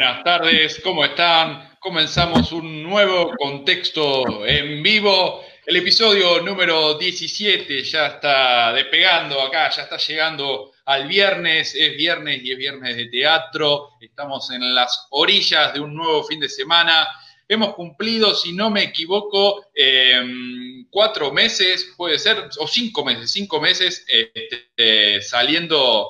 Buenas tardes, ¿cómo están? Comenzamos un nuevo contexto en vivo. El episodio número 17 ya está despegando acá, ya está llegando al viernes. Es viernes y es viernes de teatro. Estamos en las orillas de un nuevo fin de semana. Hemos cumplido, si no me equivoco, em, cuatro meses, puede ser, o cinco meses, cinco meses este, saliendo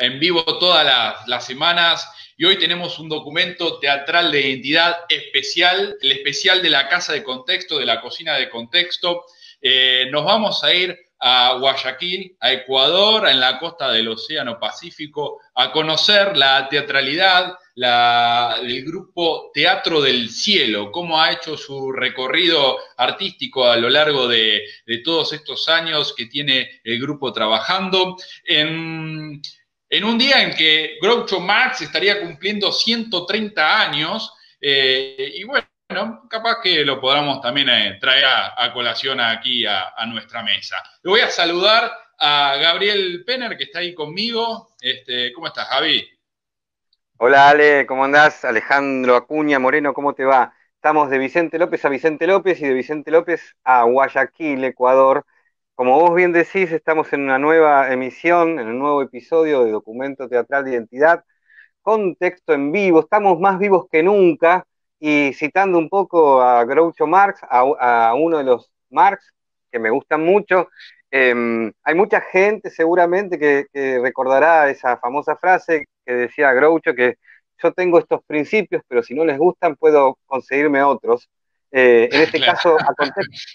en vivo todas las, semanas y hoy tenemos un documento teatral de identidad especial, el especial de la Casa de Contexto, de la Cocina de Contexto. Eh, nos vamos a ir a Guayaquil, a Ecuador, en la costa del Océano Pacífico, a conocer la teatralidad del grupo Teatro del Cielo, cómo ha hecho su recorrido artístico a lo largo de, de todos estos años que tiene el grupo trabajando. En, en un día en que Groucho Marx estaría cumpliendo 130 años, eh, y bueno, capaz que lo podamos también eh, traer a, colación aquí a, nuestra mesa. Le voy a saludar a Gabriel Penner, que está ahí conmigo. Este, ¿Cómo estás, Javi? Hola, Ale, ¿cómo andás? Alejandro Acuña Moreno, ¿cómo te va? Estamos de Vicente López a Vicente López y de Vicente López a Guayaquil, Ecuador. Como vos bien decís, estamos en una nueva emisión, en un nuevo episodio de Documento Teatral de Identidad, con texto en vivo. Estamos más vivos que nunca y citando un poco a Groucho Marx, a, uno de los Marx que me gustan mucho, em, hay mucha gente seguramente que, recordará esa famosa frase que decía Groucho, que yo tengo estos principios, pero si no les gustan puedo conseguirme otros. Eh, en este caso,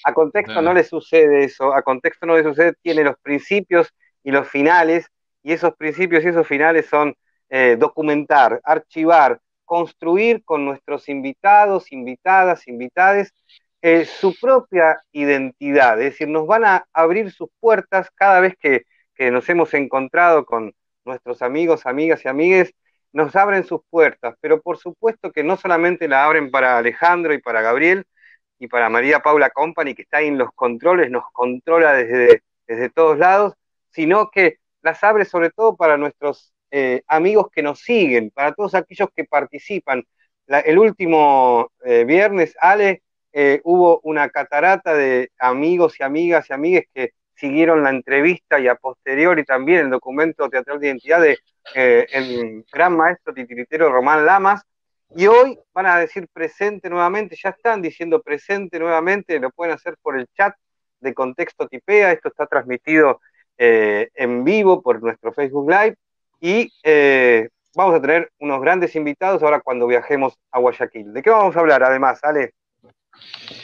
a contexto, no le sucede eso, a contexto no le sucede, tiene los principios y los finales, y esos principios y esos finales son eh, documentar, archivar, construir con nuestros invitados, invitadas, invitades, eh, su propia identidad, es decir, nos van a abrir sus puertas cada vez que, que nos hemos encontrado con nuestros amigos, amigas y amigues, nos abren sus puertas, pero por supuesto que no solamente la abren para Alejandro y para Gabriel y para María Paula Company, que está ahí en los controles, nos controla desde, todos lados, sino que las abre sobre todo para nuestros eh, amigos que nos siguen, para todos aquellos que participan. el último eh, viernes, Ale, eh, hubo una catarata de amigos y amigas y amigues que siguieron la entrevista y a posteriori también el documento teatral de identidad de eh, el gran maestro titiritero Román Lamas. Y hoy van a decir presente nuevamente, ya están diciendo presente nuevamente, lo pueden hacer por el chat de Contexto Tipea, esto está transmitido eh, en vivo por nuestro Facebook Live y eh, vamos a tener unos grandes invitados ahora cuando viajemos a Guayaquil. ¿De qué vamos a hablar además, Ale?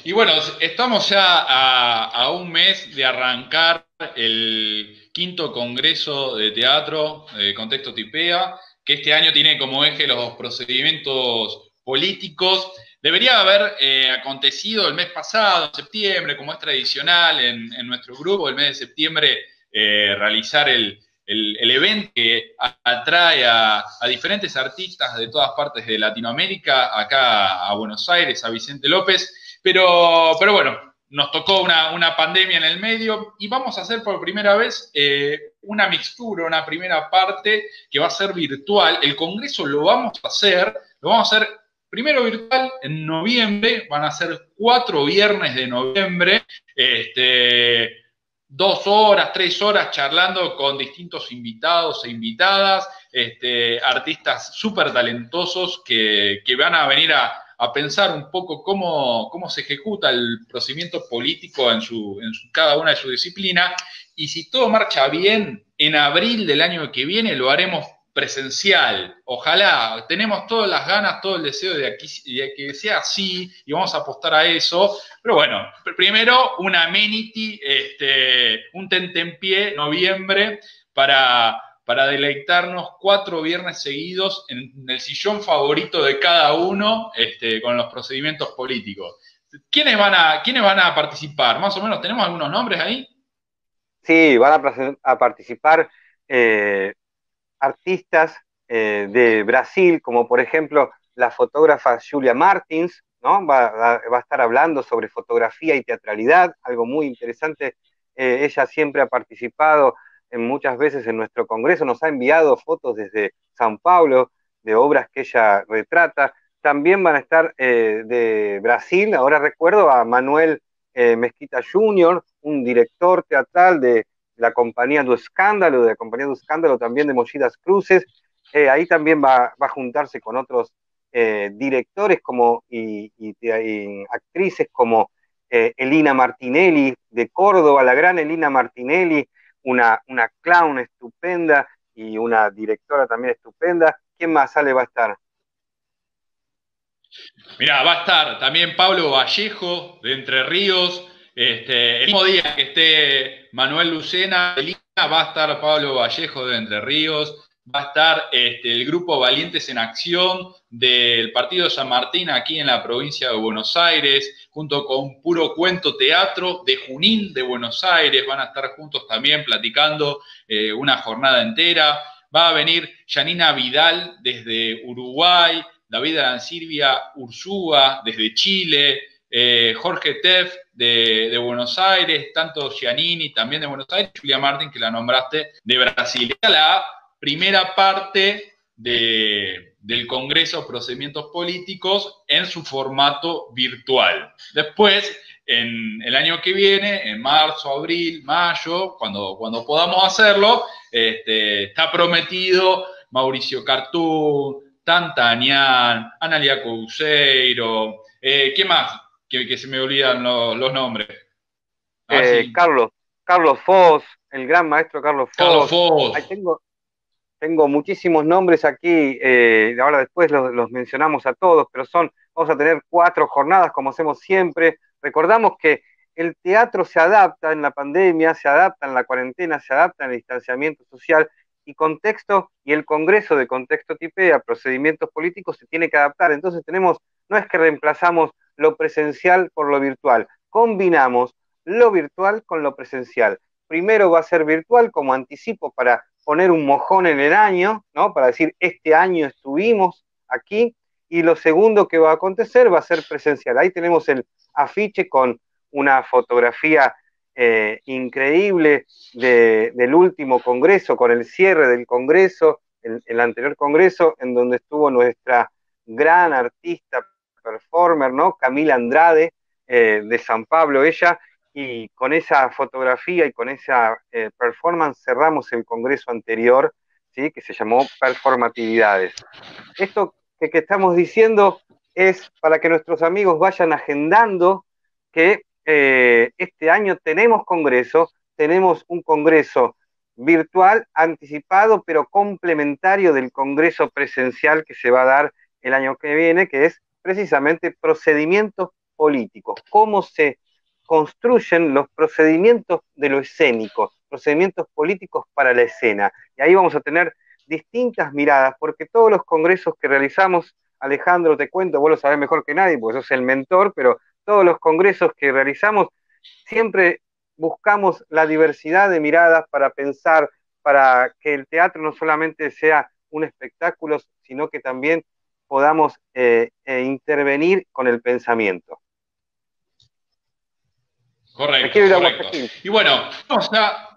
Y bueno, estamos ya a, un mes de arrancar el quinto Congreso de Teatro de Contexto Tipea, que este año tiene como eje los procedimientos políticos. Debería haber eh, acontecido el mes pasado, en septiembre, como es tradicional en, nuestro grupo, el mes de septiembre, eh, realizar el, evento que atrae a, diferentes artistas de todas partes de Latinoamérica, acá a Buenos Aires, a Vicente López. Pero, pero bueno, nos tocó una, pandemia en el medio y vamos a hacer por primera vez eh, una mixtura, una primera parte que va a ser virtual. El Congreso lo vamos a hacer, lo vamos a hacer primero virtual en noviembre, van a ser cuatro viernes de noviembre, este, dos horas, tres horas charlando con distintos invitados e invitadas, este, artistas súper talentosos que, que van a venir a, a pensar un poco cómo, cómo se ejecuta el procedimiento político en, su, en cada una de sus disciplinas. Y si todo marcha bien, en abril del año que viene lo haremos presencial. Ojalá, tenemos todas las ganas, todo el deseo de, de que sea así y vamos a apostar a eso. Pero bueno, primero un amenity, este, un tentempié, noviembre, para para deleitarnos cuatro viernes seguidos en el sillón favorito de cada uno este, con los procedimientos políticos. ¿Quiénes van, a, ¿Quiénes van a participar? Más o menos, ¿tenemos algunos nombres ahí? Sí, van a, participar eh, artistas eh, de Brasil, como por ejemplo la fotógrafa Julia Martins, ¿no? Va, a estar hablando sobre fotografía y teatralidad, algo muy interesante. Eh, ella siempre ha participado muchas veces en nuestro Congreso, nos ha enviado fotos desde San Paulo, de obras que ella retrata. También van a estar eh, de Brasil, ahora recuerdo a Manuel eh, Mezquita Jr., un director teatral de la compañía do Escándalo, de la compañía do Escándalo también de Mollidas Cruces. Eh, ahí también va, a juntarse con otros directores como, y, actrices como Elina Martinelli de Córdoba, la gran Elina Martinelli, una, una clown estupenda y una directora también estupenda. ¿Quién más sale va a estar? Mira, va a estar también Pablo Vallejo de Entre Ríos. Este, el mismo día que esté Manuel Lucena, va a estar Pablo Vallejo de Entre Ríos. Va a estar este, el grupo Valientes en Acción del Partido San Martín aquí en la provincia de Buenos Aires, junto con Puro Cuento Teatro de Junín de Buenos Aires. Van a estar juntos también platicando eh, una jornada entera. Va a venir Janina Vidal desde Uruguay, David Arancibia Ursúa desde Chile, eh, Jorge Teff de, Buenos Aires, tanto Giannini también de Buenos Aires, Julia Martín, que la nombraste, de Brasil. La primera parte del Congreso Procedimientos Políticos en su formato virtual. Después, en el año que viene, en marzo, abril, mayo, cuando, cuando podamos hacerlo, este, está prometido Mauricio Cartún, Tantanian, Analia Couseiro, eh, ¿qué más? Que, se me olvidan los, nombres. Eh, Carlos, Carlos Foss, el gran maestro Carlos Foss. Carlos Foss. Ahí tengo, tengo muchísimos nombres aquí, eh, ahora después los, los, mencionamos a todos, pero son, vamos a tener cuatro jornadas como hacemos siempre. Recordamos que el teatro se adapta en la pandemia, se adapta en la cuarentena, se adapta en el distanciamiento social y contexto y el Congreso de Contexto Tipea, procedimientos políticos, se tiene que adaptar. Entonces tenemos, no es que reemplazamos lo presencial por lo virtual, combinamos lo virtual con lo presencial. Primero va a ser virtual como anticipo para poner un mojón en el año, ¿no? Para decir, este año estuvimos aquí, y lo segundo que va a acontecer va a ser presencial. Ahí tenemos el afiche con una fotografía eh, increíble del último congreso, con el cierre del congreso, el, anterior congreso, en donde estuvo nuestra gran artista, performer, ¿no? Camila Andrade, eh, de San Pablo, ella, y con esa fotografía y con esa eh, performance cerramos el congreso anterior, ¿sí? que se llamó Performatividades. Esto que, que estamos diciendo es para que nuestros amigos vayan agendando que eh, este año tenemos congreso, tenemos un congreso virtual anticipado, pero complementario del congreso presencial que se va a dar el año que viene, que es precisamente procedimientos políticos, cómo se construyen los procedimientos de lo escénico, procedimientos políticos para la escena. Y ahí vamos a tener distintas miradas, porque todos los congresos que realizamos, Alejandro, te cuento, vos lo sabés mejor que nadie, porque sos el mentor, pero todos los congresos que realizamos, siempre buscamos la diversidad de miradas para pensar, para que el teatro no solamente sea un espectáculo, sino que también podamos eh, eh, intervenir con el pensamiento. Correcto. correcto. Y bueno, a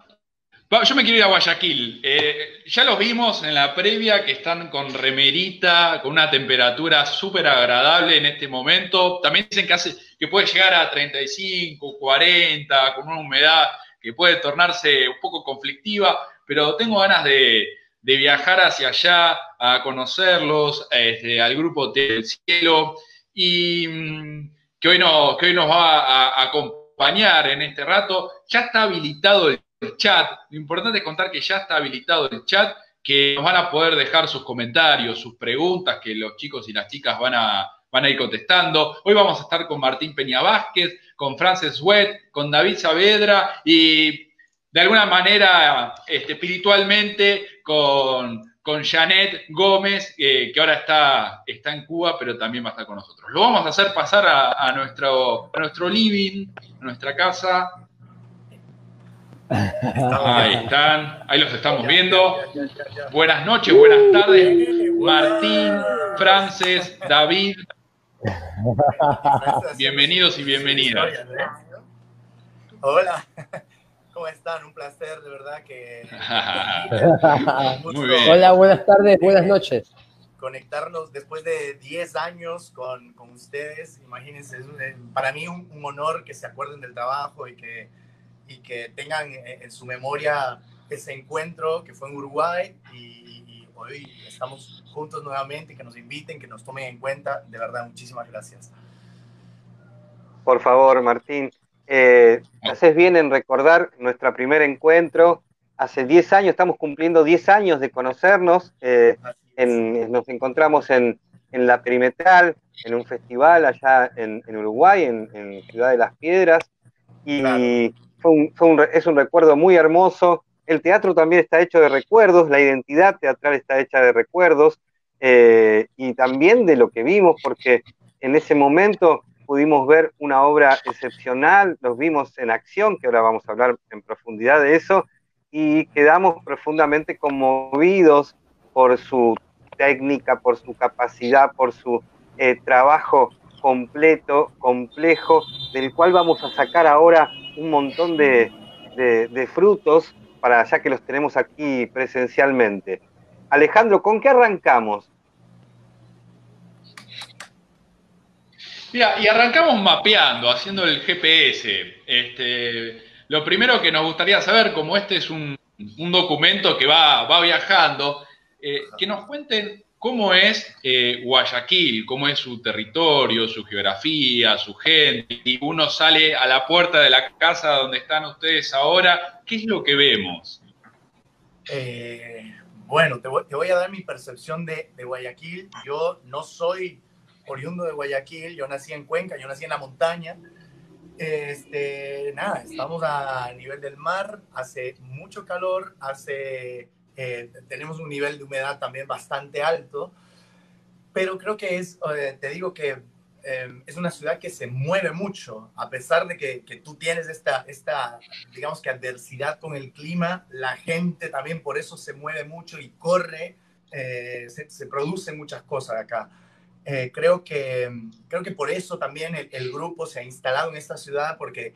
yo me quiero ir a Guayaquil. Eh, ya los vimos en la previa que están con remerita, con una temperatura súper agradable en este momento. También dicen que, hace, que puede llegar a 35, 40, con una humedad que puede tornarse un poco conflictiva, pero tengo ganas de, viajar hacia allá, a conocerlos, este, al grupo del cielo, y mm, que, hoy que hoy nos va a acompañar en este rato. Ya está habilitado el chat. Lo importante es contar que ya está habilitado el chat, que nos van a poder dejar sus comentarios, sus preguntas, que los chicos y las chicas van a, van a ir contestando. Hoy vamos a estar con Martín Peña Vázquez, con Frances Wet, con David Saavedra y de alguna manera este, espiritualmente con, con Janet Gómez, que ahora está, está en Cuba, pero también va a estar con nosotros. Lo vamos a hacer pasar a, nuestro, a nuestro living, a nuestra casa, Ahí están, ahí los estamos viendo. Buenas noches, buenas tardes. Martín, Frances, David. Bienvenidos y bienvenidas. Hola, ¿cómo están? Un placer, de verdad que... Muy bien. Hola, buenas tardes, buenas noches. conectarnos después de 10 años con, con ustedes. Imagínense, es eh, para mí un, un, honor que se acuerden del trabajo y que, y que tengan en su memoria ese encuentro que fue en Uruguay y, y hoy estamos juntos nuevamente, que nos inviten, que nos tomen en cuenta. De verdad, muchísimas gracias. Por favor, Martín, eh, haces bien en recordar nuestro primer encuentro. Hace 10 años, estamos cumpliendo 10 años de conocernos. Eh, en, nos encontramos en, en, la Perimetral, en un festival allá en, en Uruguay, en, Ciudad de las Piedras. Y claro. fue un, fue un, es un recuerdo muy hermoso. El teatro también está hecho de recuerdos, la identidad teatral está hecha de recuerdos eh, y también de lo que vimos, porque en ese momento pudimos ver una obra excepcional, los vimos en acción, que ahora vamos a hablar en profundidad de eso, y quedamos profundamente conmovidos por su técnica, por su capacidad, por su eh, trabajo completo, complejo, del cual vamos a sacar ahora un montón de, de, frutos para ya que los tenemos aquí presencialmente. Alejandro, ¿con qué arrancamos? Mira, y arrancamos mapeando, haciendo el GPS. Este, lo primero que nos gustaría saber, como este es un, un documento que va, va viajando, eh, que nos cuenten cómo es eh, Guayaquil, cómo es su territorio, su geografía, su gente. Y uno sale a la puerta de la casa donde están ustedes ahora, ¿qué es lo que vemos? Eh, bueno, te voy, te voy, a dar mi percepción de, de Guayaquil. Yo no soy oriundo de Guayaquil, yo nací en Cuenca, yo nací en la montaña. Este, nada, estamos a nivel del mar, hace mucho calor, hace, eh, tenemos un nivel de humedad también bastante alto, pero creo que es, eh, te digo que eh, es una ciudad que se mueve mucho, a pesar de que, que, tú tienes esta, esta, digamos que adversidad con el clima, la gente también por eso se mueve mucho y corre, se, se producen muchas cosas acá. Eh, creo, que, creo que por eso también el, el, grupo se ha instalado en esta ciudad, porque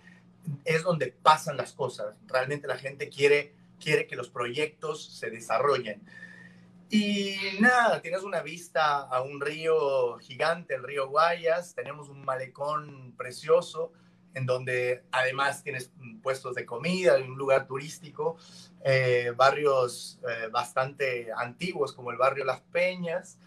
es donde pasan las cosas. Realmente la gente quiere, quiere que los proyectos se desarrollen. Y nada, tienes una vista a un río gigante, el río Guayas, tenemos un malecón precioso en donde además tienes puestos de comida, un lugar turístico, eh, barrios eh, bastante antiguos como el barrio Las Peñas.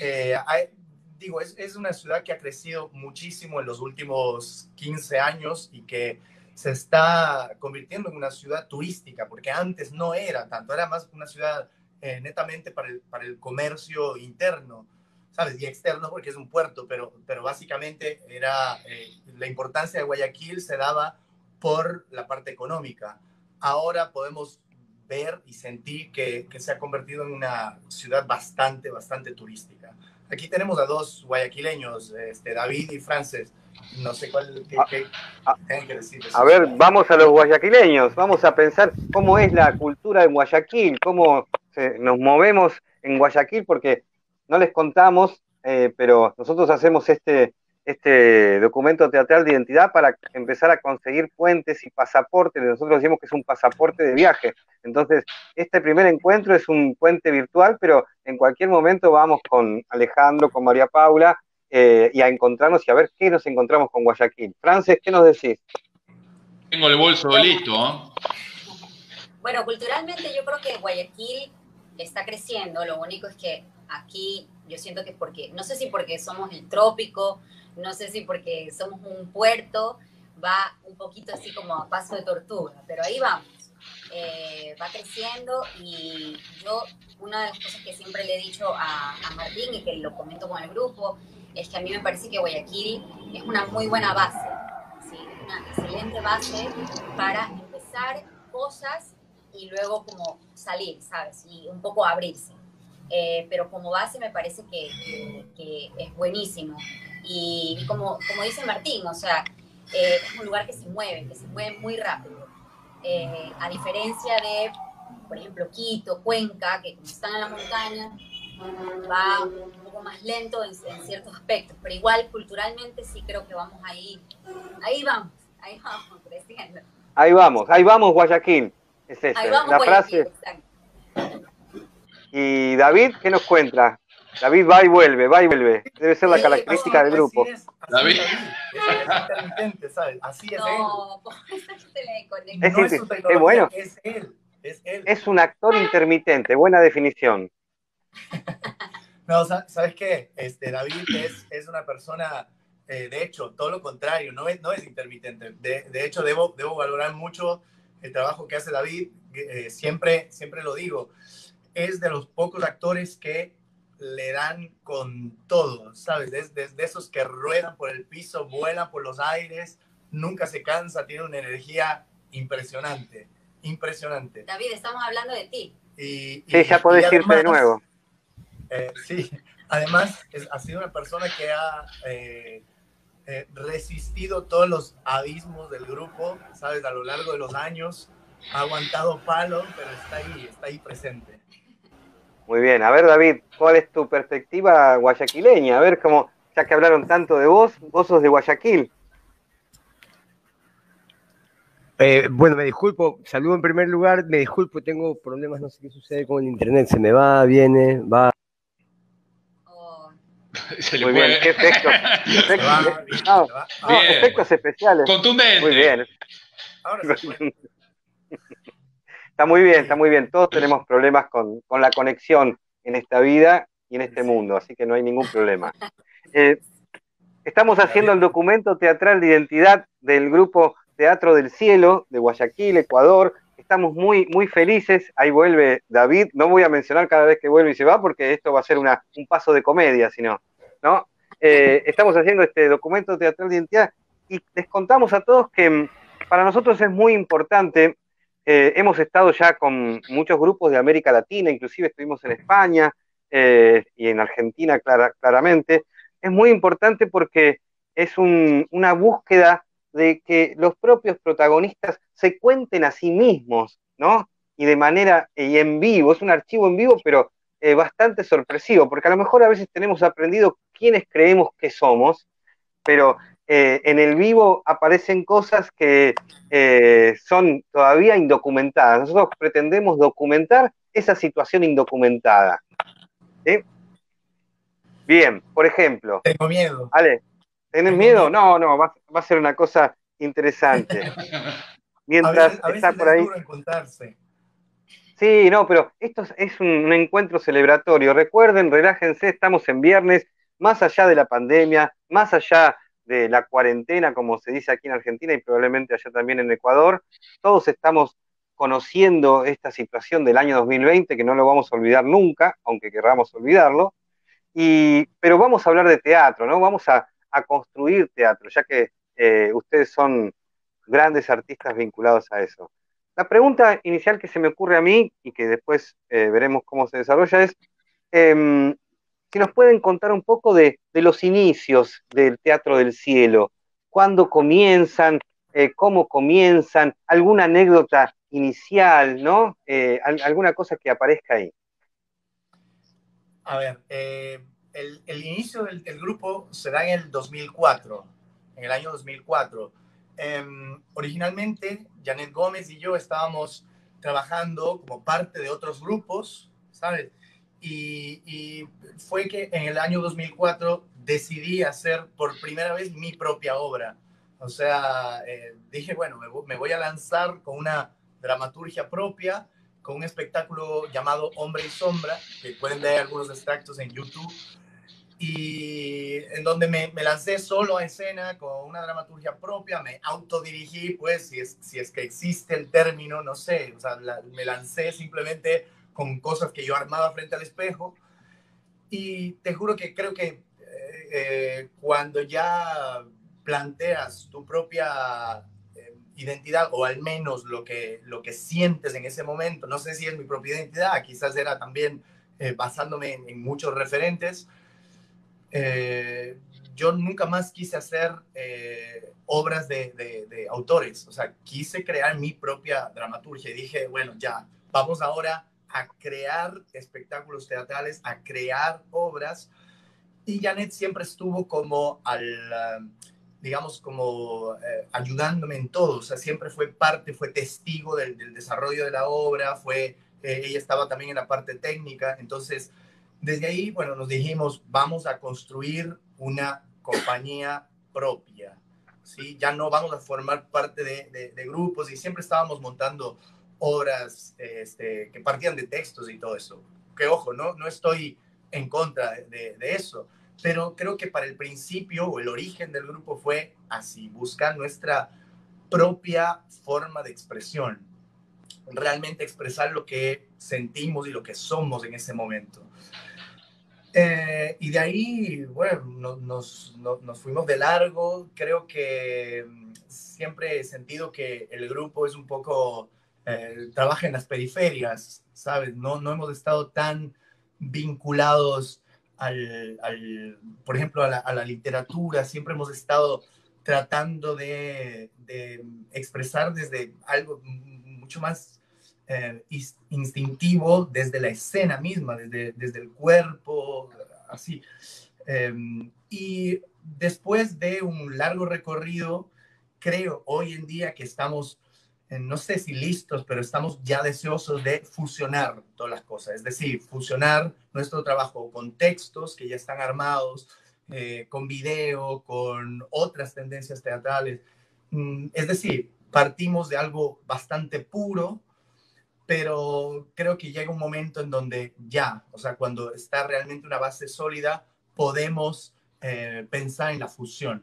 Eh, hay, digo, es, es, una ciudad que ha crecido muchísimo en los últimos 15 años y que se está convirtiendo en una ciudad turística, porque antes no era tanto, era más una ciudad eh, netamente para el, para el comercio interno, ¿sabes? Y externo porque es un puerto, pero, pero básicamente era, eh, la importancia de Guayaquil se daba por la parte económica. Ahora podemos ver y sentir que, que se ha convertido en una ciudad bastante, bastante turística. Aquí tenemos a dos guayaquileños, este, David y Frances. No sé cuál qué, que decir. A ver, vamos a los guayaquileños, vamos a pensar cómo es la cultura en Guayaquil, cómo se, nos movemos en Guayaquil, porque no les contamos, eh, pero nosotros hacemos este, este documento teatral de identidad para empezar a conseguir puentes y pasaportes. Nosotros decimos que es un pasaporte de viaje. Entonces, este primer encuentro es un puente virtual, pero en cualquier momento vamos con Alejandro, con María Paula, eh, y a encontrarnos y a ver qué nos encontramos con Guayaquil. Frances, ¿qué nos decís? Tengo el bolso listo. ¿eh? Bueno, culturalmente yo creo que Guayaquil está creciendo. Lo único es que aquí yo siento que porque, no sé si porque somos el trópico, no sé si porque somos un puerto, va un poquito así como a paso de tortuga, pero ahí vamos. Eh, va creciendo y yo, una de las cosas que siempre le he dicho a, a, Martín y que lo comento con el grupo, es que a mí me parece que Guayaquil es una muy buena base, ¿sí? una excelente base para empezar cosas y luego como salir, ¿sabes? Y un poco abrirse. Eh, pero como base me parece que, que, que es buenísimo. Y, como, como dice Martín, o sea, eh, es un lugar que se mueve, que se mueve muy rápido. Eh, a diferencia de, por ejemplo, Quito, Cuenca, que como están en la montaña, va un poco más lento en, en, ciertos aspectos, pero igual culturalmente sí creo que vamos ahí, ahí vamos, ahí vamos creciendo. Ahí vamos, ahí vamos Guayaquil, es esa, ahí vamos, la Guayaquil, frase. Exacto. Y David, ¿qué nos cuenta? David va y vuelve, va y vuelve. Debe ser la característica del grupo. Así es, así David. Es, ¿sabes? Así es no, él. Es, no es, bueno. Es él. Es él. Es un actor intermitente, buena definición. no, ¿sabes qué? Este, David es, es una persona, eh, de hecho, todo lo contrario, no es, no es intermitente. De, de hecho, debo, debo valorar mucho el trabajo que hace David. Eh, siempre, siempre lo digo. Es de los pocos actores que le dan con todo, ¿sabes? Desde de, esos que ruedan por el piso, vuelan por los aires, nunca se cansa, tiene una energía impresionante, impresionante. David, estamos hablando de ti. Y, sí, ya puedes irte de nuevo. Eh, sí, además es, ha sido una persona que ha eh, eh, resistido todos los abismos del grupo, ¿sabes? A lo largo de los años, ha aguantado palo, pero está ahí, está ahí presente. Muy bien, a ver David, ¿cuál es tu perspectiva guayaquileña? A ver cómo, ya que hablaron tanto de vos, vos sos de Guayaquil. Eh, bueno, me disculpo, saludo en primer lugar, me disculpo, tengo problemas, no sé qué sucede con el internet, se me va, viene, va. Oh. Muy bien, qué efectos. Efectos, no, no, efectos especiales. Contundente. Muy bien. Ahora se puede. Está muy bien, está muy bien. Todos tenemos problemas con, con, la conexión en esta vida y en este mundo, así que no hay ningún problema. Eh, estamos haciendo el documento teatral de identidad del grupo Teatro del Cielo de Guayaquil, Ecuador. Estamos muy, muy felices. Ahí vuelve David. No voy a mencionar cada vez que vuelve y se va porque esto va a ser una, un paso de comedia, sino, ¿no? Eh, estamos haciendo este documento teatral de identidad y les contamos a todos que mm, para nosotros es muy importante eh, hemos estado ya con muchos grupos de América Latina, inclusive estuvimos en España eh, y en Argentina clara, claramente. Es muy importante porque es un, una búsqueda de que los propios protagonistas se cuenten a sí mismos, ¿no? Y de manera, y en vivo, es un archivo en vivo, pero eh, bastante sorpresivo, porque a lo mejor a veces tenemos aprendido quiénes creemos que somos, pero eh, en el vivo aparecen cosas que eh, son todavía indocumentadas. Nosotros pretendemos documentar esa situación indocumentada. Bien, por ejemplo. Tengo miedo. Ale, ¿tenés miedo? No, no, va, va, a ser una cosa interesante. Mientras a veces, está por ahí. Sí, no, pero esto es un encuentro celebratorio. Recuerden, relájense, estamos en viernes, más allá de la pandemia, más allá de la cuarentena, como se dice aquí en Argentina y probablemente allá también en Ecuador. Todos estamos conociendo esta situación del año 2020, que no lo vamos a olvidar nunca, aunque querramos olvidarlo. Y, pero vamos a hablar de teatro, ¿no? Vamos a, a construir teatro, ya que eh, ustedes son grandes artistas vinculados a eso. La pregunta inicial que se me ocurre a mí y que después eh, veremos cómo se desarrolla es, eh, si nos pueden contar un poco de, los inicios del Teatro del Cielo, cuándo comienzan, eh, cómo comienzan, alguna anécdota inicial, ¿no? Eh, alguna cosa que aparezca ahí. A ver, eh, el, inicio del, del, grupo se da en el 2004, en el año 2004. Em, originalmente, Janet Gómez y yo estábamos trabajando como parte de otros grupos, ¿sabes? Y, y, fue que en el año 2004 decidí hacer por primera vez mi propia obra. O sea, eh, dije, bueno, me, me, voy a lanzar con una dramaturgia propia, con un espectáculo llamado Hombre y Sombra, que pueden ver algunos extractos en YouTube, y en donde me, me lancé solo a escena con una dramaturgia propia, me autodirigí, pues, si es, si es que existe el término, no sé, o sea, la, me lancé simplemente con cosas que yo armaba frente al espejo. Y te juro que creo que eh, eh, cuando ya planteas tu propia eh, identidad, o al menos lo que, lo que sientes en ese momento, no sé si es mi propia identidad, quizás era también basándome en, en, muchos referentes, yo nunca más quise hacer obras de, de, de autores, o sea, quise crear mi propia dramaturgia y dije, bueno, ya, vamos ahora a crear espectáculos teatrales, a crear obras. Y Janet siempre estuvo como al, digamos, como eh, ayudándome en todo. O sea, siempre fue parte, fue testigo del, desarrollo de la obra, fue, eh, ella estaba también en la parte técnica. Entonces, Desde ahí, bueno, nos dijimos, vamos a construir una compañía propia, ¿sí? Ya no vamos a formar parte de, grupos y siempre estábamos montando obras este, que partían de textos y todo eso. Que ojo, no, no estoy en contra de, eso, pero creo que para el principio o el origen del grupo fue así, buscar nuestra propia forma de expresión, realmente expresar lo que sentimos y lo que somos en ese momento. Eh, y de ahí, bueno, nos, nos, fuimos de largo. Creo que mm, siempre he sentido que el grupo es un poco, eh, trabaja en las periferias, ¿sabes? No, no hemos estado tan vinculados al, al por ejemplo, a la, a la, literatura. Siempre hemos estado tratando de, expresar desde algo mucho más eh, instintivo desde la escena misma, desde, desde el cuerpo, así. Em, y después de un largo recorrido, creo hoy en día que estamos, eh, no sé si listos, pero estamos ya deseosos de fusionar todas las cosas, es decir, fusionar nuestro trabajo con textos que ya están armados, eh, con video, con otras tendencias teatrales. Mm, es decir, partimos de algo bastante puro, pero creo que llega un momento en donde ya, o sea, cuando está realmente una base sólida, podemos eh, pensar en la fusión,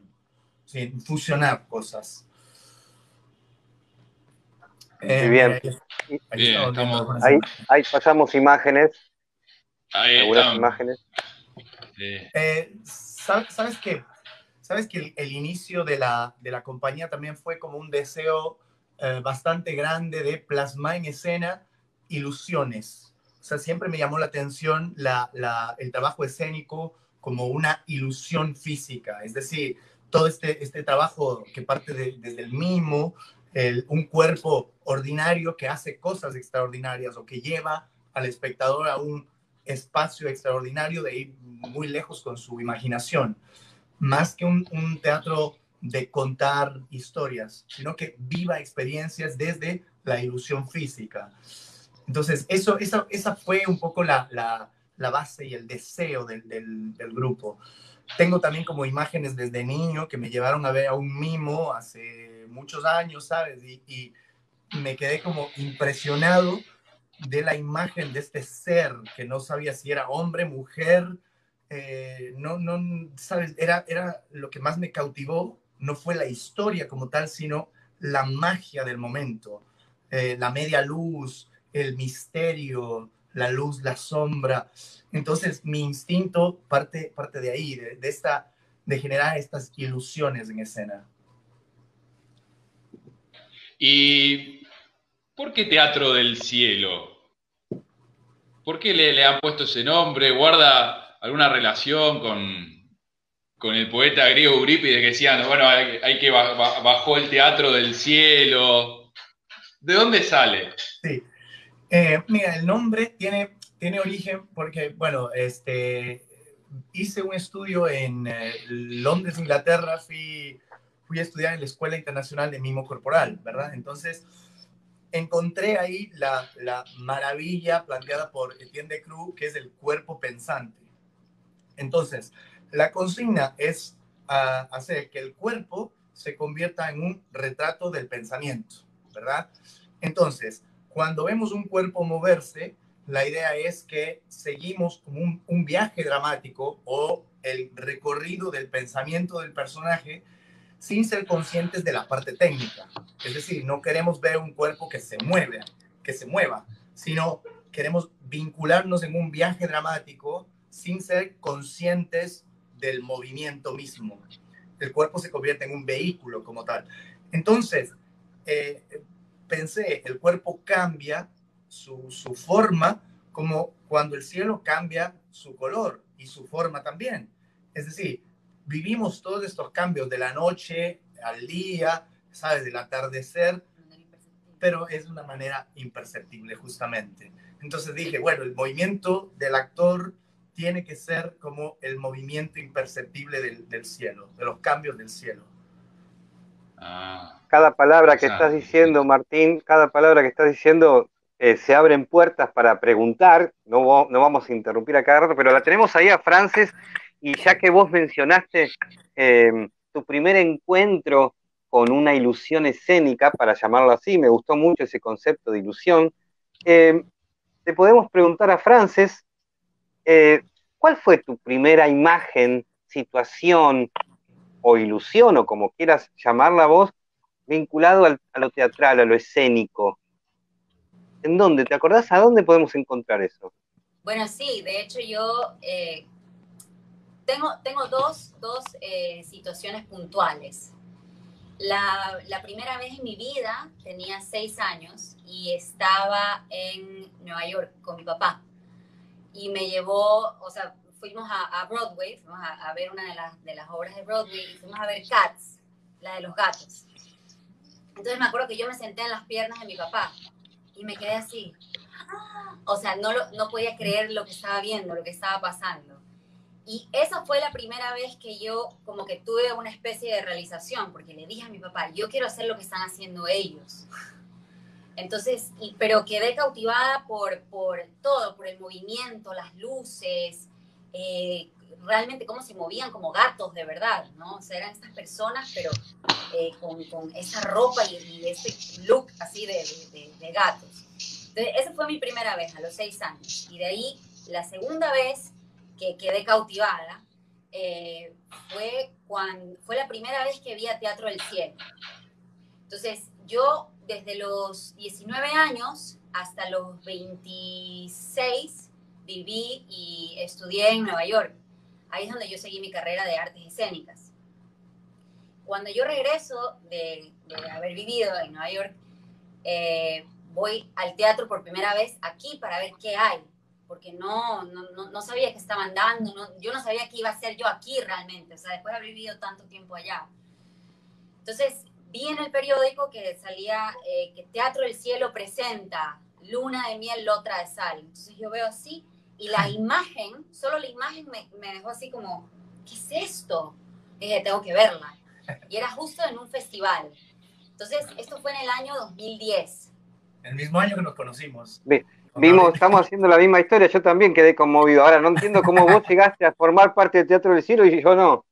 ¿sí? fusionar cosas. Muy eh, bien. ahí, pasamos imágenes. Ahí algunas imágenes. Eh, ¿Sabes qué? ¿Sabes que el, inicio de la, de la compañía también fue como un deseo eh, bastante grande de plasmar en escena ilusiones. O sea, siempre me llamó la atención la, la, el trabajo escénico como una ilusión física, es decir, todo este, este trabajo que parte desde el mimo, un cuerpo ordinario que hace cosas extraordinarias o que lleva al espectador a un espacio extraordinario de ir muy lejos con su imaginación, más que un, teatro de contar historias, sino que viva experiencias desde la ilusión física. Entonces, eso, esa, esa fue un poco la, la, la base y el deseo del, del, del, grupo. Tengo también como imágenes desde niño que me llevaron a ver a un mimo hace muchos años, ¿sabes? Y, y me quedé como impresionado de la imagen de este ser que no sabía si era hombre, mujer, eh, no, no, ¿sabes? Era, era lo que más me cautivó no fue la historia como tal, sino la magia del momento, eh, la media luz, el misterio, la luz, la sombra. Entonces, mi instinto parte, parte de ahí, de, esta, de generar estas ilusiones en escena. ¿Y por qué Teatro del Cielo? ¿Por qué le, han puesto ese nombre? ¿Guarda alguna relación con, con el poeta griego Eurípides que decían, bueno, hay, que bajó el teatro del cielo. ¿De dónde sale? Sí. Eh, mira, el nombre tiene, tiene origen porque, bueno, este, hice un estudio en eh, Londres, Inglaterra, fui, fui a estudiar en la Escuela Internacional de Mimo Corporal, ¿verdad? Entonces, encontré ahí la, la maravilla planteada por Etienne de Cruz, que es el cuerpo pensante. Entonces, la consigna es ah, hacer que el cuerpo se convierta en un retrato del pensamiento, ¿verdad? Entonces, cuando vemos un cuerpo moverse, la idea es que seguimos un, un viaje dramático o el recorrido del pensamiento del personaje sin ser conscientes de la parte técnica. Es decir, no queremos ver un cuerpo que se mueve, que se mueva, sino queremos vincularnos en un viaje dramático sin ser conscientes del movimiento mismo. El cuerpo se convierte en un vehículo como tal. Entonces, eh, pensé, el cuerpo cambia su, su forma como cuando el cielo cambia su color y su forma también. Es decir, vivimos todos estos cambios de la noche al día, ¿sabes? Del atardecer, pero es de una manera imperceptible justamente. Entonces dije, bueno, el movimiento del actor tiene que ser como el movimiento imperceptible del, cielo, de los cambios del cielo. Ah. cada palabra que estás diciendo, Martín, cada palabra que estás diciendo eh, se abren puertas para preguntar, no, no vamos a interrumpir a cada rato, pero la tenemos ahí a Frances, y ya que vos mencionaste eh, tu primer encuentro con una ilusión escénica, para llamarlo así, me gustó mucho ese concepto de ilusión, eh, te podemos preguntar a Frances, ¿cuál fue tu primera imagen, situación o ilusión, o como quieras llamarla vos, vinculado a lo teatral, a lo escénico? ¿En dónde? ¿Te acordás a dónde podemos encontrar eso? Bueno, sí, de hecho yo eh, tengo, tengo dos, dos eh, situaciones puntuales. La, la, primera vez en mi vida tenía seis años y estaba en Nueva York con mi papá. Y me llevó, o sea, fuimos a, a Broadway, fuimos a, a, ver una de las, de las obras de Broadway y fuimos a ver Cats, la de los gatos. Entonces me acuerdo que yo me senté en las piernas de mi papá y me quedé así. O sea, no, no podía creer lo que estaba viendo, lo que estaba pasando. Y esa fue la primera vez que yo como que tuve una especie de realización, porque le dije a mi papá, yo quiero hacer lo que están haciendo ellos. Entonces, y, pero quedé cautivada por, por todo, por el movimiento, las luces, eh, realmente cómo se movían como gatos de verdad, ¿no? O sea, eran estas personas, pero eh, con, con, esa ropa y, y, ese look así de, de, de, gatos. Entonces, esa fue mi primera vez, a los seis años. Y de ahí, la segunda vez que quedé cautivada eh, fue, cuando, fue la primera vez que vi a Teatro del Cielo. Entonces, yo desde los 19 años hasta los 26 viví y estudié en Nueva York. Ahí es donde yo seguí mi carrera de artes escénicas. Cuando yo regreso de, haber vivido en Nueva York, eh, voy al teatro por primera vez aquí para ver qué hay, porque no, no, no sabía que estaban dando, no, yo no sabía qué iba a hacer yo aquí realmente, o sea, después de haber vivido tanto tiempo allá. Entonces, vi en el periódico que salía eh, que Teatro del Cielo presenta Luna de Miel, Lotra de Sal. Entonces yo veo así y la imagen, solo la imagen me, me dejó así como, ¿qué es esto? dije, tengo que verla. Y era justo en un festival. Entonces, esto fue en el año 2010. El mismo año que nos conocimos. Vimos, estamos haciendo la misma historia, yo también quedé conmovido. Ahora no entiendo cómo vos llegaste a formar parte del Teatro del Cielo y yo no.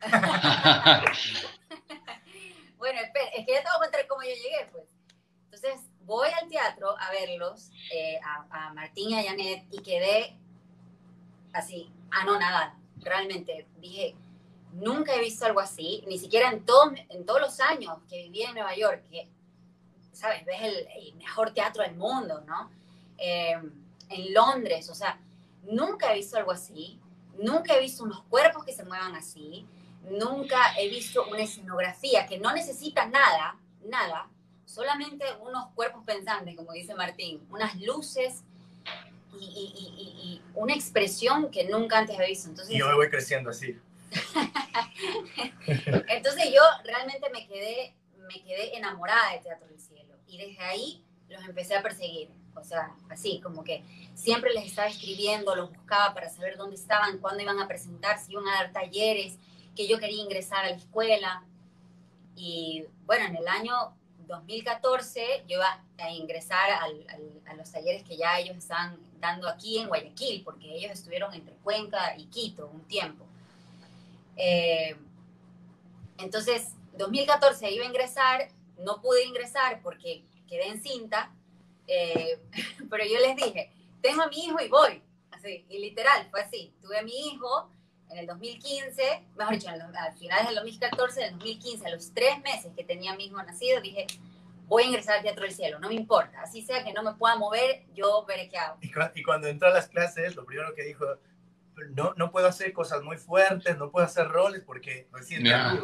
bueno, es que ya te voy a contar cómo yo llegué, pues. Entonces, voy al teatro a verlos, eh, a, a, Martín y a Janet, y quedé así, anonadada. Realmente dije, nunca he visto algo así, ni siquiera en, todo, en todos los años que viví en Nueva York, que, ¿sabes? Ves el, el mejor teatro del mundo, ¿no? Eh, en Londres, o sea, nunca he visto algo así, nunca he visto unos cuerpos que se muevan así, nunca he visto una escenografía que no necesita nada, nada, solamente unos cuerpos pensantes, como dice Martín, unas luces y, y, y, y una expresión que nunca antes había visto. Entonces, y yo me voy creciendo así. Entonces yo realmente me quedé, me quedé enamorada de Teatro del Cielo y desde ahí los empecé a perseguir. O sea, así, como que siempre les estaba escribiendo, los buscaba para saber dónde estaban, cuándo iban a presentar, si iban a dar talleres, que yo quería ingresar a la escuela. Y bueno, en el año 2014 yo iba a ingresar a los talleres que ya ellos estaban dando aquí en Guayaquil, porque ellos estuvieron entre Cuenca y Quito un tiempo. Eh, entonces, 2014 iba a ingresar, no pude ingresar porque quedé encinta, eh, pero yo les dije, tengo a mi hijo y voy, así, y literal, fue así, tuve a mi hijo en el 2015, mejor dicho, al final del 2014, en el 2015, a los tres meses que tenía a mi hijo nacido, dije, voy a ingresar al Teatro del Cielo, no me importa, así sea que no me pueda mover, yo veré qué hago. Y, cu y cuando entró a las clases, lo primero que dijo, no, no puedo hacer cosas muy fuertes, no puedo hacer roles porque recién yeah.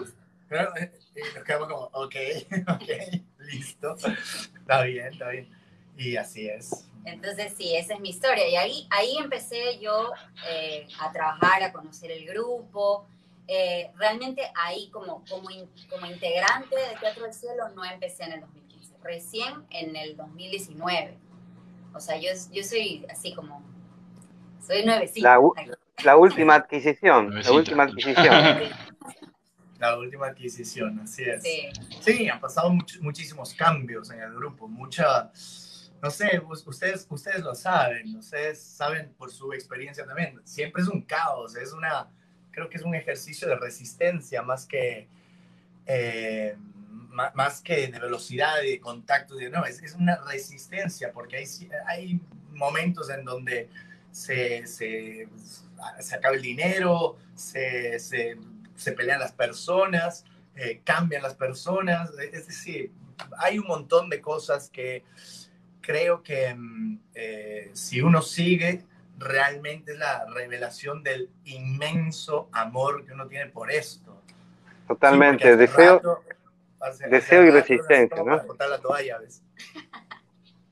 Pero eh, nos quedamos como, ok, ok, listo, está bien, está bien. Y así es. Entonces, sí, esa es mi historia. Y ahí, ahí empecé yo eh, a trabajar, a conocer el grupo. Eh, realmente ahí como, como, in, como integrante de Teatro del Cielo no empecé en el 2015, recién en el 2019. O sea, yo, yo soy así como, soy nuevecita. La, la última adquisición, la última adquisición. La última adquisición, así es. Sí, sí han pasado much, muchísimos cambios en el grupo, mucha, no sé, ustedes, ustedes lo saben, ustedes saben por su experiencia también, siempre es un caos, es una, creo que es un ejercicio de resistencia más que, eh, más, que de velocidad y de contacto, no, es, es, una resistencia, porque hay, hay momentos en donde se, se, se acaba el dinero, se, se, se pelean las personas, eh, cambian las personas, es decir, hay un montón de cosas que creo que mm, eh, si uno sigue, realmente es la revelación del inmenso amor que uno tiene por esto. Totalmente, deseo, deseo y resistencia, ¿no?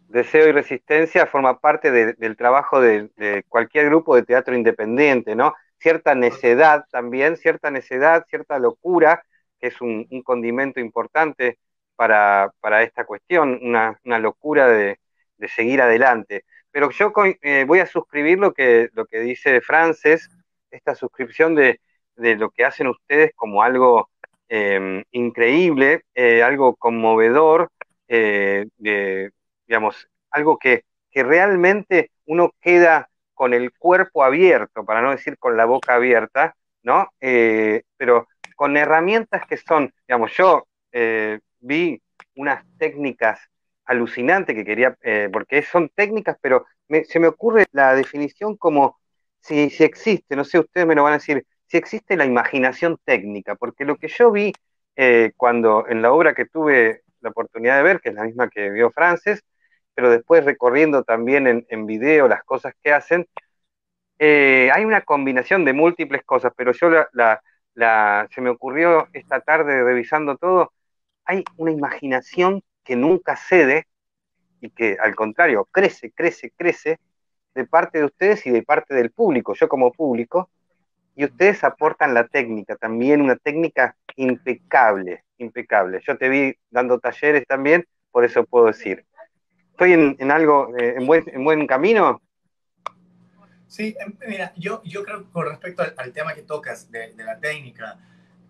Deseo y resistencia forma parte del trabajo de, de, cualquier grupo de teatro independiente, ¿no? Cierta necedad también, cierta necedad, cierta locura, que es un, un condimento importante para, para, esta cuestión, una, una locura de, de, seguir adelante. Pero yo eh, voy a suscribir lo que, lo que dice Frances, esta suscripción de, de lo que hacen ustedes como algo eh, increíble, eh, algo conmovedor, eh, de, digamos, algo que, que realmente uno queda con el cuerpo abierto, para no decir con la boca abierta, ¿no? Pero con herramientas que son, digamos, yo vi unas técnicas alucinantes que quería, eh, porque son técnicas, pero se me ocurre la definición como si, si existe, no sé, ustedes me lo van a decir, si existe la imaginación técnica, porque lo que yo vi eh, cuando en la obra que tuve la oportunidad de ver, que es la misma que vio Frances, pero después recorriendo también en, video las cosas que hacen, eh, hay una combinación de múltiples cosas, pero yo la, la, se me ocurrió esta tarde revisando todo, hay una imaginación que nunca cede y que al contrario crece, crece, crece de parte de ustedes y de parte del público, yo como público, y ustedes aportan la técnica, también una técnica impecable, impecable. Yo te vi dando talleres también, por eso puedo decir. ¿Estoy en, en algo, eh, en, buen, en buen camino? Sí, em, mira, yo, yo creo que con respecto al, tema que tocas de, de la técnica,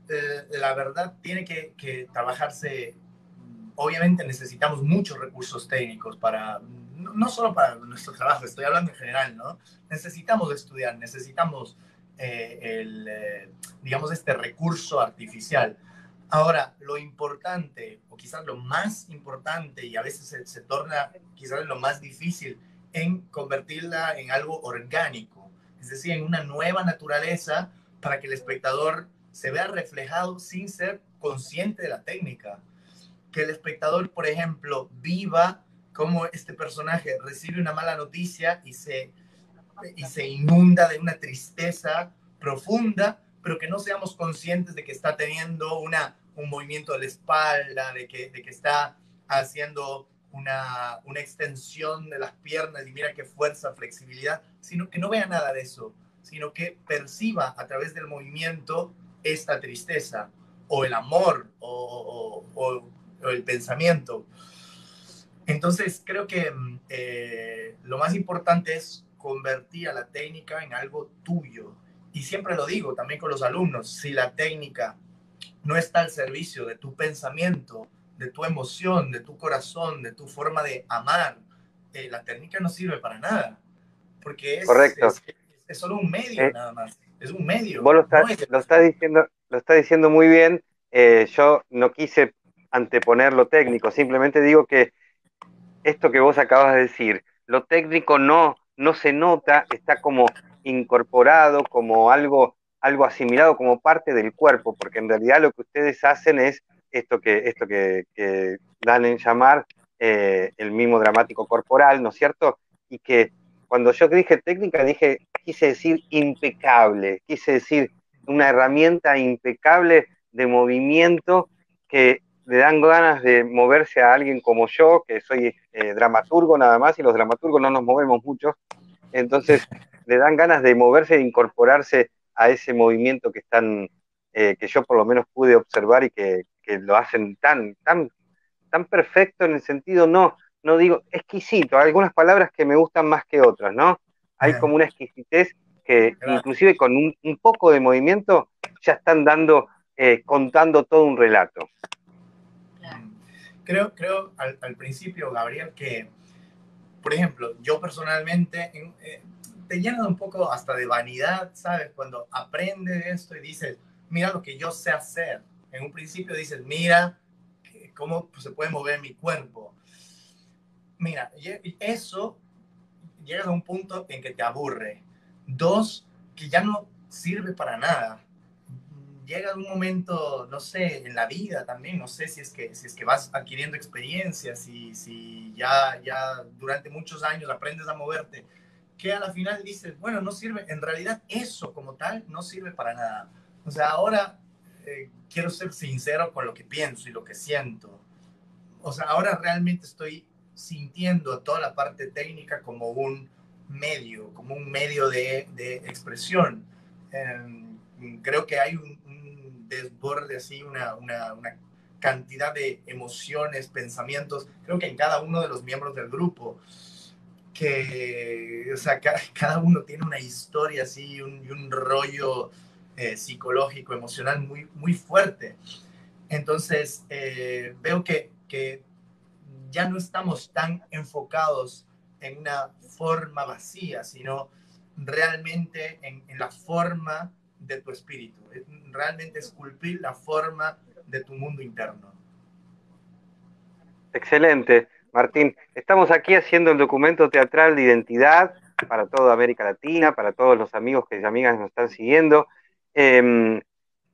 eh, la verdad tiene que, que, trabajarse, obviamente necesitamos muchos recursos técnicos para, no, solo para nuestro trabajo, estoy hablando en general, ¿no? Necesitamos estudiar, necesitamos eh, el, eh, digamos, este recurso artificial. Ahora, lo importante, o quizás lo más importante, y a veces se, se torna quizás lo más difícil, en convertirla en algo orgánico, es decir, en una nueva naturaleza para que el espectador se vea reflejado sin ser consciente de la técnica. Que el espectador, por ejemplo, viva como este personaje recibe una mala noticia y se y se inunda de una tristeza profunda, pero que no seamos conscientes de que está teniendo una, un movimiento de la espalda, de que, de que está haciendo una, una extensión de las piernas y mira qué fuerza, flexibilidad, sino que no vea nada de eso, sino que perciba a través del movimiento esta tristeza o el amor o el pensamiento. Entonces creo que eh, lo más importante es convertir a la técnica en algo tuyo. Y siempre lo digo también con los alumnos, si la técnica no está al servicio de tu pensamiento, de tu emoción, de tu corazón, de tu forma de amar, eh, la técnica no sirve para nada. Porque es, Correcto. es, es solo un medio eh, nada más. Es un medio. Vos lo estás, no lo estás, diciendo, lo estás diciendo muy bien. Eh, yo no quise anteponer lo técnico, simplemente digo que esto que vos acabas de decir, lo técnico no no se nota, está como incorporado, como algo, algo asimilado, como parte del cuerpo, porque en realidad lo que ustedes hacen es esto que, esto que, que dan en llamar eh, el mimo dramático corporal, ¿no es cierto? Y que cuando yo dije técnica, dije, quise decir impecable, quise decir una herramienta impecable de movimiento que le dan ganas de moverse a alguien como yo, que soy eh, dramaturgo nada más, y los dramaturgos no nos movemos mucho, entonces le dan ganas de moverse e incorporarse a ese movimiento que están, eh, que yo por lo menos pude observar y que, que, lo hacen tan, tan, tan perfecto en el sentido, no, no digo exquisito, hay algunas palabras que me gustan más que otras, ¿no? Hay como una exquisitez que inclusive con un, un poco de movimiento ya están dando, eh, contando todo un relato creo, creo al, principio, Gabriel, que por ejemplo, yo personalmente, eh, te llena un poco hasta de vanidad, ¿sabes? Cuando aprendes esto y dices, mira lo que yo sé hacer. En un principio dices, mira cómo se puede mover mi cuerpo. Mira, eso llega a un punto en que te aburre. Dos, que ya no sirve para nada. Llega un momento, no sé, en la vida también, no sé si es que, si es que vas adquiriendo experiencias, si, si ya, ya durante muchos años aprendes a moverte, que a la final dices, bueno, no sirve, en realidad eso como tal no sirve para nada. O sea, ahora eh, quiero ser sincero con lo que pienso y lo que siento. O sea, ahora realmente estoy sintiendo toda la parte técnica como un medio, como un medio de, de expresión. Em, creo que hay un, desborde así, una, una, una, cantidad de emociones, pensamientos, creo que en cada uno de los miembros del grupo, que, o sea, cada, uno tiene una historia así un, y un rollo eh, psicológico, emocional muy, muy fuerte. Entonces, eh, veo que, que ya no estamos tan enfocados en una forma vacía, sino realmente en, la forma de tu espíritu, realmente esculpir la forma de tu mundo interno. Excelente, Martín. Estamos aquí haciendo el documento teatral de identidad para toda América Latina, para todos los amigos y amigas que nos están siguiendo. Em,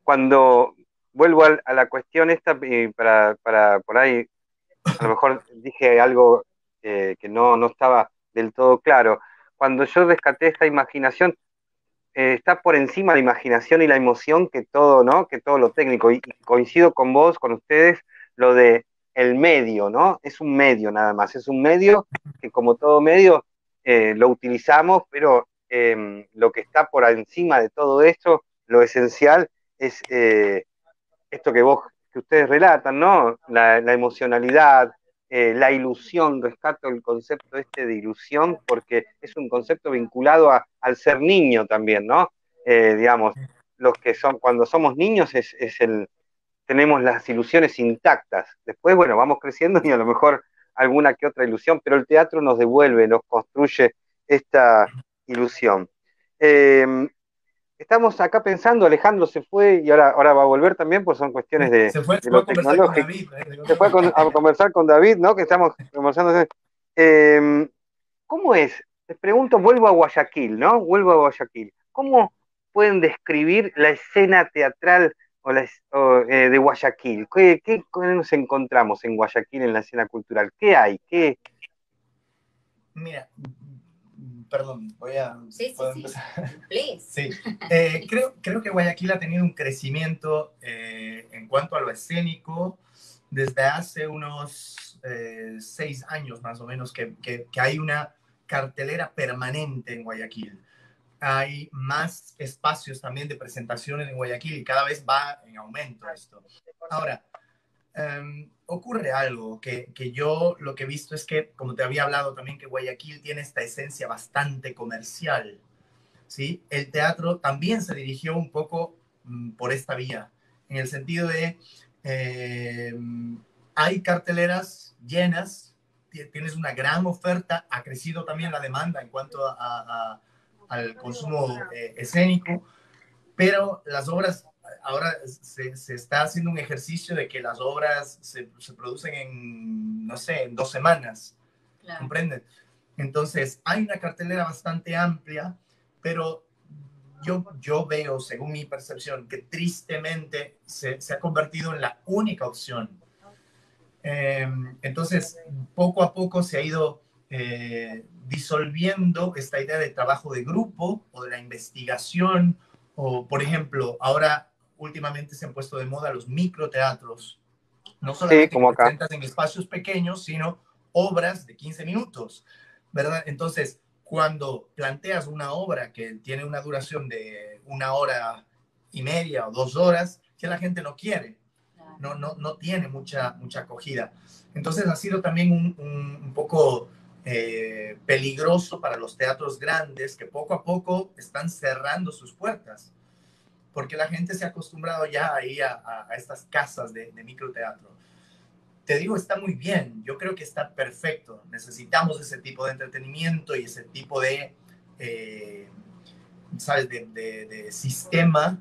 cuando vuelvo a, la cuestión esta, para, para por ahí, a lo mejor dije algo eh, que no, no estaba del todo claro cuando yo rescaté esta imaginación, eh, está por encima la imaginación y la emoción que todo, ¿no? Que todo lo técnico. Y, coincido con vos, con ustedes, lo de el medio, ¿no? Es un medio nada más, es un medio que como todo medio eh, lo utilizamos, pero em, lo que está por encima de todo esto, lo esencial, es eh, esto que vos, que ustedes relatan, ¿no? la emocionalidad, eh, la ilusión, rescato el concepto este de ilusión, porque es un concepto vinculado al ser niño también, ¿no? Eh, digamos, los que son, cuando somos niños es, el, tenemos las ilusiones intactas. Después, bueno, vamos creciendo y a lo mejor alguna que otra ilusión, pero el teatro nos devuelve, nos construye esta ilusión. Eh, estamos acá pensando, Alejandro se fue y ahora, ahora va a volver también, pues son cuestiones de, se fue, a conversar con David. ¿eh? Se fue a, conversar con David, ¿no? Que estamos conversando. Em, ¿Cómo es? Les pregunto, vuelvo a Guayaquil, ¿no? Vuelvo a Guayaquil. ¿Cómo pueden describir la escena teatral o eh, de Guayaquil? ¿Qué, ¿Qué, nos encontramos en Guayaquil en la escena cultural? ¿Qué hay? ¿Qué... Mira, perdón, voy a... Sí, sí, sí. sí. Eh, creo, creo que Guayaquil ha tenido un crecimiento eh, en cuanto a lo escénico desde hace unos eh, seis años más o menos que, que, hay una cartelera permanente en Guayaquil. Hay más espacios también de presentaciones en Guayaquil y cada vez va en aumento esto. Ahora, Em, ocurre algo que, que, yo lo que he visto es que, como te había hablado también, que Guayaquil tiene esta esencia bastante comercial. ¿sí? El teatro también se dirigió un poco mm, por esta vía, en el sentido de, em, hay carteleras llenas, tienes una gran oferta, ha crecido también la demanda en cuanto al consumo eh, escénico, pero las obras ahora se, se, está haciendo un ejercicio de que las obras se, se producen en, no sé, en dos semanas. Claro. ¿Comprenden? Entonces, hay una cartelera bastante amplia, pero yo, yo veo, según mi percepción, que tristemente se, se ha convertido en la única opción. Eh, entonces, poco a poco se ha ido eh, disolviendo esta idea de trabajo de grupo o de la investigación, o por ejemplo, ahora últimamente se han puesto de moda los microteatros. No solamente como presentas en espacios pequeños, sino obras de 15 minutos, ¿verdad? Entonces, cuando planteas una obra que tiene una duración de una hora y media o dos horas, que la gente no quiere, no, no, no tiene mucha, mucha acogida. Entonces ha sido también un, un, poco eh, peligroso para los teatros grandes que poco a poco están cerrando sus puertas porque la gente se ha acostumbrado ya a ir a, estas casas de, microteatro. te digo, está muy bien. Yo creo que está perfecto. Necesitamos ese tipo de entretenimiento y ese tipo de, eh, ¿sabes?, de, de, sistema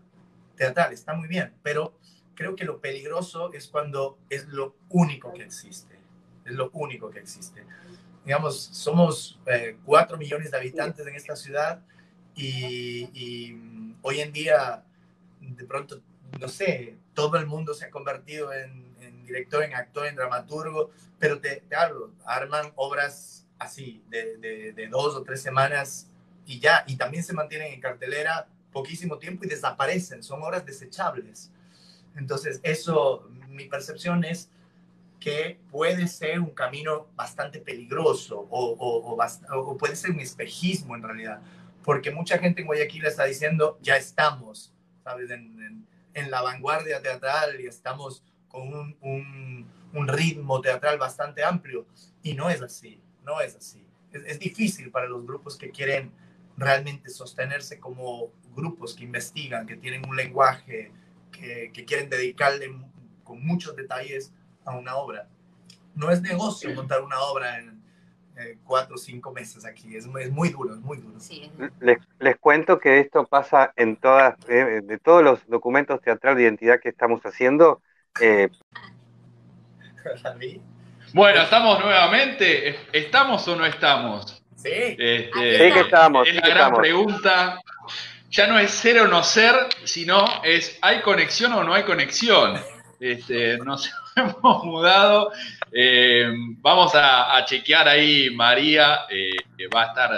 teatral. Está muy bien. Pero creo que lo peligroso es cuando es lo único que existe. Es lo único que existe. Digamos, somos eh, millones de habitantes en esta ciudad y, y mm, hoy en día, de pronto, no sé, todo el mundo se ha convertido en director, en actor, en dramaturgo, pero te, hablo, arman obras así, de, de, dos o tres semanas y ya, y también se mantienen en cartelera poquísimo tiempo y desaparecen, son obras desechables. Entonces, eso, mi percepción es que puede ser un camino bastante peligroso o, o, puede ser un espejismo en realidad, porque mucha gente en Guayaquil está diciendo, ya estamos, ¿sabes? En, en, en la vanguardia teatral y estamos con un, un, ritmo teatral bastante amplio. Y no es así, no es así. Es, difícil para los grupos que quieren realmente sostenerse como grupos que investigan, que tienen un lenguaje, que, que quieren dedicarle con muchos detalles a una obra. No es negocio montar una obra en, cuatro o cinco meses aquí. Es, es, muy duro, es muy duro. Les, les, cuento que esto pasa en todas, eh, de todos los documentos teatral de identidad que estamos haciendo, eh, bueno, estamos nuevamente. ¿Estamos o no estamos? Sí. Este, sí que estamos. Es la gran pregunta. Ya no es ser o no ser, sino es ¿hay conexión o no hay conexión? Este, nos hemos mudado. Eh, vamos a, chequear ahí, María, eh, que va a estar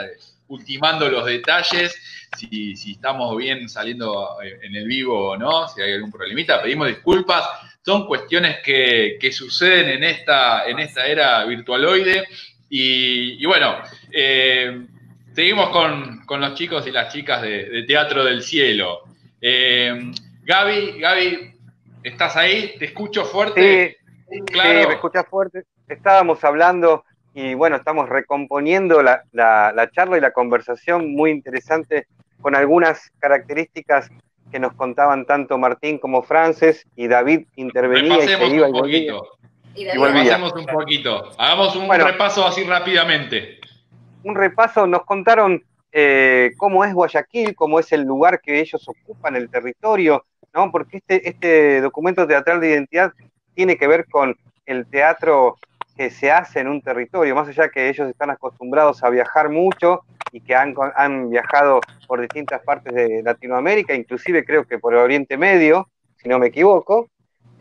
ultimando los detalles, si, estamos bien saliendo en el vivo o no, si hay algún problemita. Pedimos disculpas son cuestiones que, suceden en esta, en esta era virtualoide. Y, bueno, eh, seguimos con, los chicos y las chicas de, Teatro del Cielo. Eh, Gaby, Gaby, ¿estás ahí? ¿Te escucho fuerte? Sí, claro. me escuchas fuerte. Estábamos hablando y bueno, estamos recomponiendo la, la charla y la conversación muy interesante con algunas características que nos contaban tanto Martín como Frances y David intervenía y se iba un poquito. Y, Repasemos un poquito. Hagamos un repaso así rápidamente. Un repaso, nos contaron eh, cómo es Guayaquil, cómo es el lugar que ellos ocupan, el territorio, ¿no? Porque este, este documento teatral de identidad tiene que ver con el teatro que se hace en un territorio, más allá que ellos están acostumbrados a viajar mucho y que han, han viajado por distintas partes de Latinoamérica, inclusive creo que por el Oriente Medio, si no me equivoco,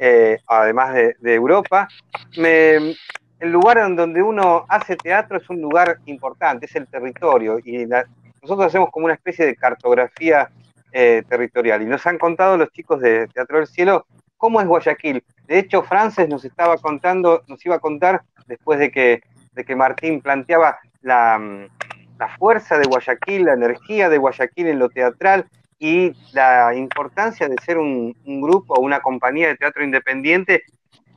eh, además de, Europa. el lugar en donde uno hace teatro es un lugar importante, es el territorio, y nosotros hacemos como una especie de cartografía eh, territorial. Y nos han contado los chicos de Teatro del Cielo cómo es Guayaquil. De hecho, Frances nos estaba contando, nos iba a contar después de que, Martín planteaba la, la fuerza de Guayaquil, la energía de Guayaquil en lo teatral y la importancia de ser un, grupo o una compañía de teatro independiente,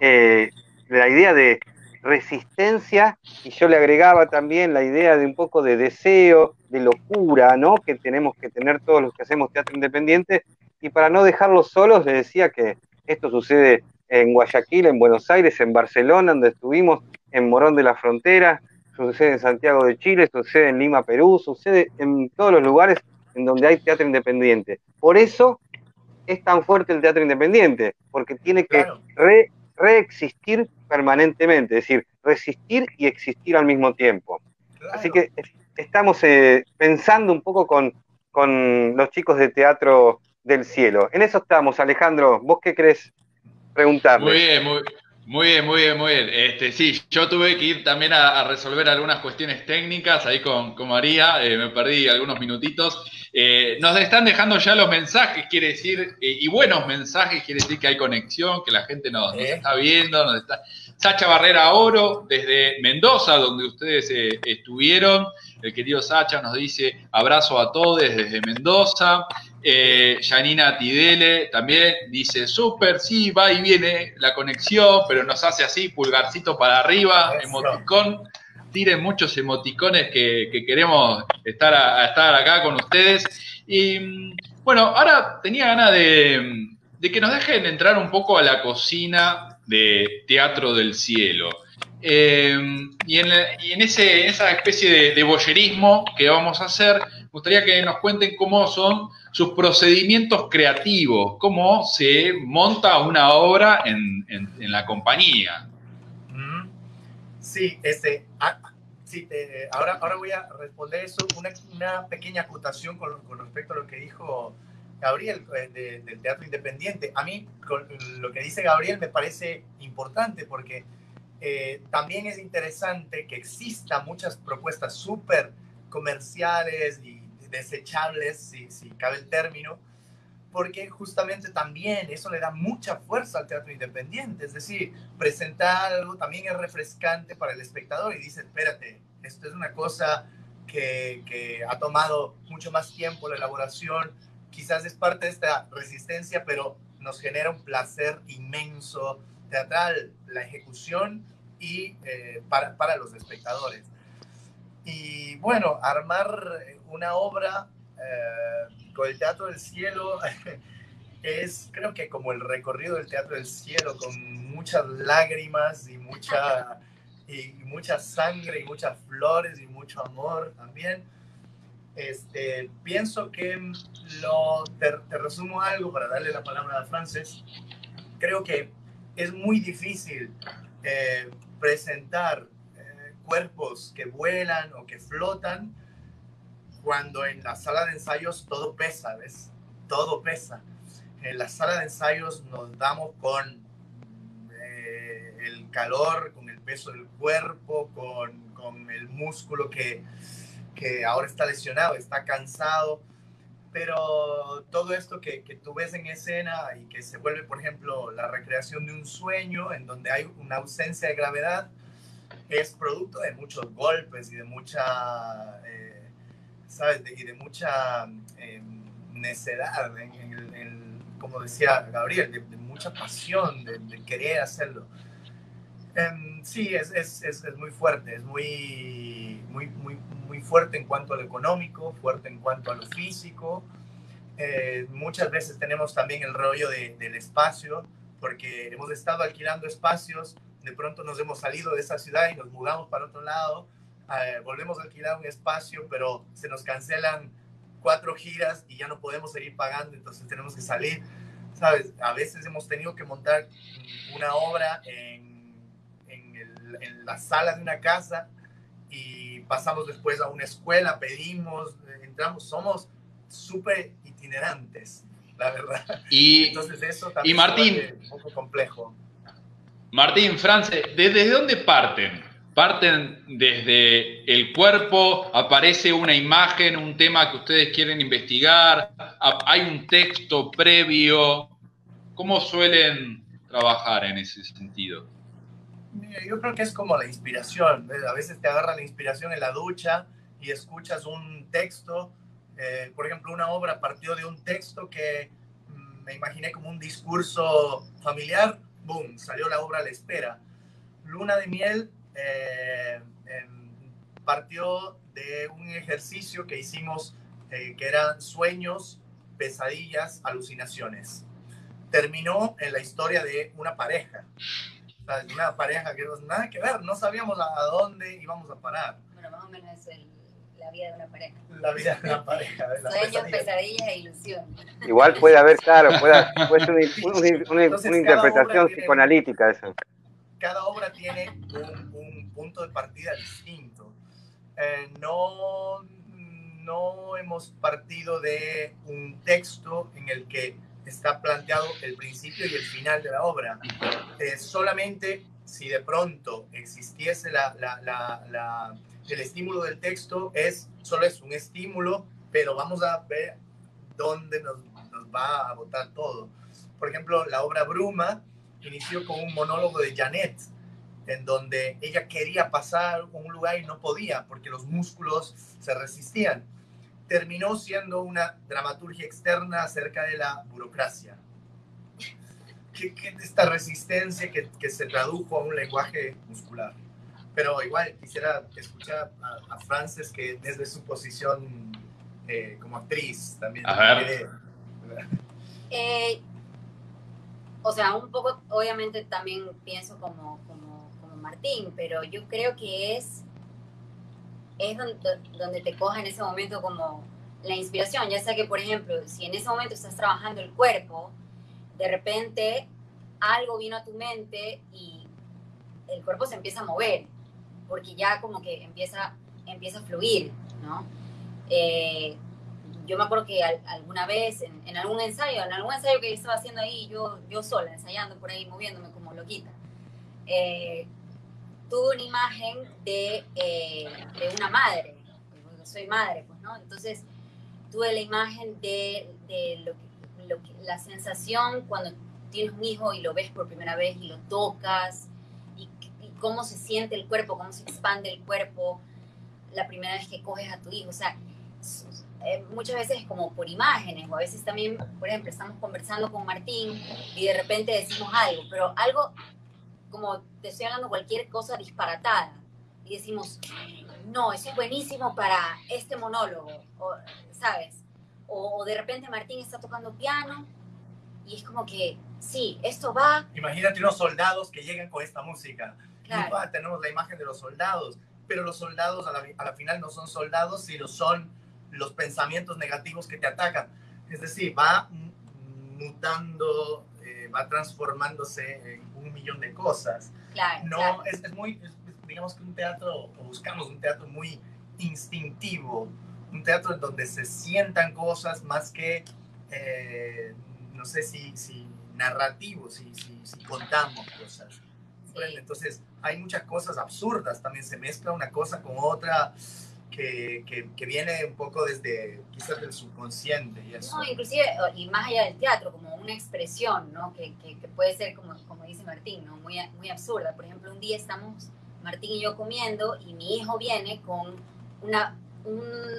eh, la idea de resistencia y yo le agregaba también la idea de un poco de deseo, de locura, ¿no? Que tenemos que tener todos los que hacemos teatro independiente y para no dejarlos solos le decía que esto sucede en Guayaquil, en Buenos Aires, en Barcelona, donde estuvimos, en Morón de la Frontera, sucede en Santiago de Chile, sucede en Lima, Perú, sucede en todos los lugares en donde hay teatro independiente. Por eso es tan fuerte el teatro independiente, porque tiene que reexistir permanentemente, es decir, resistir y existir al mismo tiempo. Así que estamos eh, pensando un poco con, con los chicos de Teatro del Cielo. En eso estamos, Alejandro. ¿Vos qué crees preguntarme? Muy bien, muy, muy bien, muy bien, muy bien. Este, sí, yo tuve que ir también a, resolver algunas cuestiones técnicas ahí con, con María, eh, me perdí algunos minutitos. Eh, nos están dejando ya los mensajes, quiere decir, eh, y buenos mensajes, quiere decir que hay conexión, que la gente nos, está viendo, nos está... Sacha Barrera Oro, desde Mendoza, donde ustedes estuvieron. El querido Sacha nos dice abrazo a todos desde Mendoza. Eh, Janina Tidele también dice, súper, sí, va y viene la conexión, pero nos hace así, pulgarcito para arriba, emoticón. Tiren muchos emoticones que, queremos estar, estar acá con ustedes. Y bueno, ahora tenía ganas de, que nos dejen entrar un poco a la cocina de Teatro del Cielo. Eh, y, en, ese, esa especie de, de boyerismo que vamos a hacer, me gustaría que nos cuenten cómo son sus procedimientos creativos, cómo se monta una obra en, la compañía. Sí, este, ah, sí ahora, ahora voy a responder eso, una, pequeña acotación con, con, respecto a lo que dijo Gabriel eh, del Teatro Independiente. A mí lo que dice Gabriel me parece importante porque eh, también es interesante que existan muchas propuestas súper comerciales y desechables, si, si cabe el término, porque justamente también eso le da mucha fuerza al teatro independiente. Es decir, presentar algo también es refrescante para el espectador y dice, espérate, esto es una cosa que, ha tomado mucho más tiempo la elaboración, quizás es parte de esta resistencia, pero nos genera un placer inmenso teatral, la ejecución y eh, para, para, los espectadores. Y bueno, armar una obra eh, con el Teatro del Cielo es creo que como el recorrido del Teatro del Cielo, con muchas lágrimas y mucha, y mucha sangre y muchas flores y mucho amor también. Este, pienso que lo, te, te resumo algo para darle la palabra a Frances. Creo que es muy difícil eh, presentar cuerpos que vuelan o que flotan cuando en la sala de ensayos todo pesa, ¿ves? Todo pesa. En la sala de ensayos nos damos con eh, el calor, con el peso del cuerpo, con, con el músculo que, que ahora está lesionado, está cansado pero todo esto que, que, tú ves en escena y que se vuelve, por ejemplo, la recreación de un sueño en donde hay una ausencia de gravedad, es producto de muchos golpes y de mucha, eh, ¿sabes? y de mucha eh, necedad, en, como decía Gabriel, de, mucha pasión, de, querer hacerlo. Em, sí, es, es, es, muy fuerte, es muy, muy, muy, muy fuerte en cuanto a lo económico, fuerte en cuanto a lo físico. Eh, muchas veces tenemos también el rollo del espacio, porque hemos estado alquilando espacios, de pronto nos hemos salido de esa ciudad y nos mudamos para otro lado, eh, volvemos a alquilar un espacio, pero se nos cancelan cuatro giras y ya no podemos seguir pagando, entonces tenemos que salir, ¿sabes? A veces hemos tenido que montar una obra en, en, el, en la sala de una casa y pasamos después a una escuela, pedimos, entramos, somos súper itinerantes, la verdad. Y, Entonces eso también y Martín, es un poco complejo. Martín, France, ¿desde dónde parten? Parten desde el cuerpo, aparece una imagen, un tema que ustedes quieren investigar, hay un texto previo. ¿Cómo suelen trabajar en ese sentido? yo creo que es como la inspiración. A veces te agarra la inspiración en la ducha y escuchas un texto. Eh, por ejemplo, una obra partió de un texto que mm, me imaginé como un discurso familiar. ¡Boom! Salió la obra a la espera. Luna de miel eh, em, partió de un ejercicio que hicimos eh, que eran sueños, pesadillas, alucinaciones. Terminó en la historia de una pareja una pareja que no nada que ver, no sabíamos a dónde íbamos a parar. Bueno, más o menos es la vida de una pareja. La vida de una pareja. Sueños, pesadillas e ilusión. Igual puede haber, claro, puede, puede ser una, una, interpretación psicoanalítica eso. Cada obra tiene un, punto de partida distinto. Eh, no, no hemos partido de un texto en el que está planteado el principio y el final de la obra. Eh, solamente si de pronto existiese la, la, la, el estímulo del texto, es, solo es un estímulo, pero vamos a ver dónde nos, va a botar todo. Por ejemplo, la obra Bruma inició con un monólogo de Janet, en donde ella quería pasar un lugar y no podía porque los músculos se resistían terminó siendo una dramaturgia externa acerca de la burocracia. ¿Qué, qué esta resistencia que, se tradujo a un lenguaje muscular? Pero igual quisiera escuchar a, a Frances que desde su posición eh, como actriz también. A ver. Eh, o sea, un poco, obviamente también pienso como, como, como Martín, pero yo creo que es, es donde, donde te coja en ese momento como la inspiración, ya sea que, por ejemplo, si en ese momento estás trabajando el cuerpo, de repente algo vino a tu mente y el cuerpo se empieza a mover, porque ya como que empieza, empieza a fluir, ¿no? Eh, yo me acuerdo que alguna vez en, algún ensayo, en algún ensayo que yo estaba haciendo ahí, yo, yo sola, ensayando por ahí, moviéndome como loquita, eh, tuve una imagen de, eh, de una madre, soy madre, pues, ¿no? Entonces tuve la imagen de, de lo, lo la sensación cuando tienes un hijo y lo ves por primera vez y lo tocas, cómo se siente el cuerpo, cómo se expande el cuerpo la primera vez que coges a tu hijo, o sea, eh, muchas veces como por imágenes, o a veces también, por ejemplo, estamos conversando con Martín y de repente decimos algo, pero algo como te estoy hablando cualquier cosa disparatada y decimos, no, eso es buenísimo para este monólogo, o, ¿sabes? O, de repente Martín está tocando piano y es como que, sí, esto va. Imagínate unos soldados que llegan con esta música. Claro. tenemos la imagen de los soldados, pero los soldados a la, a la final no son soldados, sino son los pensamientos negativos que te atacan. Es decir, va mutando, eh, va transformándose en un millón de cosas. Claro, no, Es, es, muy, digamos que un teatro, o buscamos un teatro muy instintivo, un teatro en donde se sientan cosas más que, eh, no sé si, si narrativo, si, si, si contamos cosas. Entonces, hay muchas cosas absurdas, también se mezcla una cosa con otra que, que, viene un poco desde quizás del subconsciente y eso. No, inclusive, y más allá del teatro, como una expresión, ¿no? Que, que, puede ser, como, como dice Martín, ¿no? Muy, muy absurda. Por ejemplo, un día estamos Martín y yo comiendo y mi hijo viene con una,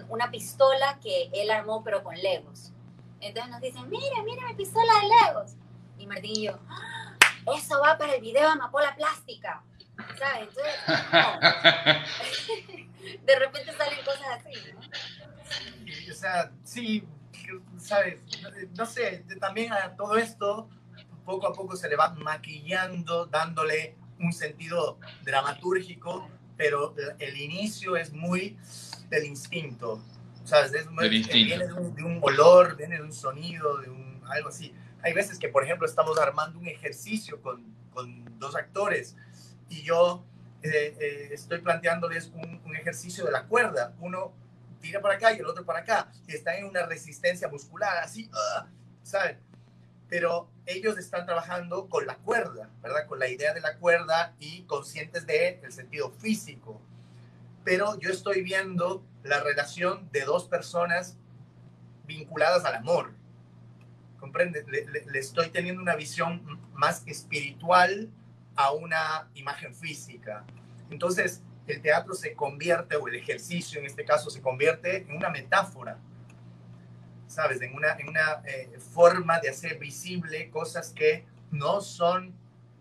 una pistola que él armó pero con legos. Entonces nos dicen, mira, mira mi pistola de legos. Y Martín y yo, ¡Ah! Eso va para el video de Amapola Plástica. ¿Sabes? Entonces, de repente salen cosas así, ¿no? o sea, sí, ¿sabes? No sé, también a todo esto, poco a poco se le va maquillando, dándole un sentido dramatúrgico, pero el inicio es muy del instinto, ¿sabes? Es muy, Viene de un, de un, olor, viene de un sonido, de un, algo así. Hay veces que, por ejemplo, estamos armando un ejercicio con, con dos actores y yo eh, eh, estoy planteándoles un, un, ejercicio de la cuerda. Uno tira para acá y el otro para acá. Y están en una resistencia muscular, así, uh, ¿saben? Pero ellos están trabajando con la cuerda, ¿verdad? Con la idea de la cuerda y conscientes del el sentido físico. Pero yo estoy viendo la relación de dos personas vinculadas al amor. ¿Comprende? Le, le, le estoy teniendo una visión más espiritual a una imagen física. Entonces, el teatro se convierte, o el ejercicio en este caso, se convierte en una metáfora, ¿sabes? En una, en una eh, forma de hacer visible cosas que no son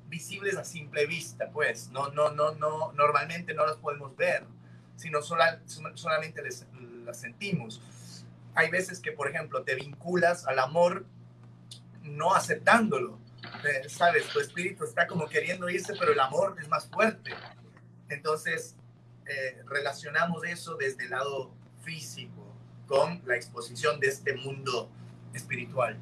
visibles a simple vista, pues, no, no, no, no, normalmente no las podemos ver, sino sola, solamente les, las sentimos. Hay veces que, por ejemplo, te vinculas al amor no aceptándolo, sabes, tu espíritu está como queriendo irse, pero el amor es más fuerte. Entonces, eh, relacionamos eso desde el lado físico con la exposición de este mundo espiritual.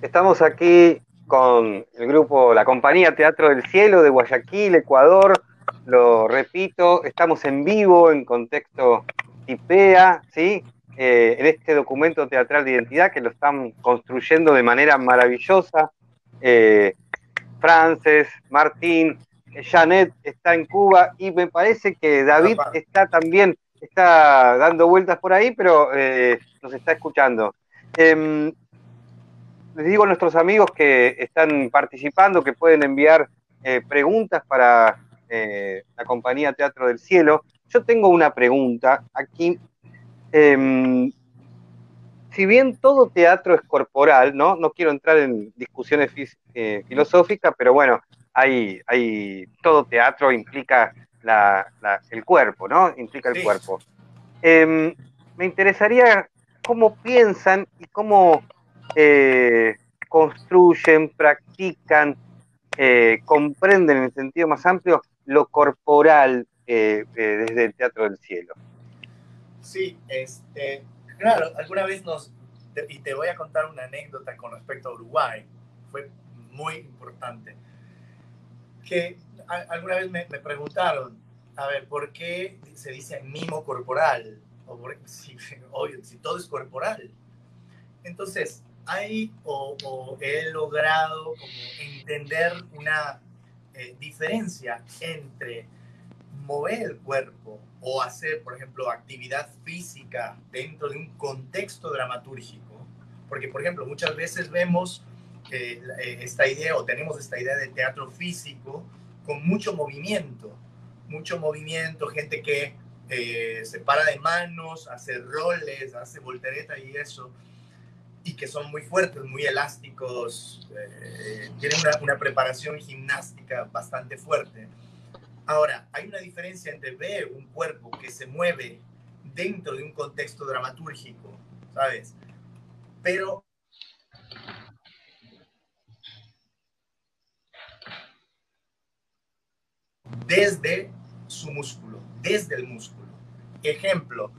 Estamos aquí con el grupo, la compañía Teatro del Cielo de Guayaquil, Ecuador. Lo repito, estamos en vivo en contexto TIPEA, ¿sí? Eh, en este documento teatral de identidad que lo están construyendo de manera maravillosa. Eh, Frances, Martín, Janet está en Cuba y me parece que David está también, está dando vueltas por ahí, pero eh, nos está escuchando. Eh, les digo a nuestros amigos que están participando que pueden enviar eh, preguntas para eh, la compañía Teatro del Cielo. Yo tengo una pregunta aquí eh, si bien todo teatro es corporal, ¿no? No quiero entrar en discusiones eh, filosóficas, pero bueno, hay, hay, todo teatro implica la, la, el cuerpo, ¿no? Implica el sí. cuerpo. Eh, me interesaría cómo piensan y cómo, eh, construyen, practican, eh, comprenden en el sentido más amplio lo corporal desde el Teatro del Cielo. Sí, este, claro, alguna vez nos, y te voy a contar una anécdota con respecto a Uruguay, fue muy importante, que alguna vez me, preguntaron, a ver, ¿por qué se dice mimo corporal? O si, obvio, si todo es corporal. Entonces, hay o, he logrado como entender una eh, diferencia entre mover el cuerpo o hacer, por ejemplo, actividad física dentro de un contexto dramatúrgico. Porque, por ejemplo, muchas veces vemos eh, esta idea o tenemos esta idea de teatro físico con mucho movimiento, mucho movimiento, gente que eh, se para de manos, hace roles, hace voltereta y eso y que son muy fuertes, muy elásticos, eh, tienen una, preparación gimnástica bastante fuerte. Ahora, hay una diferencia entre ver un cuerpo que se mueve dentro de un contexto dramatúrgico, ¿sabes? Pero desde su músculo, desde el músculo. Ejemplo,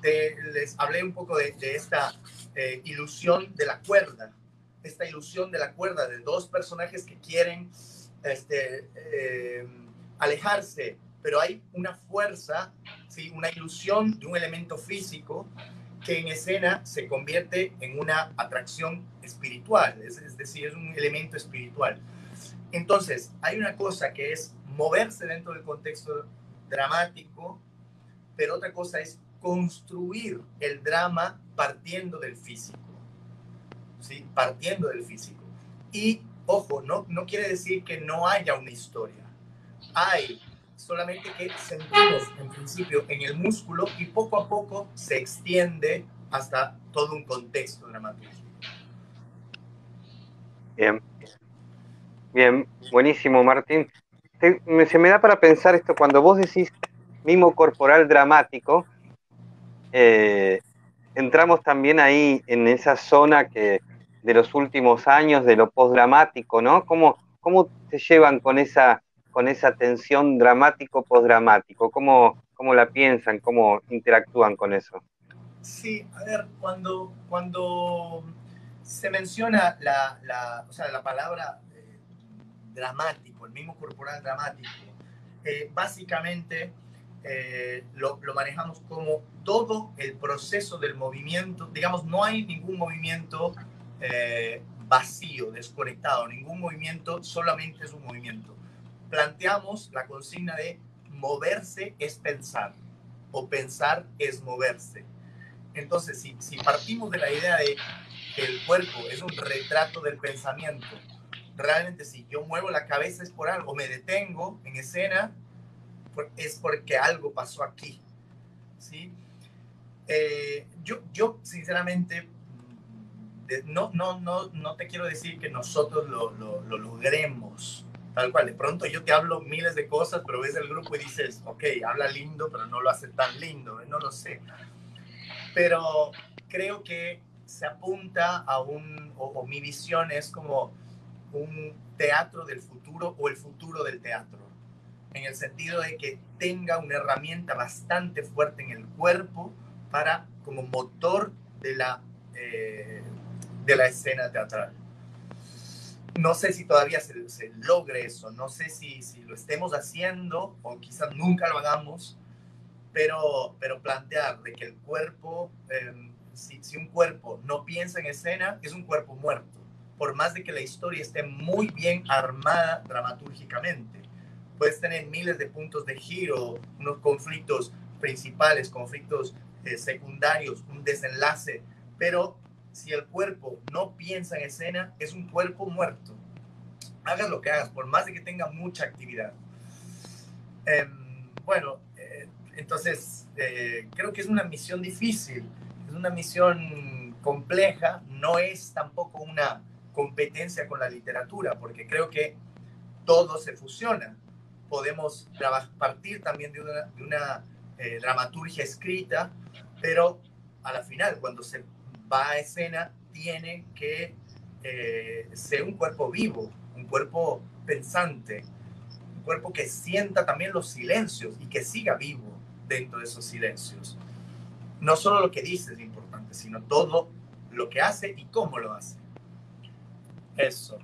les hablé un poco de, esta eh, ilusión de la cuerda, esta ilusión de la cuerda de dos personajes que quieren este, eh, alejarse, pero hay una fuerza, ¿sí? una ilusión de un elemento físico que en escena se convierte en una atracción espiritual, es, decir, es un elemento espiritual. Entonces, hay una cosa que es moverse dentro del contexto dramático, pero otra cosa es construir el drama partiendo del físico. ¿sí? Partiendo del físico. Y, ojo, no, no quiere decir que no haya una historia. Hay, solamente que sentimos en principio en el músculo y poco a poco se extiende hasta todo un contexto dramático. Bien. Bien, buenísimo, Martín. se me da para pensar esto cuando vos decís mimo corporal dramático, eh, entramos también ahí en esa zona que de los últimos años, de lo postdramático, ¿no? ¿Cómo, cómo se llevan con esa, con esa tensión dramático-postdramático? ¿Cómo, ¿Cómo la piensan? ¿Cómo interactúan con eso? Sí, a ver, cuando, cuando se menciona la, la, o sea, la palabra eh, dramático, el mismo corporal dramático, eh, básicamente eh, lo, manejamos como todo el proceso del movimiento. Digamos, no hay ningún movimiento vacío, desconectado, ningún movimiento solamente es un movimiento. Planteamos la consigna de moverse es pensar o pensar es moverse. Entonces, si, si partimos de la idea de que el cuerpo es un retrato del pensamiento, realmente si yo muevo la cabeza es por algo, me detengo en escena, es porque algo pasó aquí. ¿sí? Eh, yo, yo, sinceramente, no, no, no, no te quiero decir que nosotros lo, lo, logremos. Tal cual, de pronto yo te hablo miles de cosas, pero ves el grupo y dices, ok, habla lindo, pero no lo hace tan lindo, no lo sé. Pero creo que se apunta a un, o mi visión es como un teatro del futuro o el futuro del teatro en el sentido de que tenga una herramienta bastante fuerte en el cuerpo para como motor de la, eh, de la escena teatral. No sé si todavía se, se logre eso, no sé si, si, lo estemos haciendo o quizás nunca lo hagamos, pero, pero plantear de que el cuerpo, em, si, si un cuerpo no piensa en escena, es un cuerpo muerto, por más de que la historia esté muy bien armada dramatúrgicamente. Puedes tener miles de puntos de giro, unos conflictos principales, conflictos eh, secundarios, un desenlace, pero si el cuerpo no piensa en escena, es un cuerpo muerto. Hagas lo que hagas, por más de que tenga mucha actividad. Em, bueno, eh, entonces eh, creo que es una misión difícil, es una misión compleja, no es tampoco una competencia con la literatura, porque creo que todo se fusiona podemos partir también de una, eh, dramaturgia escrita, pero a la final, cuando se va a escena, tiene que eh, sea un cuerpo vivo, un cuerpo pensante, un cuerpo que sienta también los silencios y que siga vivo dentro de esos silencios. No solo lo que dice es importante, sino todo lo que hace y cómo lo hace. Eso.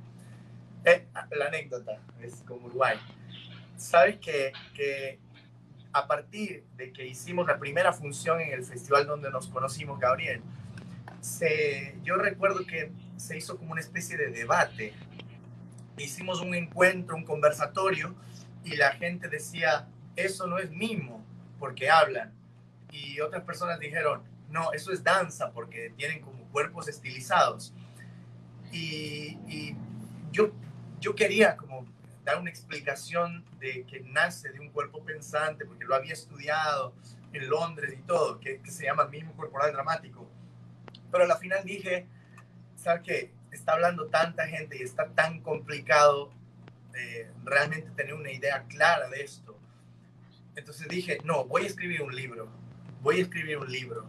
Eh, la anécdota es como Uruguay. Sabes que, que a partir de que hicimos la primera función en el festival donde nos conocimos, Gabriel, se, yo recuerdo que se hizo como una especie de debate. Hicimos un encuentro, un conversatorio, y la gente decía, eso no es mimo, porque hablan. Y otras personas dijeron, no, eso es danza, porque tienen como cuerpos estilizados. Y, yo, yo quería como dar una explicación de que nace de un cuerpo pensante, porque lo había estudiado en Londres y todo, que, se llama mismo corporal dramático. Pero al final dije, ¿sabes qué? Está hablando tanta gente y está tan complicado de realmente tener una idea clara de esto. Entonces dije, no, voy a escribir un libro, voy a escribir un libro.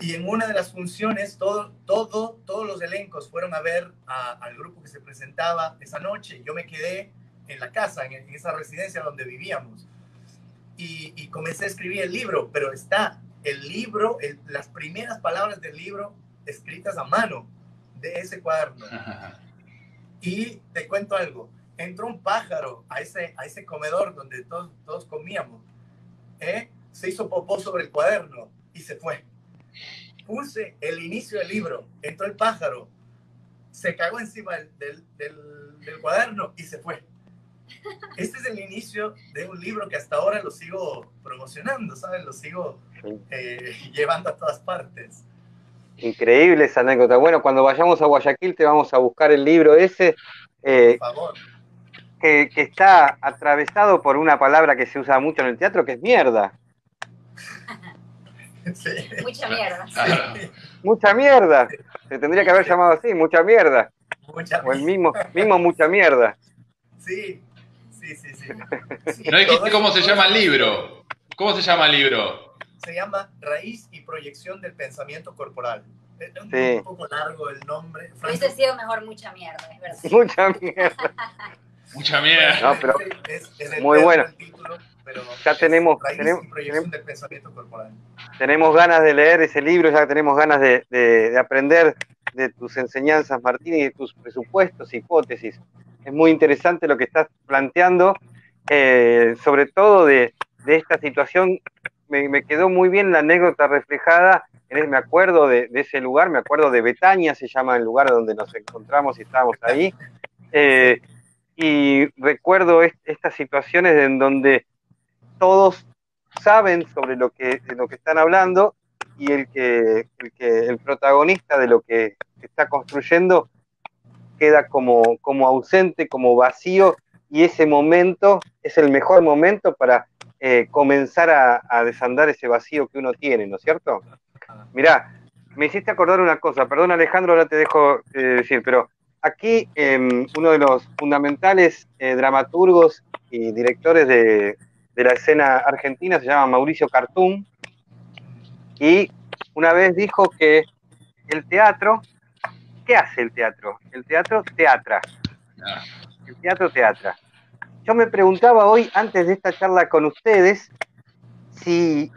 Y en una de las funciones, todo, todo, todos los elencos fueron a ver al grupo que se presentaba esa noche. Yo me quedé en la casa, en, esa residencia donde vivíamos. Y, y, comencé a escribir el libro, pero está el libro, las primeras palabras del libro escritas a mano de ese cuaderno. Y te cuento algo, entró un pájaro a ese, a ese comedor donde todos, todos comíamos, ¿eh? se hizo popó sobre el cuaderno y se fue puse el inicio del libro, entró el pájaro, se cagó encima del, del, cuaderno y se fue. Este es el inicio de un libro que hasta ahora lo sigo promocionando, ¿sabes? Lo sigo eh, llevando a todas partes. Increíble esa anécdota. Bueno, cuando vayamos a Guayaquil te vamos a buscar el libro ese. Eh, por favor. Que, que, está atravesado por una palabra que se usa mucho en el teatro, que es mierda. Mucha mierda. Mucha mierda. Se tendría que haber llamado así, mucha mierda. o el mismo, mismo mucha mierda. Sí, sí, sí, sí. no dijiste cómo se llama el libro. ¿Cómo se llama el libro? Se llama Raíz y Proyección del Pensamiento Corporal. Es un, poco largo el nombre. Hubiese sido mejor mucha mierda, es verdad. Mucha mierda. mucha mierda. No, pero muy bueno ya tenemos, tenemos, tenemos, ganas de leer ese libro, ya tenemos ganas de, aprender de tus enseñanzas, Martín, y de tus presupuestos, hipótesis. Es muy interesante lo que estás planteando, eh, sobre todo de, esta situación. Me, quedó muy bien la anécdota reflejada, me acuerdo de, ese lugar, me acuerdo de Betania, se llama el lugar donde nos encontramos y estábamos ahí. Eh, y recuerdo estas situaciones en donde todos saben sobre lo que, de lo que están hablando y el el que el protagonista de lo que está construyendo queda como, como ausente, como vacío, y ese momento es el mejor momento para eh, comenzar a, desandar ese vacío que uno tiene, ¿no es cierto? Mirá, me hiciste acordar una cosa, perdón Alejandro, ahora te dejo eh, decir, pero aquí em, uno de los fundamentales eh, dramaturgos y directores de, de la escena argentina, se llama Mauricio Cartún, y una vez dijo que el teatro, ¿qué hace el teatro? El teatro teatra. El teatro teatra. Yo me preguntaba hoy, antes de esta charla con ustedes, si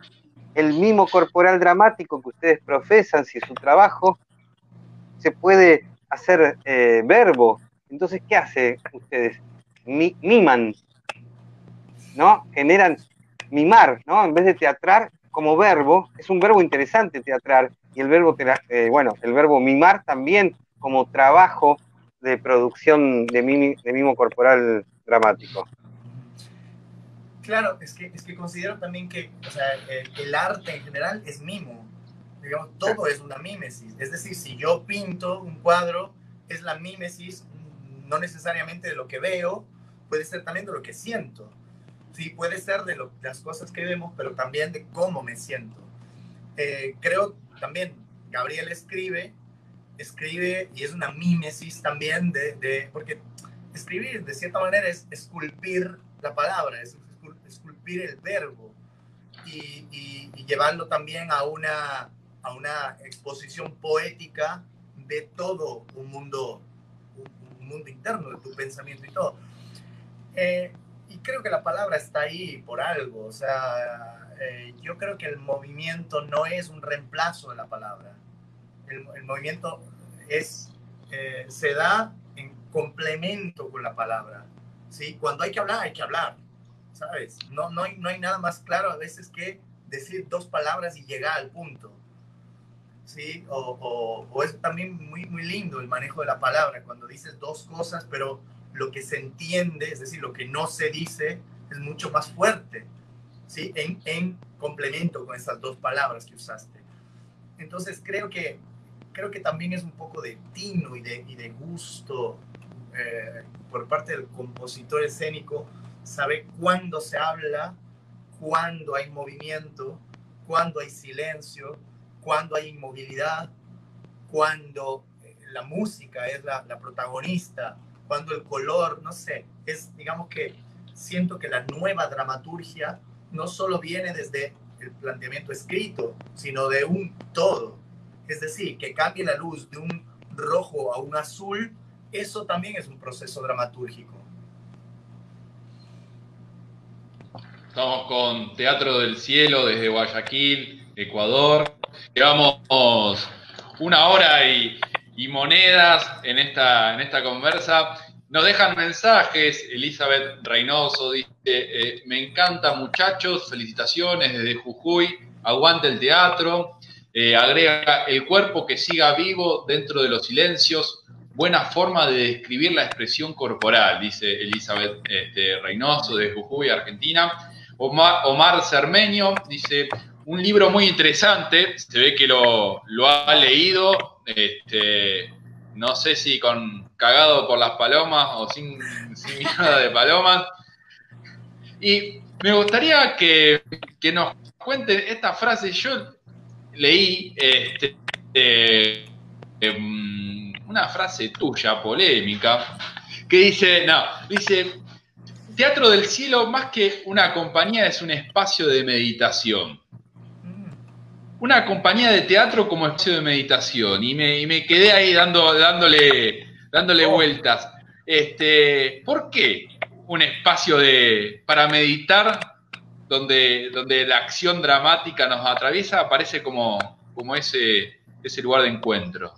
el mimo corporal dramático que ustedes profesan, si su trabajo, se puede hacer eh, verbo. Entonces, ¿qué hace ustedes? miman, ¿no? Generan mimar, ¿no? En vez de teatrar como verbo, es un verbo interesante teatrar, y el verbo, eh, bueno, el verbo mimar también como trabajo de producción de, mimo corporal dramático. Claro, es que, es que considero también que o sea, el, arte en general es mimo. Digamos, todo es una mímesis. Es decir, si yo pinto un cuadro, es la mímesis no necesariamente de lo que veo, puede ser también de lo que siento sí, puede ser de, las cosas que vemos, pero también de cómo me siento. Eh, creo también, Gabriel escribe, escribe y es una mímesis también de, porque escribir de cierta manera es esculpir la palabra, es esculpir el verbo y, y, también a una, a una exposición poética ve todo un mundo, un, mundo interno de tu pensamiento y todo. Eh, y creo que la palabra está ahí por algo, o sea, eh, yo creo que el movimiento no es un reemplazo de la palabra. El, movimiento es, eh, se da complemento con la palabra. ¿sí? Cuando hay que hablar, hay que hablar, ¿sabes? No, no, hay, no hay nada más claro a veces que decir dos palabras y llegar al punto. ¿sí? O, es también muy, muy lindo el manejo de la palabra, cuando dices dos cosas, pero lo que se entiende, es decir, lo que no se dice, es mucho más fuerte, ¿sí? En, en complemento con esas dos palabras que usaste. Entonces creo que, creo que también es un poco de tino y de, y de gusto eh, por parte del compositor escénico, sabe cuándo se habla, cuándo hay movimiento, cuándo hay silencio, cuando hay inmovilidad, cuando eh, la música es la, protagonista, cuando el color, no sé, es, digamos que siento que la nueva dramaturgia no solo viene desde el planteamiento escrito, sino de un todo. Es decir, que cambie la luz de un rojo a un azul, eso también es un proceso dramatúrgico. Estamos con Teatro del Cielo desde Guayaquil, Ecuador. Llevamos una hora y, monedas en esta, en esta conversa. Nos dejan mensajes. Elizabeth Reynoso dice: eh, Me encanta, muchachos. Felicitaciones desde Jujuy. Aguante el teatro. Eh, agrega: El cuerpo que siga vivo dentro de los silencios. Buena forma de describir la expresión corporal, dice Elizabeth este, Reynoso de Jujuy, Argentina. Omar, Omar Cermeño dice: un libro muy interesante, se ve que lo, ha leído, este, no sé si con cagado por las palomas o sin, sin mirada de palomas. Y me gustaría que, nos cuente esta frase. Yo leí este, em, una frase tuya, polémica, que dice, no, dice, Teatro del Cielo, más que una compañía, es un espacio de meditación una compañía de teatro como espacio de meditación y me, quedé ahí dando, dándole, dándole oh. vueltas. Este, ¿Por qué un espacio de, para meditar donde, donde la acción dramática nos atraviesa parece como, como ese, ese lugar de encuentro?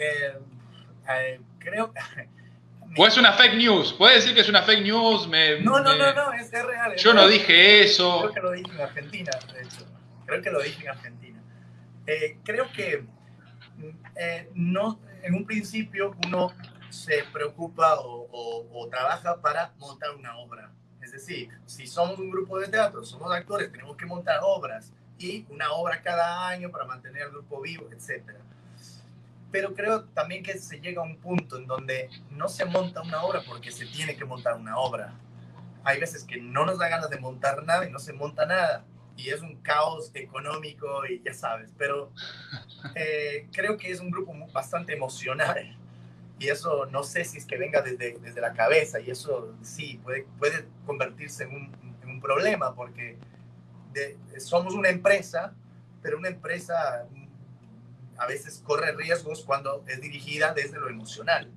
Mm, eh, eh, creo o es una fake news. Puede decir que es una fake news. Me, no, no, no, no, es, real. Yo no dije eso. Creo que lo dije en Argentina, de hecho. Creo que lo dije en Argentina. Eh, creo que eh, no, en un principio uno se preocupa o, o, trabaja para montar una obra. Es decir, si somos un grupo de teatro, somos actores, tenemos que montar obras y una obra cada año para mantener el grupo vivo, etcétera pero creo también que se llega a un punto en donde no se monta una obra porque se tiene que montar una obra. Hay veces que no nos da ganas de montar nada y no se monta nada y es un caos económico y ya sabes, pero eh, creo que es un grupo bastante emocional y eso no sé si es que venga desde, desde la cabeza y eso sí puede, puede convertirse en un, en un problema porque somos una empresa, pero una empresa a veces corre riesgos cuando es dirigida desde lo emocional.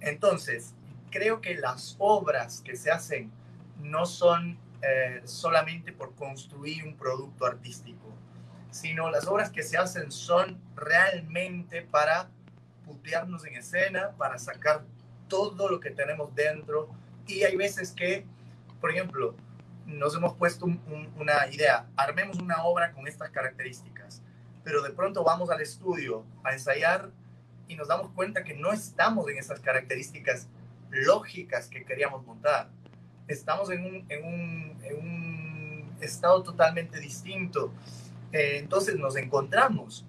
Entonces, creo que las obras que se hacen no son eh, solamente por construir un producto artístico, sino las obras que se hacen son realmente para putearnos en escena, para sacar todo lo que tenemos dentro. Y hay veces que, por ejemplo, nos hemos puesto una idea, armemos una obra con estas características pero de pronto vamos al estudio a ensayar y nos damos cuenta que no estamos en esas características lógicas que queríamos montar. Estamos en un, en un, en un estado totalmente distinto. Eh, entonces nos encontramos.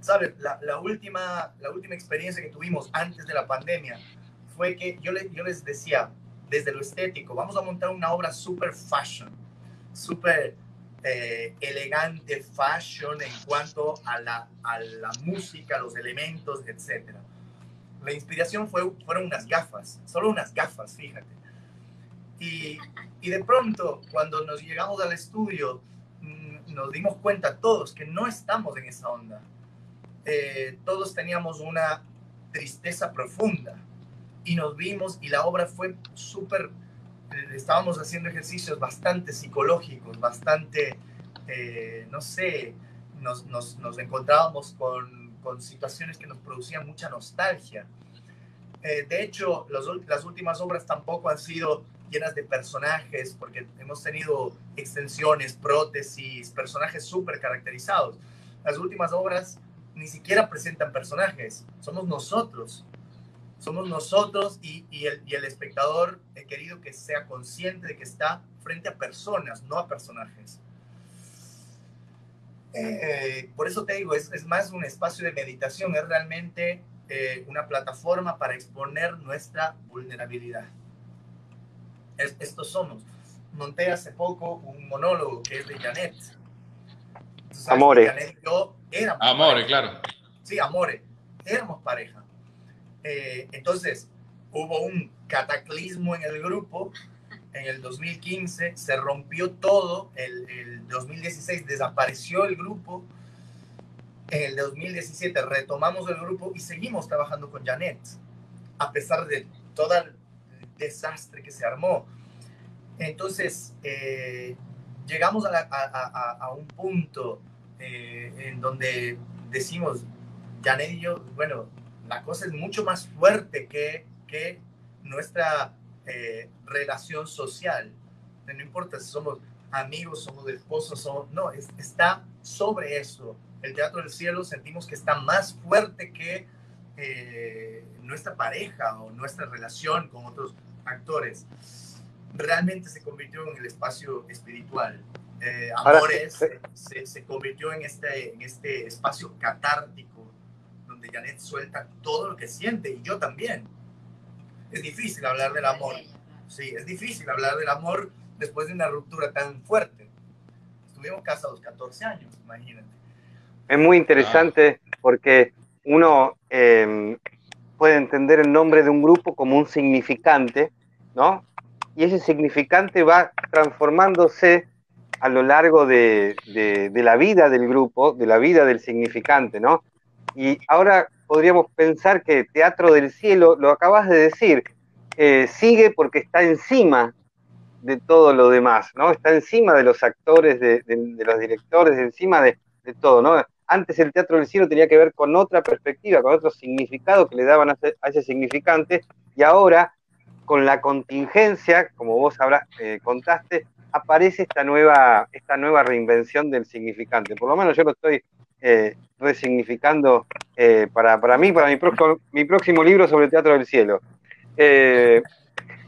¿Sabes? La, última, la última experiencia que tuvimos antes de la pandemia fue que yo, le, yo les decía, desde lo estético, vamos a montar una obra super fashion, super eh, elegante fashion en cuanto a la, a la música, los elementos, etc. La inspiración fue, fueron unas gafas, solo unas gafas, fíjate. Y, y de pronto, cuando nos llegamos al estudio, mm, nos dimos cuenta todos que no estamos en esa onda. Eh, todos teníamos una tristeza profunda y nos vimos y la obra fue súper, estábamos haciendo ejercicios bastante psicológicos, bastante, eh, no sé, nos, nos, nos encontrábamos con, con, situaciones que nos producían mucha nostalgia. de hecho, los, las últimas obras tampoco han sido llenas de personajes, porque hemos tenido extensiones, prótesis, personajes súper caracterizados. Las últimas obras ni siquiera presentan personajes, somos nosotros. Somos nosotros y, y, el, y el, espectador he querido que sea consciente de que está frente a personas, no a personajes. Eh, por eso te digo, es, es, más un espacio de meditación, es realmente eh, una plataforma para exponer nuestra vulnerabilidad estos somos. Monté hace poco un monólogo que es de Janet. Amore. Janet yo éramos Amore, claro. Sí, Amore. Éramos pareja. Eh, entonces, hubo un cataclismo en el grupo. En el 2015 se rompió todo. El, el 2016 desapareció el grupo. En el 2017 retomamos el grupo y seguimos trabajando con Janet. A pesar de toda desastre que se armó. Entonces, eh, llegamos a, un punto eh, en donde decimos, Janet y yo, bueno, la cosa es mucho más fuerte que, que nuestra eh, relación social. No importa si somos amigos, somos esposos, somos, no, está sobre eso. El Teatro del Cielo sentimos que está más fuerte que nuestra pareja o nuestra relación con otros actores, realmente se convirtió en el espacio espiritual. Eh, Amores se, se, convirtió en este, en este espacio catártico donde Janet suelta todo lo que siente y yo también. Es difícil hablar del amor. Sí, es difícil hablar del amor después de una ruptura tan fuerte. Estuvimos casados 14 años, imagínate. Es muy interesante porque uno eh, puede entender el nombre de un grupo como un significante ¿no? Y ese significante va transformándose a lo largo de, la vida del grupo, de la vida del significante, ¿no? Y ahora podríamos pensar que Teatro del Cielo, lo acabas de decir, eh, sigue porque está encima de todo lo demás, ¿no? Está encima de los actores, de, los directores, encima de, todo, ¿no? Antes el Teatro del Cielo tenía que ver con otra perspectiva, con otro significado que le daban a ese, a ese significante, y ahora con la contingencia, como vos habrás, eh, contaste, aparece esta nueva, esta nueva reinvención del significante. Por lo menos yo lo estoy eh, resignificando eh, para, para, mí, para mi, próximo, mi próximo libro sobre el Teatro del Cielo. Eh,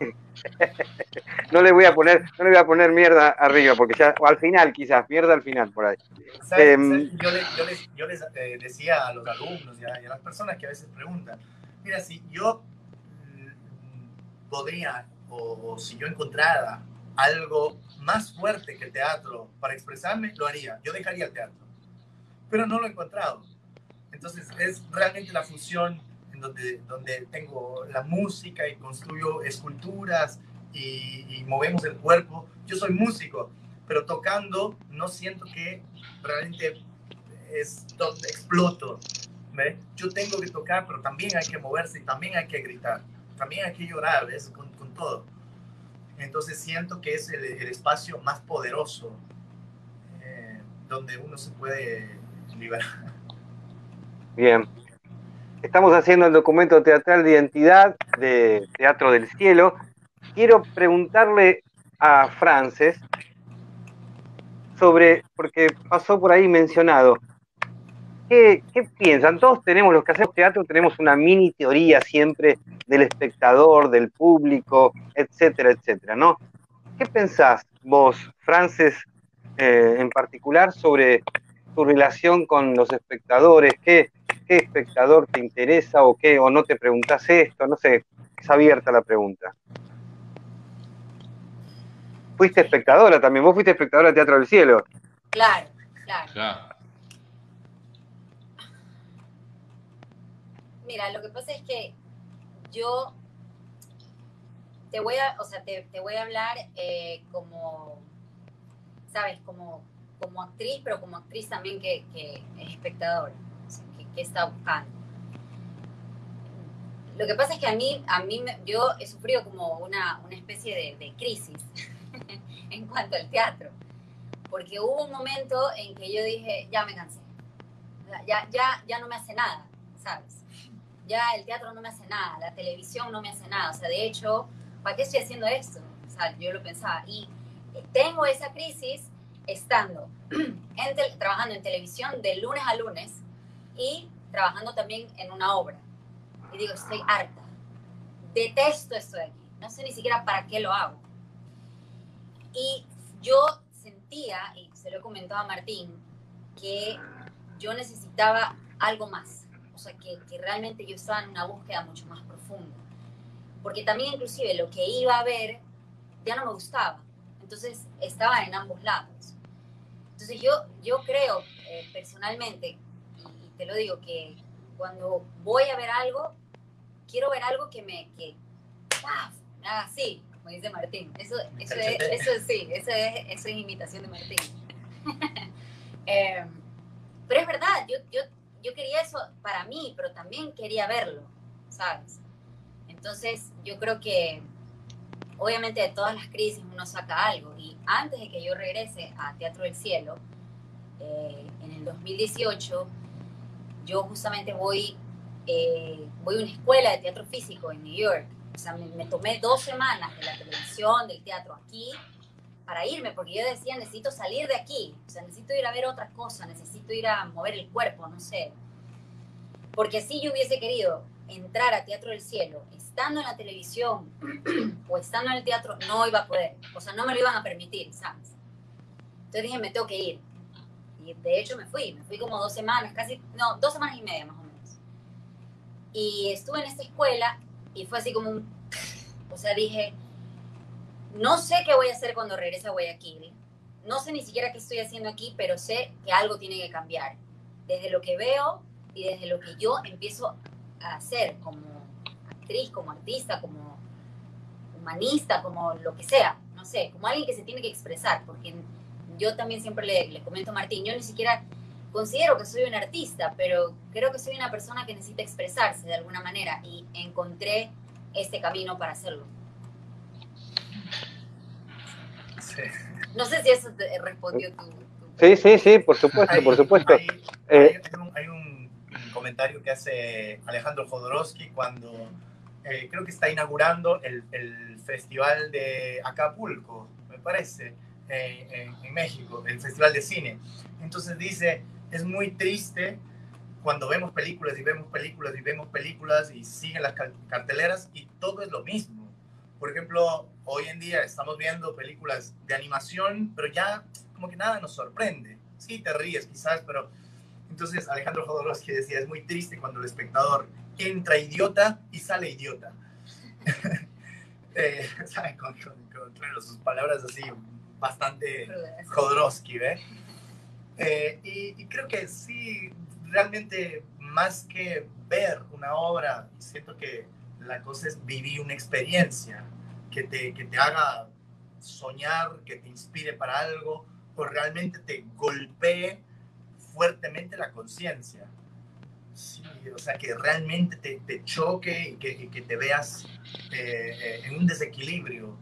no le voy a poner, no le voy a poner mierda arriba, porque ya, o al final quizás, mierda al final por ahí. Eh, yo, les, yo, les, yo les decía a los alumnos y a, y a, las personas que a veces preguntan, mira, si yo podría, o, o, si yo encontrara algo más fuerte que el teatro para expresarme, lo haría. Yo dejaría el teatro. Pero no lo he encontrado. Entonces es realmente la fusión en donde, donde tengo la música y construyo esculturas y, movemos el cuerpo. Yo soy músico, pero tocando no siento que realmente es donde exploto. ¿ve? Yo tengo que tocar, pero también hay que moverse y también hay que gritar también hay que llorar, es con todo. Entonces siento que es el, espacio más poderoso eh, donde uno se puede liberar. Bien. Estamos haciendo el documento teatral de identidad de Teatro del Cielo. Quiero preguntarle a Frances sobre, porque pasó por ahí mencionado, ¿Qué, ¿qué, piensan? Todos tenemos, los que hacemos teatro, tenemos una mini teoría siempre del espectador, del público, etcétera, etcétera, ¿no? ¿Qué pensás vos, Frances, eh, en particular, sobre tu relación con los espectadores? ¿Qué, ¿Qué espectador te interesa o qué? ¿O no te preguntas esto? No sé, es abierta la pregunta. Fuiste espectadora también, vos fuiste espectadora de Teatro del Cielo. Claro, claro. claro. Mira, lo que pasa es que yo te voy a, o sea, te, voy a hablar eh, como, ¿sabes? Como como actriz, pero como actriz también que, que es espectadora, que, está buscando. Lo que pasa es que a mí, a mí yo he sufrido como una, una especie de, de crisis en cuanto al teatro, porque hubo un momento en que yo dije, ya me cansé, ya, ya, ya no me hace nada, ¿sabes? Ya el teatro no me hace nada, la televisión no me hace nada, o sea, de hecho, ¿para qué estoy haciendo esto? O sea, yo lo pensaba, y tengo esa crisis estando trabajando en televisión de lunes a lunes y trabajando también en una obra. Y digo, estoy harta. Detesto esto de aquí. No sé ni siquiera para qué lo hago. Y yo sentía, y se lo he comentado a Martín, que yo necesitaba algo más. Sea, que, que realmente yo estaba en una búsqueda mucho más profunda. Porque también inclusive lo que iba a ver ya no me gustaba. Entonces estaba en ambos lados. Entonces yo, yo creo eh, personalmente, y, te lo digo, que cuando voy a ver algo, quiero ver algo que me, que, me haga así, como dice Martín. Eso, eso, es, eso sí, eso es, eso es imitación de Martín. Em, pero es verdad, yo, yo, yo quería eso para mí, pero también quería verlo, ¿sabes? Entonces yo creo que obviamente de todas las crisis uno saca algo. Y antes de que yo regrese a Teatro del Cielo, eh, en el 2018, yo justamente voy, eh, voy a una escuela de teatro físico en New York. O sea, me, tomé dos semanas de la televisión, del teatro aquí, para irme, porque yo decía, necesito salir de aquí. O sea, necesito ir a ver otras cosas, necesito ir a mover el cuerpo, no sé. Porque si yo hubiese querido entrar a Teatro del Cielo, estando en la televisión o estando en el teatro, no iba a poder. O sea, no me lo iban a permitir, ¿sabes? Entonces dije, me tengo que ir. Y de hecho me fui, me fui como dos semanas, casi, no, dos semanas y media más o menos. Y estuve en esta escuela y fue así como un, o sea, dije, no sé qué voy a hacer cuando regrese a Guayaquil. No sé ni siquiera qué estoy haciendo aquí, pero sé que algo tiene que cambiar. Desde lo que veo y desde lo que yo empiezo a hacer como como artista, como humanista, como lo que sea, no sé, como alguien que se tiene que expresar, porque yo también siempre le, comento a Martín, yo ni siquiera considero que soy un artista, pero creo que soy una persona que necesita expresarse de alguna manera y encontré este camino para hacerlo. No sé si eso te respondió tu... Sí, sí, sí, por supuesto, por supuesto. Hay, eh, hay, un, comentario que hace Alejandro Jodorowsky cuando eh, creo que está inaugurando el, el, Festival de Acapulco, me parece, en, México, el Festival de Cine. Entonces dice, es muy triste cuando vemos películas y vemos películas y vemos películas y siguen las carteleras y todo es lo mismo. Por ejemplo, hoy en día estamos viendo películas de animación, pero ya como que nada nos sorprende. Sí, te ríes quizás, pero entonces Alejandro Jodorowsky decía, es muy triste cuando el espectador entra idiota y sale idiota. eh, con, claro, sus palabras así, bastante Jodorowsky, ¿ve? Eh, y, creo que sí, realmente más que ver una obra, siento que la cosa es vivir una experiencia que te, que te haga soñar, que te inspire para algo, o realmente te golpee fuertemente la conciencia. Sí, o sea, que realmente te, choque y que, que, te veas eh, eh, en un desequilibrio.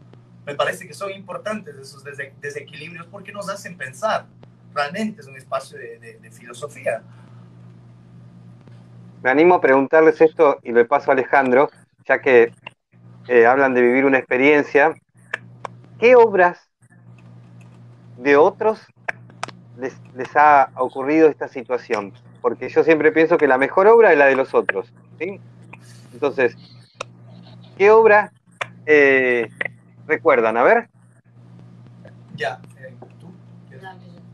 Me parece que son importantes esos desequilibrios porque nos hacen pensar. Realmente es un espacio de, de, filosofía. Me animo a preguntarles esto y le paso a Alejandro, ya que eh, hablan de vivir una experiencia. ¿Qué obras de otros les, les, ha ocurrido esta situación? porque yo siempre pienso que la mejor obra es la de los otros. ¿sí? Entonces, ¿qué obra eh, recuerdan? A ver. Ya, eh, ¿tú?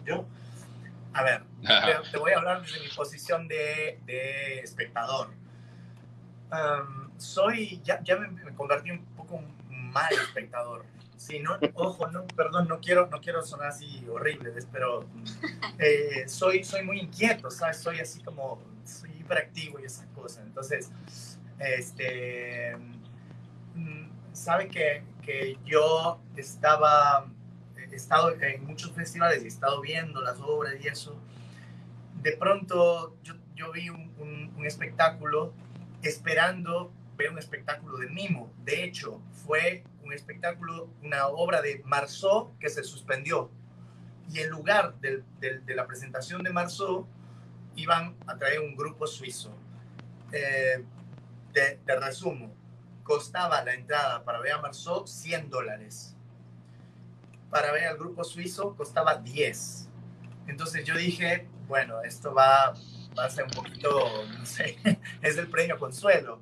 ¿Yo? A ver, te, voy a hablar desde mi posición de, de espectador. Soy, ya, ya me, me, convertí un poco mal espectador. Sí, no, ojo, no, perdón, no quiero, no quiero sonar así horrible, pero eh, soy, soy muy inquieto, ¿sabes? Soy así como, soy hiperactivo y esas cosas. Entonces, este, mm, sabe que, que yo estaba he estado en muchos festivales y he estado viendo las obras y eso, de pronto yo, yo vi un, un, un espectáculo esperando ver un espectáculo de mimo. De hecho, fue un espectáculo, una obra de Marceau que se suspendió. Y en lugar de, la presentación de Marceau, iban a traer un grupo suizo. Eh, de, de, resumo, costaba la entrada para ver a Marceau 100 dólares. Para ver al grupo suizo costaba 10. Entonces yo dije, bueno, esto va, va a ser un poquito, no sé, es el premio consuelo.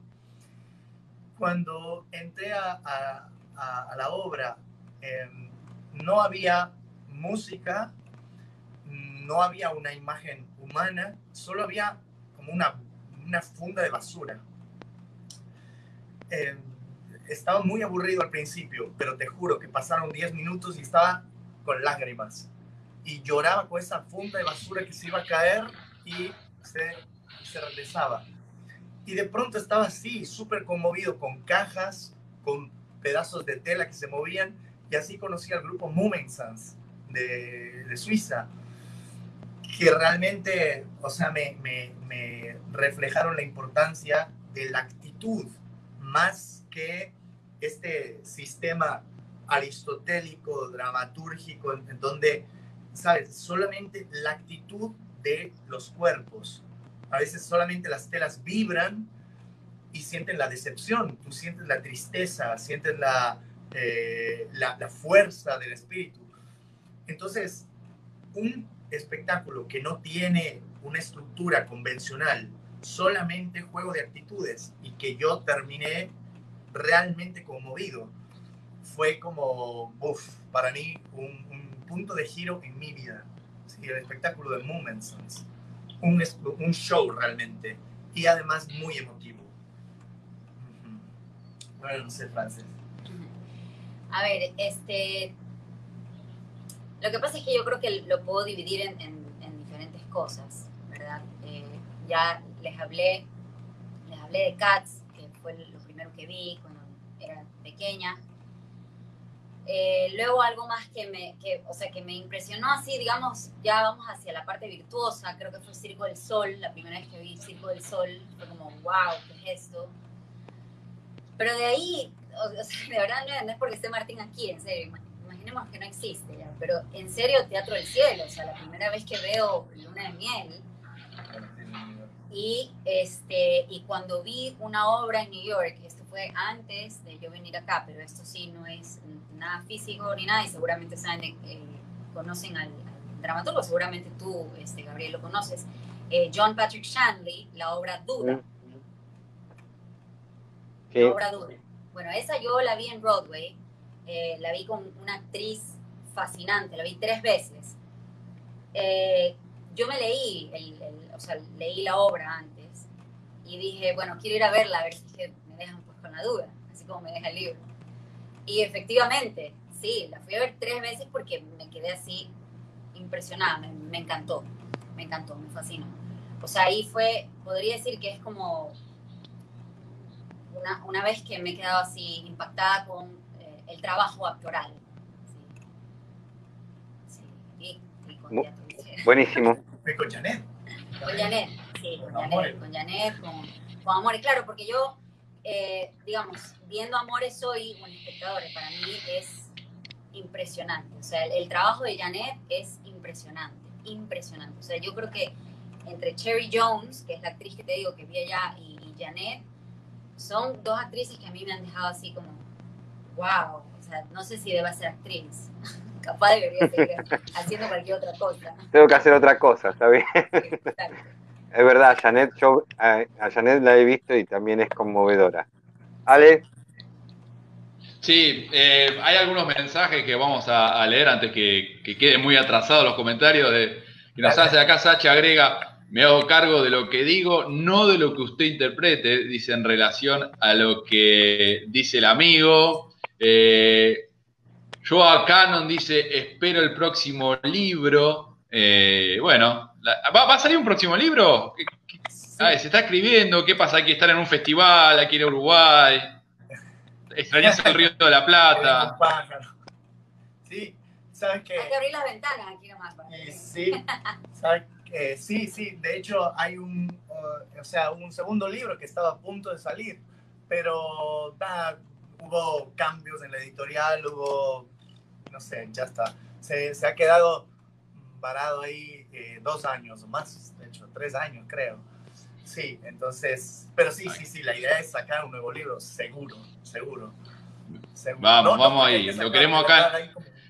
Cuando entré a, a, a, a la obra, eh, no había música, no había una imagen humana, solo había como una, una funda de basura. Eh, estaba muy aburrido al principio, pero te juro que pasaron 10 minutos y estaba con lágrimas. Y lloraba con esa funda de basura que se iba a caer y se, se regresaba. Y de pronto estaba así, súper conmovido, con cajas, con pedazos de tela que se movían, y así conocí al grupo Mumensans de, de Suiza, que realmente, o sea, me, me, me, reflejaron la importancia de la actitud, más que este sistema aristotélico, dramatúrgico, en, en donde, ¿sabes? Solamente la actitud de los cuerpos. A veces solamente las telas vibran y sienten la decepción, tú sientes la tristeza, sientes la, eh, la, la fuerza del espíritu. Entonces, un espectáculo que no tiene una estructura convencional, solamente juego de actitudes y que yo terminé realmente conmovido, fue como, uff, para mí un, punto de giro en mi vida. Sí, el espectáculo de Moments, un, un show realmente y además muy emotivo. Bueno, no sé, Frances. A ver, este, lo que pasa es que yo creo que lo puedo dividir en, en, en diferentes cosas, ¿verdad? Eh, ya les hablé, les hablé de Cats, que fue lo primero que vi cuando era pequeña. Eh, luego algo más que me, que, o sea, que me impresionó así, digamos, ya vamos hacia la parte virtuosa, creo que fue Circo del Sol, la primera vez que vi Circo del Sol, fue como, wow, ¿qué es esto? Pero de ahí, o sea, de verdad no es porque esté Martín aquí, en serio, imaginemos que no existe ya, pero en serio Teatro del Cielo, o sea, la primera vez que veo Luna de Miel, y, este, y cuando vi una obra en New York, esto fue antes de yo venir acá, pero esto sí no es nada físico ni nada, y seguramente saben, eh, conocen al, al, dramaturgo, seguramente tú, este, Gabriel, lo conoces, eh, John Patrick Shanley, la obra Duda. Sí. La obra Duda. Bueno, esa yo la vi en Broadway, eh, la vi con una actriz fascinante, la vi tres veces. Eh, yo me leí, el, el, o sea, leí la obra antes y dije, bueno, quiero ir a verla, a ver si me dejan pues con la duda, así como me deja el libro. Y efectivamente, sí, la fui a ver tres veces porque me quedé así impresionada, me, me encantó, me encantó, me fascinó. O sea, ahí fue, podría decir que es como una, una vez que me he quedado así impactada con eh, el trabajo actoral. Sí, sí. Y, y con teatro Buenísimo. Con Janet. Con Janet, sí, con Janet, con Janet, con, con Amores, claro, porque yo, eh, digamos, viendo Amores soy un espectador, para mí es impresionante. O sea, el, el, trabajo de Janet es impresionante, impresionante. O sea, yo creo que entre Cherry Jones, que es la actriz que te digo que vi allá, y, y Janet, son dos actrices que a mí me han dejado así como, wow, o sea, no sé si deba ser actriz. capaz debería seguir haciendo cualquier otra cosa. Tengo que hacer otra cosa, está bien. Exacto. Es verdad, Janet, yo a, Janet la he visto y también es conmovedora. Ale. Sí, eh, hay algunos mensajes que vamos a, a leer antes que, que queden muy atrasados los comentarios de, que nos hace acá Sacha agrega, me hago cargo de lo que digo, no de lo que usted interprete, dice en relación a lo que dice el amigo. Eh, Joa Cannon dice, espero el próximo libro. Eh, bueno, la, ¿va, ¿va, a salir un próximo libro? ¿Qué, se está escribiendo, ¿qué pasa? Hay que estar en un festival, hay que ir a Uruguay. Extrañas el Río de la Plata. Sí, ¿sabes qué? Hay que abrir las ventanas aquí nomás. para Eh, que- sí, ¿sabes qué? sí, sí, de hecho hay un, uh, o sea, un segundo libro que estaba a punto de salir, pero nada, hubo cambios en la editorial, hubo, no sé, ya está, se, se ha quedado varado ahí eh, dos años o más, de hecho, tres años creo. Sí, entonces, pero sí, sí, sí, la idea es sacar un nuevo libro, seguro, seguro. seguro. Vamos, vamos porque hay ahí, que lo queremos acá.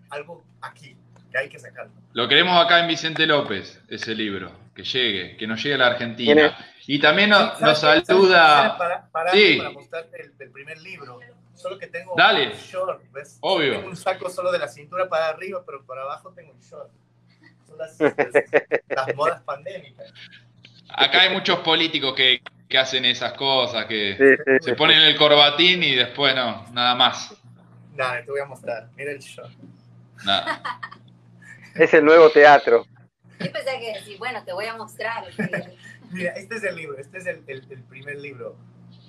algo aquí, que hay que sacarlo. Lo queremos acá en Vicente López, ese libro, que llegue, que nos llegue a la ¿Quién Argentina. Y también nos, Sí, nos saluda. Para, para, Sí. para mostrarte el, el primer libro. Solo que tengo Dale. un short, ¿ves? Obvio. Tengo un saco solo de la cintura para arriba, pero para abajo tengo un short. Son las, las, las modas pandémicas. Acá hay muchos políticos que, que hacen esas cosas, que Sí, sí, se sí. ponen el corbatín y después no, nada más. Nada, te voy a mostrar. Mira el. Nada. Es el nuevo teatro. Yo pensé que decir, bueno, te voy a mostrar. Mira, este es el libro, este es el, el, el primer libro.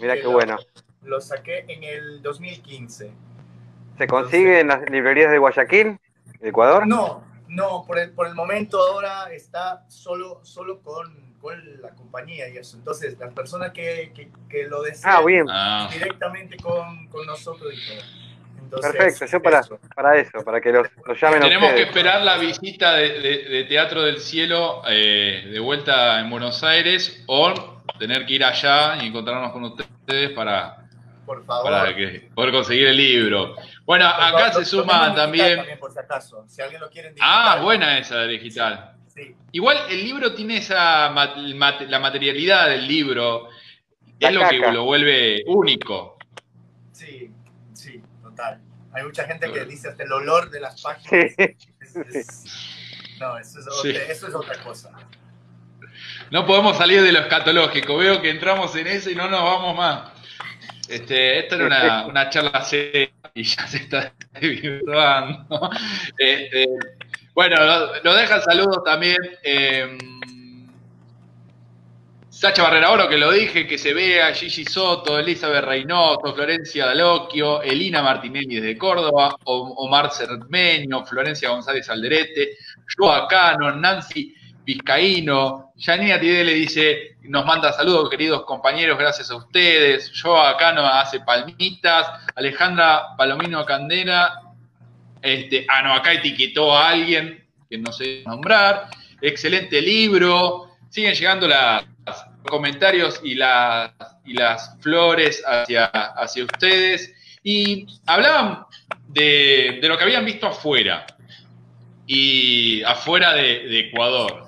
Mira qué lo- bueno. Lo saqué en el 2015. ¿Se consigue en las librerías de Guayaquil, de Ecuador? No, no, por el, por el momento ahora está solo, solo con, con la compañía y eso. Entonces, las personas que, que, que lo desean Ah, bien. Ah, directamente con, con nosotros y todo. Entonces, Perfecto, yo para, eso. para eso, para que los, los llamen a Tenemos que ustedes. esperar la visita de, de- de Teatro del Cielo eh, de vuelta en Buenos Aires o tener que ir allá y encontrarnos con ustedes para, Por favor. para que, poder conseguir el libro. Bueno, Por acá favor, se lo- lo tengo suma en también... por si acaso. Si alguien lo quiere en Ah, buena esa de digital. Sí, Igual el libro tiene esa la materialidad del libro La es lo que lo vuelve único. sí, sí, total. Hay mucha gente que dice hasta el olor de las páginas. Sí. Es- es- no, eso es, Sí. eso es otra cosa. No podemos salir de lo escatológico. Veo que entramos en eso y no nos vamos más. Este, esta era una, una charla seria y ya se está desvirtuando. Este, bueno, lo, lo dejan saludos también. eh, Sacha Barrera Oro, que lo dije, que se vea, Gigi Soto, Elizabeth Reynoso, Florencia Daloquio, Elina Martinelli desde Córdoba, Omar Cermeño, Florencia González Alderete, Joa Cano, Nancy Vizcaíno, Janina Tidele dice, nos manda saludos, queridos compañeros, gracias a ustedes. Joa Cano hace palmitas, Alejandra Palomino Candela, este, ah, no, acá etiquetó a alguien que no sé nombrar. Excelente libro. Siguen llegando los comentarios y, las y las flores hacia, hacia ustedes. Y hablaban de, de lo que habían visto afuera. Y afuera de Ecuador.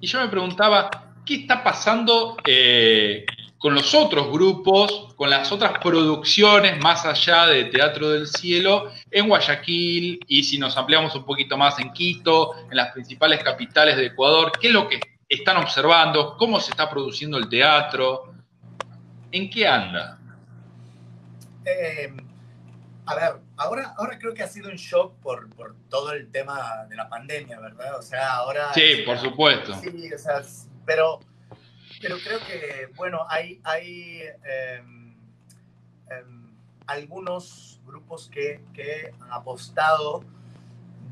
Y yo me preguntaba, ¿qué está pasando eh, con los otros grupos, con las otras producciones más allá de Teatro del Cielo en Guayaquil y si nos ampliamos un poquito más en Quito, en las principales capitales de Ecuador, qué es lo que están observando, cómo se está produciendo el teatro, en qué anda. Eh, a ver, ahora, ahora creo que ha sido un shock por, por todo el tema de la pandemia, ¿verdad? O sea, ahora... Sí, por supuesto. Sí, o sea, pero, pero creo que, bueno, hay, hay em, em, algunos grupos que, que han apostado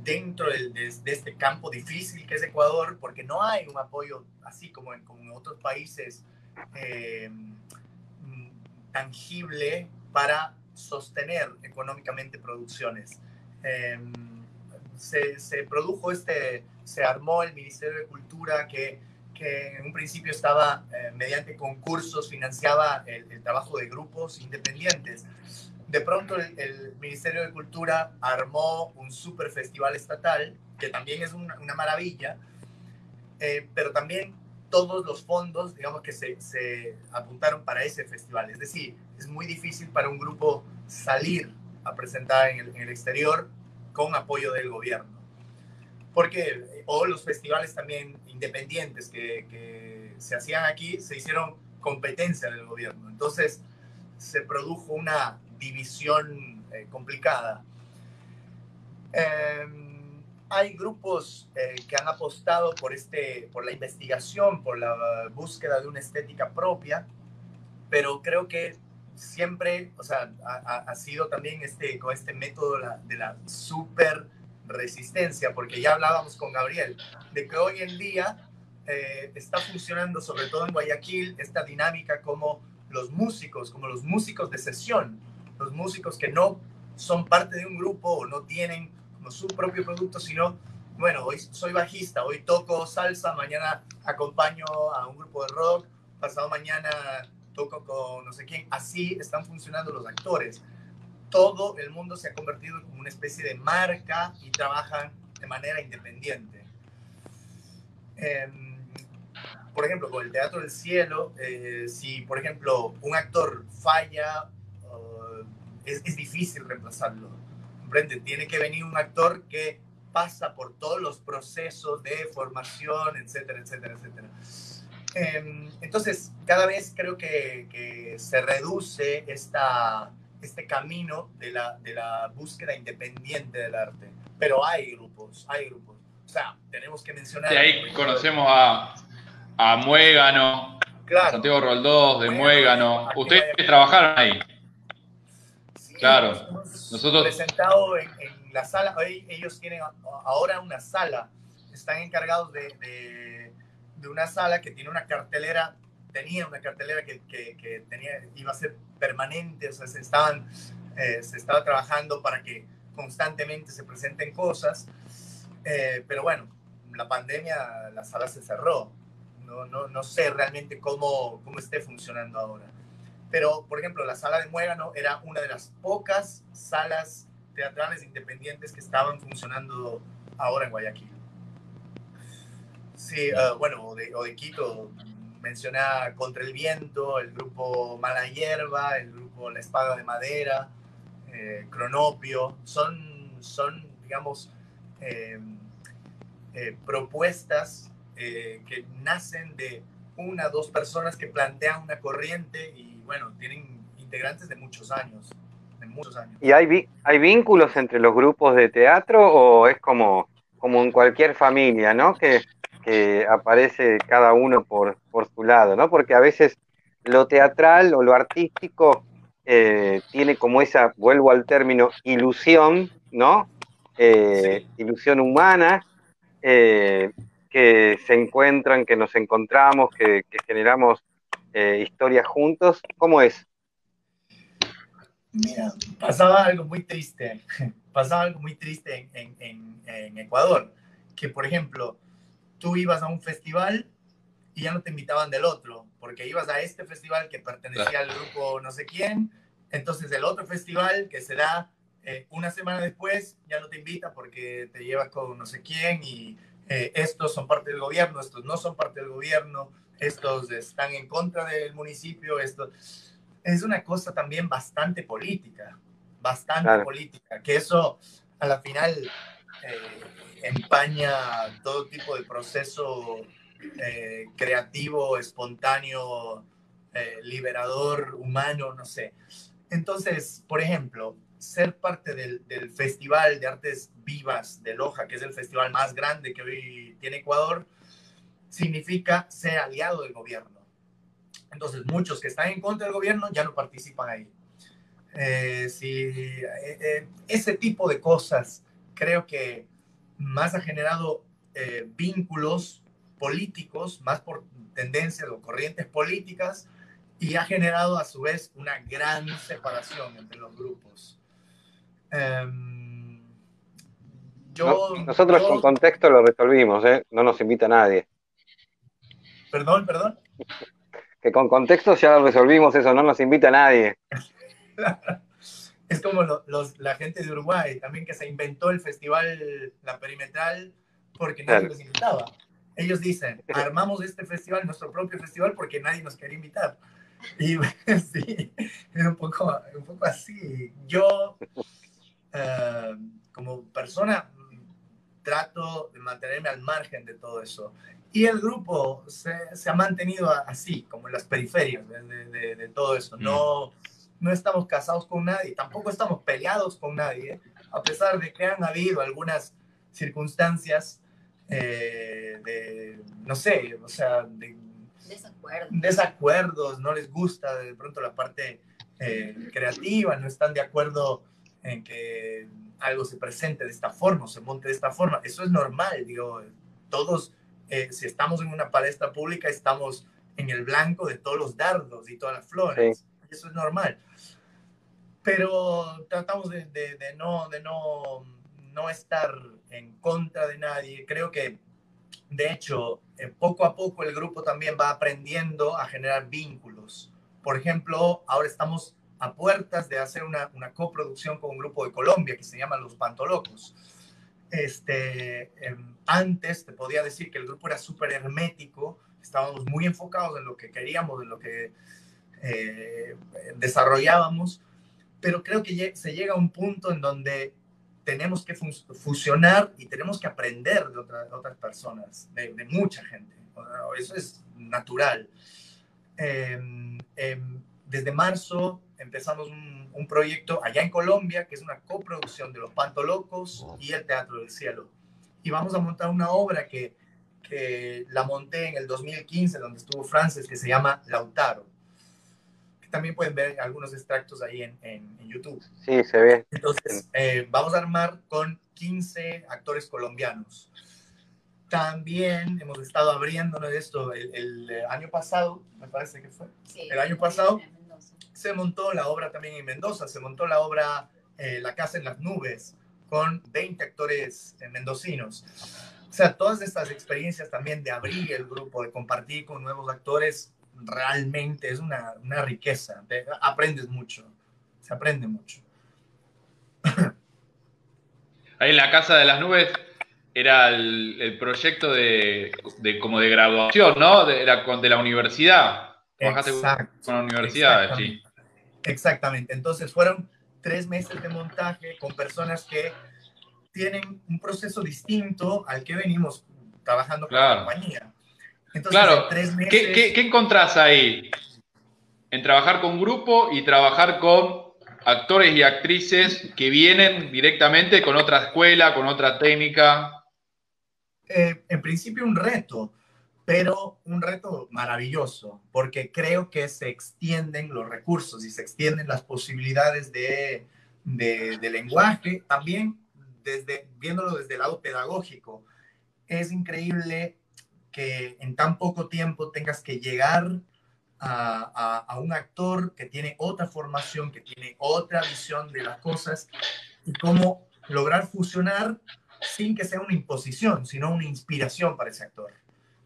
dentro de, de este campo difícil que es Ecuador, porque no hay un apoyo así como en, como en otros países em, tangible para sostener económicamente producciones. Em, se, se produjo este, se armó el Ministerio de Cultura que, que en un principio estaba eh, mediante concursos, financiaba el, trabajo de grupos independientes. De pronto el, Ministerio de Cultura armó un super festival estatal, que también es una, una maravilla, eh, pero también todos los fondos, digamos que se, se apuntaron para ese festival. Es decir, es muy difícil para un grupo salir a presentar en el, en el exterior con apoyo del gobierno. Porque, o los festivales también independientes que, que se hacían aquí, se hicieron competencia del gobierno. Entonces, se produjo una división eh, complicada. Eh, hay grupos eh, que han apostado por, este, por la investigación, por la búsqueda de una estética propia, pero creo que siempre, o sea, ha, sido también este, con este método de la super resistencia, porque ya hablábamos con Gabriel, de que hoy en día eh, está funcionando, sobre todo en Guayaquil, esta dinámica como los músicos, como los músicos de sesión, los músicos que no son parte de un grupo o no tienen como su propio producto, sino, bueno, hoy soy bajista, hoy toco salsa, mañana acompaño a un grupo de rock, pasado mañana toco con no sé quién, así están funcionando los actores. Todo el mundo se ha convertido como una especie de marca y trabajan de manera independiente. Em, por ejemplo, con el Teatro del Cielo, eh, si por ejemplo un actor falla, uh, es, es, difícil reemplazarlo. ¿Comprende? Tiene que venir un actor que pasa por todos los procesos de formación, etcétera, etcétera, etcétera. Eh, entonces, cada vez creo que, que se reduce esta, este camino de la, de la búsqueda independiente del arte. Pero hay grupos, hay grupos. O sea, tenemos que mencionar... Y ahí conocemos a, a Muégano, claro. Santiago Roldós de Muégano. Ustedes trabajaron ahí. Sí, claro. Nosotros... Nosotros presentado en, en, la sala, ellos tienen ahora una sala, están encargados de, de, de, una sala que tiene una cartelera, tenía una cartelera que, que, tenía, iba a ser permanente, o sea, se, estaban, eh, se estaba trabajando para que constantemente se presenten cosas, eh, pero bueno, la pandemia, la sala se cerró, no, no, no sé realmente cómo, cómo esté funcionando ahora. Pero, por ejemplo, la sala de Muégano era una de las pocas salas teatrales independientes que estaban funcionando ahora en Guayaquil. Sí, uh, bueno, o de, o de, Quito, mencioné Contra el Viento, el grupo Mala Hierba, el grupo La Espada de Madera, eh, Cronopio, son, son digamos, eh, propuestas que nacen de una, dos personas que plantean una corriente y bueno, tienen integrantes de muchos años, de muchos años. ¿Y hay, hay vínculos entre los grupos de teatro o es como, como en cualquier familia, ¿no? Que, que aparece cada uno por, por su lado, ¿no? Porque a veces lo teatral o lo artístico eh, tiene como esa, vuelvo al término, ilusión, ¿no? Eh, sí. Ilusión humana, eh, que se encuentran, que nos encontramos, que, que generamos eh, historias juntos. ¿Cómo es? Mira, pasaba algo muy triste, pasaba algo muy triste en, en, en, Ecuador, que por ejemplo, tú ibas a un festival y ya no te invitaban del otro, porque ibas a este festival que pertenecía al grupo no sé quién, entonces el otro festival que se da eh, una semana después ya no te invita porque te llevas con no sé quién y eh, estos son parte del gobierno, estos no son parte del gobierno, estos están en contra del municipio, esto es una cosa también bastante política, bastante claro. política, que eso a la final eh, empaña todo tipo de proceso eh, creativo, espontáneo, eh, liberador, humano, no sé. Entonces, por ejemplo, ser parte del, Festival de Artes Vivas de Loja, que es el festival más grande que hoy tiene Ecuador, significa ser aliado del gobierno. Entonces, muchos que están en contra del gobierno ya no participan ahí. Eh, si, ese tipo de cosas creo que más ha generado eh, vínculos políticos, más por tendencias o corrientes políticas, y ha generado a su vez una gran separación entre los grupos. Um, yo, no, nosotros yo, con contexto lo resolvimos, ¿eh? no nos invita nadie. Perdón, perdón. Que con contexto ya resolvimos eso, no nos invita nadie. es como lo, los, la gente de Uruguay, también que se inventó el festival La Perimetral porque nadie claro. los invitaba. Ellos dicen, armamos este festival, nuestro propio festival, porque nadie nos quería invitar. Y sí, es un poco, un poco así. Yo, uh, como persona, trato de mantenerme al margen de todo eso. Y el grupo se, se ha mantenido así, como en las periferias de, de, de todo eso. No, no estamos casados con nadie, tampoco estamos peleados con nadie, ¿eh? a pesar de que han habido algunas circunstancias eh, de, no sé, o sea, de desacuerdos. desacuerdos, no les gusta de pronto la parte eh, creativa, no están de acuerdo en que algo se presente de esta forma, se monte de esta forma. Eso es normal, digo, todos, eh, si estamos en una palestra pública, estamos en el blanco de todos los dardos y todas las flores. Eso es normal. Pero tratamos de, de, no, de no, no estar en contra de nadie. Creo que, de hecho, eh, poco a poco el grupo también va aprendiendo a generar vínculos. Por ejemplo, ahora estamos a puertas de hacer una, una coproducción con un grupo de Colombia que se llama Los Pantolocos. Este, em, antes te podía decir que el grupo era súper hermético, estábamos muy enfocados en lo que queríamos, en lo que eh, desarrollábamos, pero creo que se llega a un punto en donde tenemos que fusionar y tenemos que aprender de, otras personas, de, mucha gente. Eso es natural. Em, em, desde marzo empezamos un, proyecto allá en Colombia, que es una coproducción de Los Pantolocos y el Teatro del Cielo. Y vamos a montar una obra que, que la monté en el 2015, donde estuvo Frances, que se llama Lautaro. Que también pueden ver algunos extractos ahí en, en, YouTube. Sí, se ve. Entonces, eh, vamos a armar con 15 actores colombianos. También hemos estado abriéndonos de esto el, año pasado, me parece que fue. el año pasado se montó la obra también en Mendoza, se montó la obra eh, La Casa en las Nubes con 20 actores eh, mendocinos. O sea, todas estas experiencias también de abrir el grupo, de compartir con nuevos actores, realmente es una, una riqueza. aprendes mucho, se aprende mucho. Ahí en la Casa de las Nubes era el, proyecto de, de, como de graduación, ¿no? De, era de la universidad. Trabajaste con la universidad, sí. Exactamente. Entonces fueron tres meses de montaje con personas que tienen un proceso distinto al que venimos trabajando con la compañía. Entonces, claro. tres meses... ¿Qué, qué, qué encontrás ahí en trabajar con grupo y trabajar con actores y actrices que vienen directamente con otra escuela, con otra técnica? Eh, en principio un reto, pero un reto maravilloso, porque creo que se extienden los recursos y se extienden las posibilidades de, de, lenguaje, también desde, viéndolo desde el lado pedagógico. Es increíble que en tan poco tiempo tengas que llegar a, a, un actor que tiene otra formación, que tiene otra visión de las cosas y cómo lograr fusionar sin que sea una imposición, sino una inspiración para ese actor.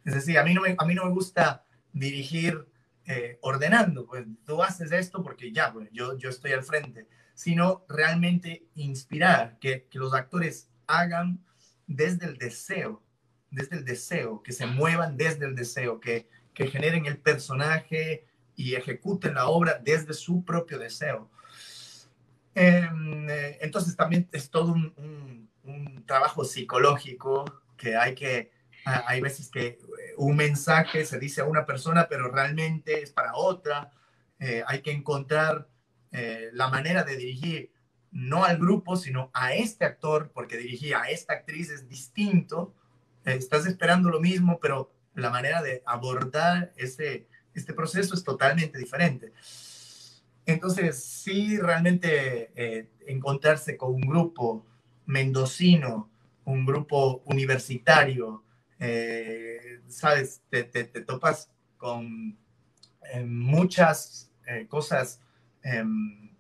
Es decir, a mí no me, a mí no me gusta dirigir eh, ordenando, pues tú haces esto porque ya, pues, yo, yo estoy al frente, sino realmente inspirar, que, que los actores hagan desde el deseo, desde el deseo, que se muevan desde el deseo, que, que generen el personaje y ejecuten la obra desde su propio deseo. Em, eh, entonces también es todo un, un, trabajo psicológico que hay que Ah, hay veces que eh, un mensaje se dice a una persona, pero realmente es para otra. Eh, hay que encontrar la manera de dirigir no al grupo, sino a este actor, porque dirigir a esta actriz es distinto. Estás esperando lo mismo, pero la manera de abordar este, este proceso es totalmente diferente. Entonces, sí, realmente encontrarse con un grupo mendocino, un grupo universitario, eh, sabes, te, topas con eh, muchas eh, cosas em,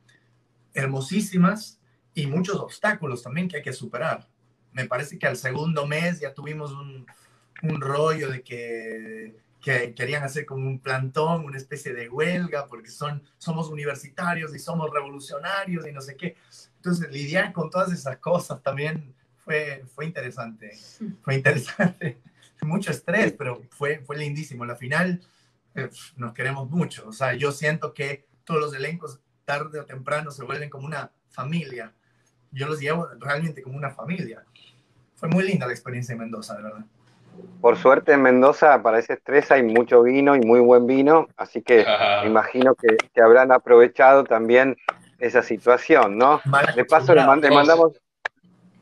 hermosísimas y muchos obstáculos también que hay que superar. Me parece que al segundo mes ya tuvimos un, rollo de que, querían hacer como un plantón, una especie de huelga, porque son, somos universitarios y somos revolucionarios y no sé qué. Entonces, lidiar con todas esas cosas también fue, fue interesante. Fue interesante mucho estrés, pero fue, fue lindísimo. La final eh, nos queremos mucho. O sea, yo siento que todos los elencos tarde o temprano se vuelven como una familia. Yo los llevo realmente como una familia. Fue muy linda la experiencia en Mendoza, de verdad. Por suerte en Mendoza para ese estrés hay mucho vino y muy buen vino, así que me imagino que, que, habrán aprovechado también esa situación, ¿no? De paso le mandamos,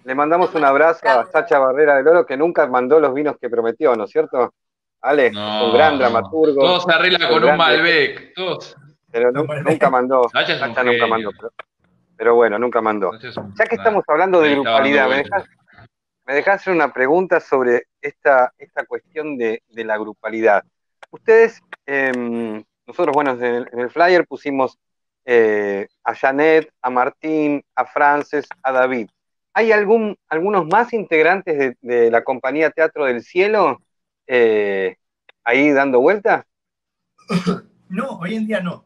le mandamos un abrazo a Sacha Barrera del Oro, que nunca mandó los vinos que prometió, ¿no es cierto? Ale, un gran dramaturgo. Todo se arregla con un Malbec, todos. Pero nunca mandó, Sacha, nunca mandó. pero bueno, nunca mandó. Ya que estamos hablando de grupalidad, ¿me dejas, me hacer una pregunta sobre esta, esta cuestión de, la grupalidad? Ustedes, em, nosotros, bueno, en el, flyer pusimos eh, a Janet, a Martín, a Frances, a David. ¿Hay algún, algunos más integrantes de, la compañía Teatro del Cielo eh, ahí dando vueltas? No, hoy en día no.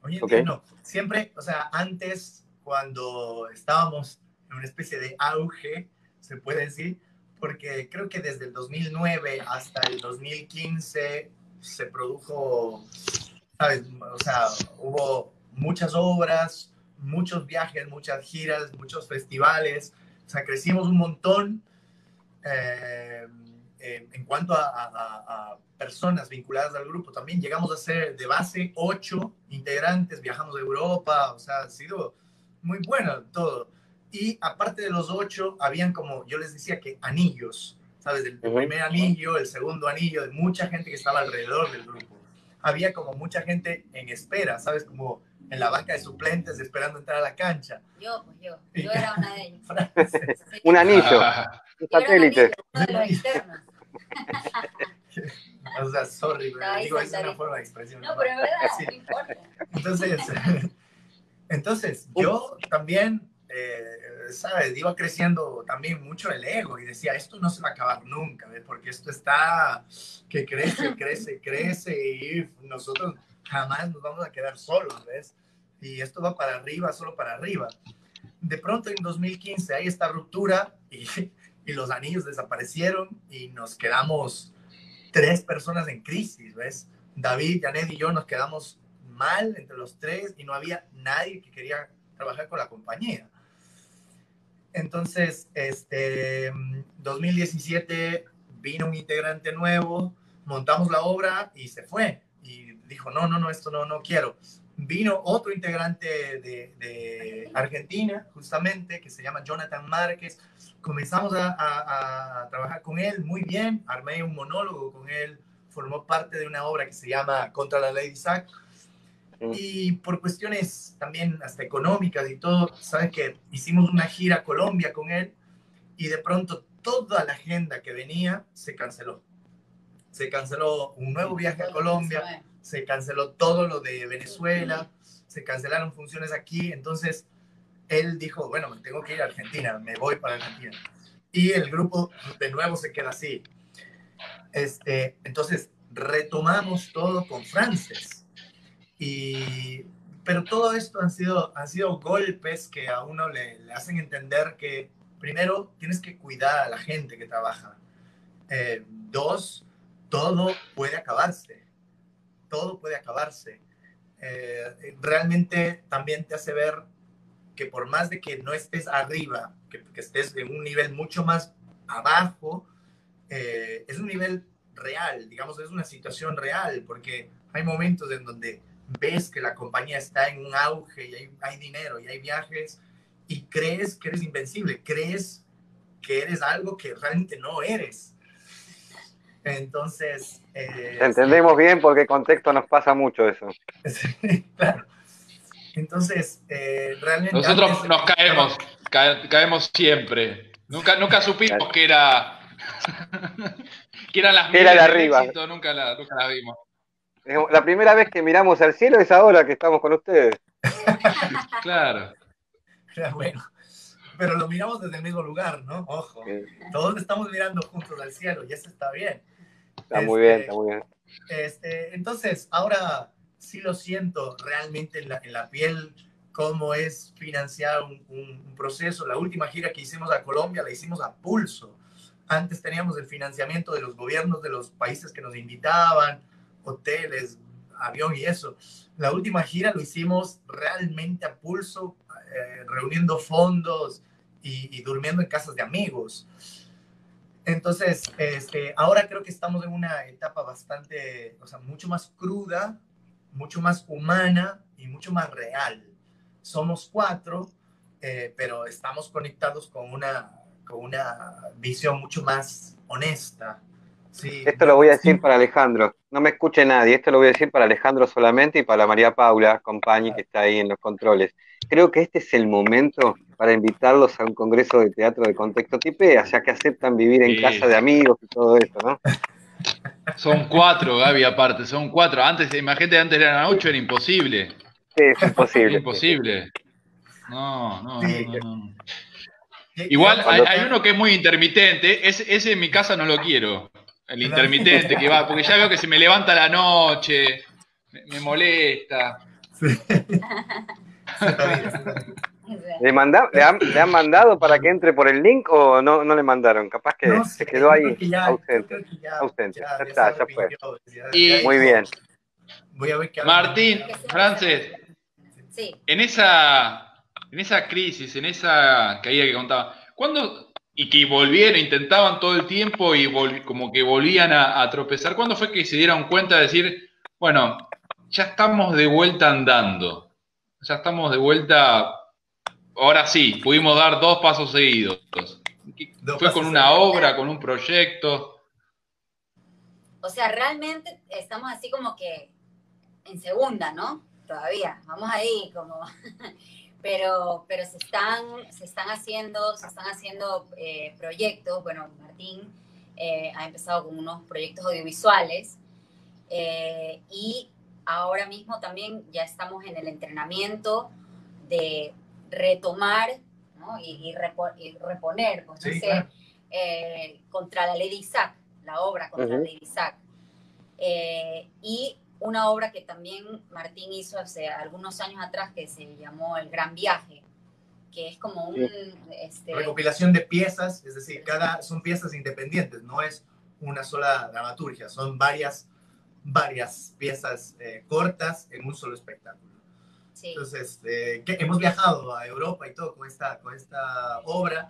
Hoy en día no. Siempre, o sea, antes, cuando estábamos en una especie de auge, se puede decir, porque creo que desde el 2009 hasta el 2015 se produjo, ¿sabes? O sea, hubo muchas obras, muchos viajes, muchas giras, muchos festivales. O sea, crecimos un montón eh, en cuanto a, personas vinculadas al grupo. También llegamos a ser de base ocho integrantes, viajamos a Europa, o sea, ha sido muy bueno todo. Y aparte de los ocho, habían como, yo les decía que anillos, ¿sabes? El, primer anillo, el segundo anillo, de mucha gente que estaba alrededor del grupo. Había como mucha gente en espera, ¿sabes? Como en la banca de suplentes esperando entrar a la cancha. Yo, pues yo, yo era una de ellos. un anillo, un satélite. Uno de los externos. o sea, sorry, pero digo, es una forma de expresión. No, pero es verdad, no importa. Entonces, entonces yo también, eh, ¿sabes? Iba creciendo también mucho el ego y decía, esto no se va a acabar nunca, ¿ves? Porque esto está que crece, crece, crece y nosotros jamás nos vamos a quedar solos, ¿ves? Y esto va para arriba, solo para arriba. De pronto en 2015 hay esta ruptura y, y los anillos desaparecieron y nos quedamos tres personas en crisis, ¿ves? David, Janet y yo nos quedamos mal entre los tres y no había nadie que quería trabajar con la compañía. Entonces, este, 2017 vino un integrante nuevo, montamos la obra y se fue dijo, no, no, no, esto no, no quiero. Vino otro integrante de, Argentina, justamente, que se llama Jonathan Márquez. Comenzamos a, trabajar con él muy bien, armé un monólogo con él, formó parte de una obra que se llama Contra la Ley de Isaac. Y por cuestiones también hasta económicas y todo, sabes que hicimos una gira a Colombia con él y de pronto toda la agenda que venía se canceló. Se canceló un nuevo viaje a Colombia, se canceló todo lo de Venezuela, se cancelaron funciones aquí, entonces él dijo, bueno, me tengo que ir a Argentina, me voy para Argentina. Y el grupo de nuevo se queda así. Este, entonces retomamos todo con Frances. Y, pero todo esto han sido, han sido golpes que a uno le, le hacen entender que primero tienes que cuidar a la gente que trabaja. Eh, dos, todo puede acabarse todo puede acabarse. Eh, realmente también te hace ver que por más de que no estés arriba, que, estés en un nivel mucho más abajo, eh, es un nivel real, digamos, es una situación real, porque hay momentos en donde ves que la compañía está en un auge y hay, hay dinero y hay viajes y crees que eres invencible, crees que eres algo que realmente no eres. Entonces... Eh, Entendemos bien porque contexto nos pasa mucho eso. claro. Entonces, eh, realmente... Nosotros nos caemos, caemos siempre. Nunca, nunca supimos que era... que eran las era de arriba. nunca, la, nunca vimos. La primera vez que miramos al cielo es ahora que estamos con ustedes. claro. Bueno, pero lo miramos desde el mismo lugar, ¿no? Ojo, todos estamos mirando juntos al cielo y eso está bien. Está muy bien, está muy bien. Este, entonces, ahora sí lo siento realmente en la, en la piel cómo es financiar un, un, proceso. La última gira que hicimos a Colombia la hicimos a pulso. Antes teníamos el financiamiento de los gobiernos de los países que nos invitaban, hoteles, avión y eso. La última gira lo hicimos realmente a pulso, eh, reuniendo fondos y, durmiendo en casas de amigos. Entonces, este, ahora creo que estamos en una etapa bastante, o sea, mucho más cruda, mucho más humana y mucho más real. Somos cuatro, eh, pero estamos conectados con una, con una visión mucho más honesta, esto lo voy a decir para Alejandro. No me escuche nadie. Esto lo voy a decir para Alejandro solamente y para María Paula, compañía que está ahí en los controles. Creo que este es el momento para invitarlos a un congreso de teatro de contexto tipea, ya que aceptan vivir en casa de amigos y todo eso, ¿no? Son cuatro, Gaby, aparte, son cuatro. Antes, imagínate, antes eran ocho, era imposible. Sí, es imposible. imposible. No, no, no, no. Igual hay, uno que es muy intermitente, ese, ese en mi casa no lo quiero. El intermitente que va, porque ya veo que se me levanta la noche, me, molesta. ¿Le, han, mandado para que entre por el link o no, no le mandaron? Capaz que se quedó ahí ausente. ausente. Ya, está, ya fue. Muy bien. Martín, Frances, en, esa, en esa crisis, en esa caída que contaba, ¿cuándo y que volvieron, intentaban todo el tiempo y como que volvían a, tropezar. ¿Cuándo fue que se dieron cuenta de decir, bueno, ya estamos de vuelta andando? Ya estamos de vuelta, ahora sí, pudimos dar dos pasos seguidos. ¿Fue con una obra, con un proyecto? O sea, realmente estamos así como que en segunda, ¿no? Todavía, vamos ahí como pero, pero se, están, se están haciendo, se están haciendo eh, proyectos. Bueno, Martín eh, ha empezado con unos proyectos audiovisuales eh, y ahora mismo también ya estamos en el entrenamiento de retomar y, reponer, pues, contra la ley de Isaac, la obra contra la ley de Isaac. y una obra que también Martín hizo hace algunos años atrás que se llamó El Gran Viaje, que es como un... Este, Recopilación de piezas, es decir, cada, son piezas independientes, no es una sola dramaturgia, son varias, varias piezas eh, cortas en un solo espectáculo. Entonces, eh, que hemos viajado a Europa y todo con esta, con esta obra,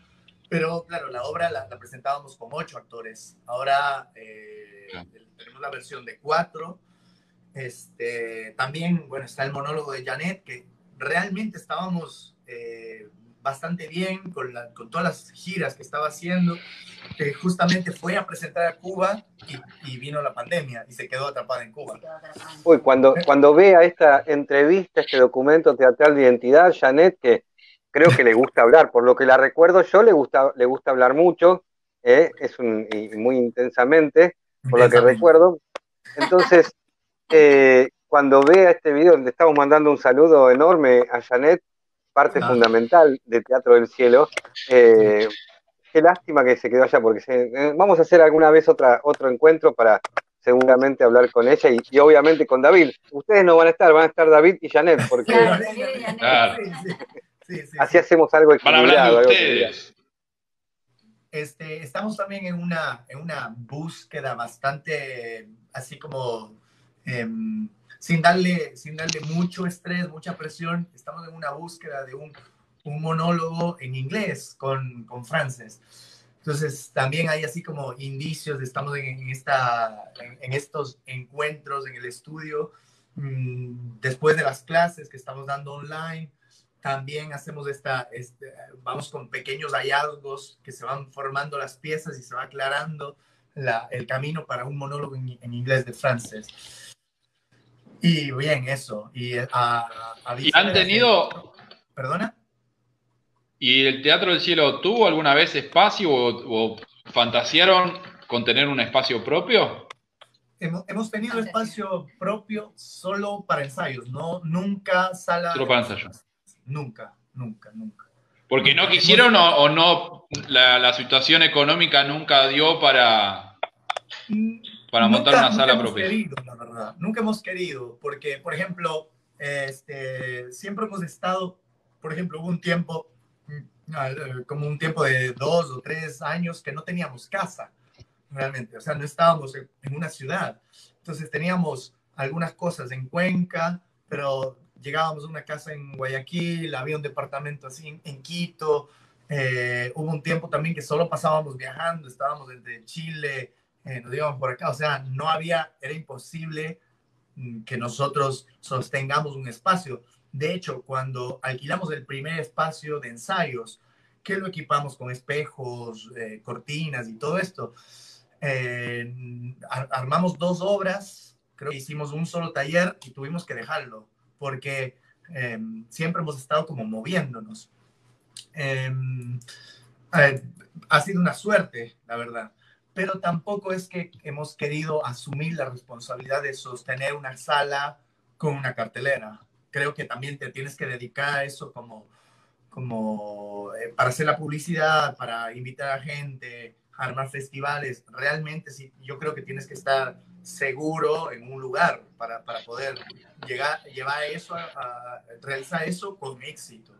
pero claro, la obra la, presentábamos con ocho actores. Ahora eh, tenemos la versión de cuatro este, también, bueno, está el monólogo de Janet, que realmente estábamos eh, bastante bien con, con, todas las giras que estaba haciendo, que justamente fue a presentar a Cuba y, vino la pandemia y se quedó atrapada en Cuba. Uy, cuando, cuando vea esta entrevista, este documento teatral de identidad, Janet, que creo que le gusta hablar, por lo que la recuerdo yo, le gusta, le gusta hablar mucho, ¿eh? es un, y muy intensamente, por lo que recuerdo. Entonces, eh, cuando vea este video, le estamos mandando un saludo enorme a Janet, parte ah. fundamental de Teatro del Cielo. Eh, qué lástima que se quedó allá, porque eh, vamos a hacer alguna vez otra, otro encuentro para seguramente hablar con ella y, obviamente con David. Ustedes no van a estar, van a estar David y Janet, porque así hacemos algo equilibrado. ustedes. Este, estamos también en una, en una búsqueda bastante así como Em, sin, darle, sin darle mucho estrés, mucha presión. Estamos en una búsqueda de un, un monólogo en inglés con, con Frances. Entonces, también hay así como indicios, estamos en, esta, en, estos encuentros en el estudio, mm, después de las clases que estamos dando online, también hacemos esta, este, vamos con pequeños hallazgos que se van formando las piezas y se va aclarando la, el camino para un monólogo en, en inglés de Frances. Y bien, eso. Y, eh, han tenido... ¿Perdona? ¿Y el Teatro del Cielo tuvo alguna vez espacio o, fantasearon con tener un espacio propio? Hemos, tenido espacio propio solo para ensayos, no nunca sala. Solo para ensayos. Nunca, nunca, nunca. Porque no quisieron o, no, la, la, situación económica nunca dio para. Para montar una sala propia. Querido, la verdad. Nunca hemos querido, porque, por ejemplo, este, siempre hemos estado, por ejemplo, hubo un tiempo, mm, como un tiempo de dos o tres años que no teníamos casa, realmente, o sea, no estábamos en, una ciudad. Entonces teníamos algunas cosas en Cuenca, pero llegábamos a una casa en Guayaquil, había un departamento así en, Quito, eh, hubo un tiempo también que solo pasábamos viajando, estábamos entre Chile, eh, íbamos por acá, o sea, no había, era imposible mm, que nosotros sostengamos un espacio. De hecho, cuando alquilamos el primer espacio de ensayos, que lo equipamos con espejos, eh, cortinas y todo esto, Eh, armamos dos obras, creo que hicimos un solo taller y tuvimos que dejarlo, porque em, siempre hemos estado como moviéndonos. Em, eh, ha sido una suerte, la verdad, pero tampoco es que hemos querido asumir la responsabilidad de sostener una sala con una cartelera. Creo que también te tienes que dedicar a eso como, como eh, para hacer la publicidad, para invitar a gente, armar festivales. Realmente sí, yo creo que tienes que estar seguro en un lugar para, para poder llegar, llevar eso, a, realizar eso con éxito.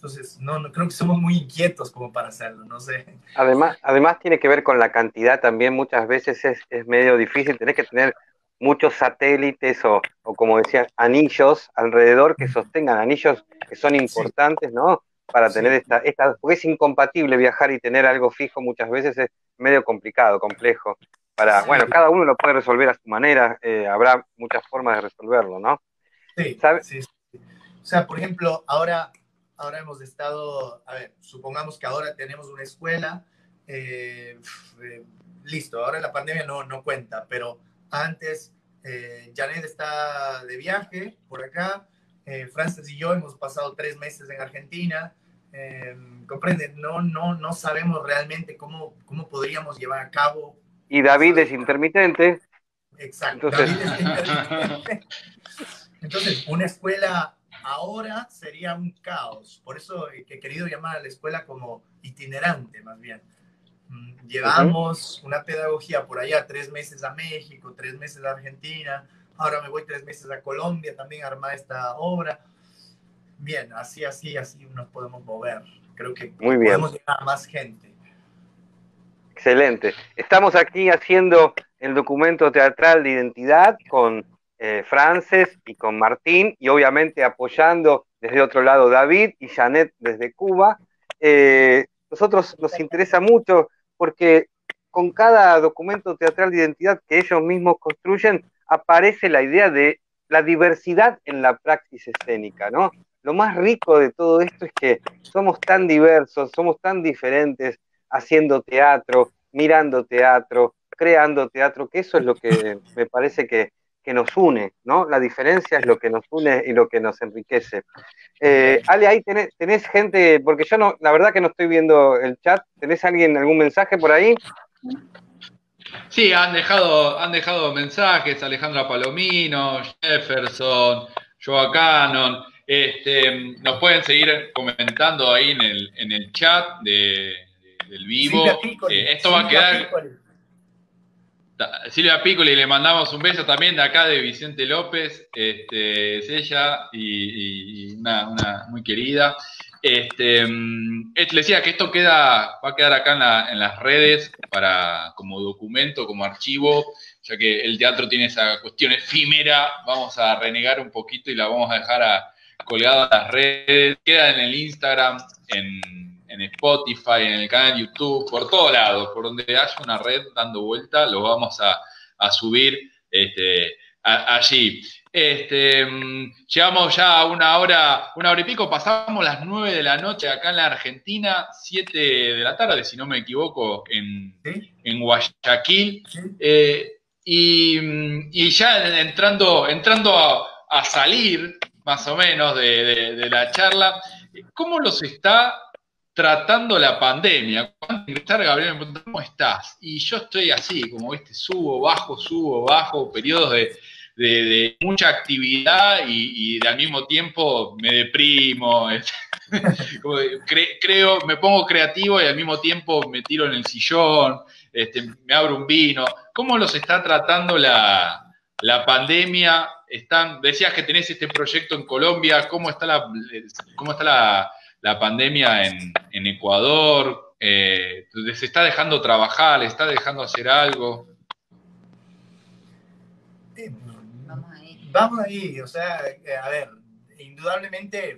Entonces, no, no, creo que somos muy inquietos como para hacerlo, no sé. Además, además tiene que ver con la cantidad también, muchas veces es, es medio difícil, tenés que tener muchos satélites o, o, como decías, anillos alrededor que sostengan, anillos que son importantes, ¿no? Para tener esta, esta, porque es incompatible viajar y tener algo fijo muchas veces es medio complicado, complejo. Para, bueno, cada uno lo puede resolver a su manera, eh, habrá muchas formas de resolverlo, ¿no? Sí, sí, O sea, por ejemplo, ahora ahora hemos estado, a ver, supongamos que ahora tenemos una escuela, eh, eh, listo, ahora la pandemia no, no cuenta, pero antes eh, Janet está de viaje por acá, eh, Francis y yo hemos pasado tres meses en Argentina, eh, comprende, no, no, no sabemos realmente cómo, cómo podríamos llevar a cabo. Y David es intermitente. Exacto, Entonces... David es intermitente. Entonces, una escuela ahora sería un caos. Por eso he querido llamar a la escuela como itinerante, más bien. Mm, llevamos una pedagogía por allá, tres meses a México, tres meses a Argentina, ahora me voy tres meses a Colombia también a armar esta obra. Bien, así, así, así nos podemos mover. Creo que Muy bien. podemos llegar a más gente. Excelente. Estamos aquí haciendo el documento teatral de identidad con eh, Frances y con Martín, y obviamente apoyando desde otro lado David y Janet desde Cuba. Eh, nosotros nos interesa mucho porque con cada documento teatral de identidad que ellos mismos construyen aparece la idea de la diversidad en la praxis escénica, ¿no? Lo más rico de todo esto es que somos tan diversos, somos tan diferentes haciendo teatro, mirando teatro, creando teatro, que eso es lo que me parece que, que nos une, ¿no? La diferencia es lo que nos une y lo que nos enriquece. Eh, Ale, ahí tenés, tenés, gente, porque yo no, la verdad que no estoy viendo el chat, ¿tenés alguien, algún mensaje por ahí? Sí, han dejado, han dejado mensajes, Alejandra Palomino, Jefferson, Joa Cannon, este, nos pueden seguir comentando ahí en el, en el chat de, de, del vivo. Eh, esto va a quedar... Silvia Piccoli, le mandamos un beso también de acá de Vicente López, este, es ella y, una, muy querida. Este, le decía que esto queda, va a quedar acá en, la, en, las redes para, como documento, como archivo, ya que el teatro tiene esa cuestión efímera, vamos a renegar un poquito y la vamos a dejar colgada en las redes, queda en el Instagram, en en Spotify, en el canal de YouTube, por todos lados, por donde haya una red dando vuelta, lo vamos a, a subir este, a, allí. Este, llegamos ya a una hora, una hora y pico, pasamos las nueve de la noche acá en la Argentina, siete de la tarde, si no me equivoco, en, ¿Sí? en Guayaquil. ¿Sí? Eh, y, y, ya entrando, entrando a, a, salir más o menos de, de, de la charla, ¿cómo los está tratando la pandemia. Cuando Gabriel me preguntó, ¿cómo estás? Y yo estoy así, como viste, subo, bajo, subo, bajo, periodos de, mucha actividad y, al mismo tiempo me deprimo, cre, creo, me pongo creativo y al mismo tiempo me tiro en el sillón, este, me abro un vino. ¿Cómo los está tratando la, la pandemia? Están, decías que tenés este proyecto en Colombia, ¿cómo está la, cómo está la la pandemia en, en Ecuador? Eh, ¿Se está dejando trabajar? ¿Le está dejando hacer algo? Vamos ahí. Vamos ahí, o sea, eh, a ver, indudablemente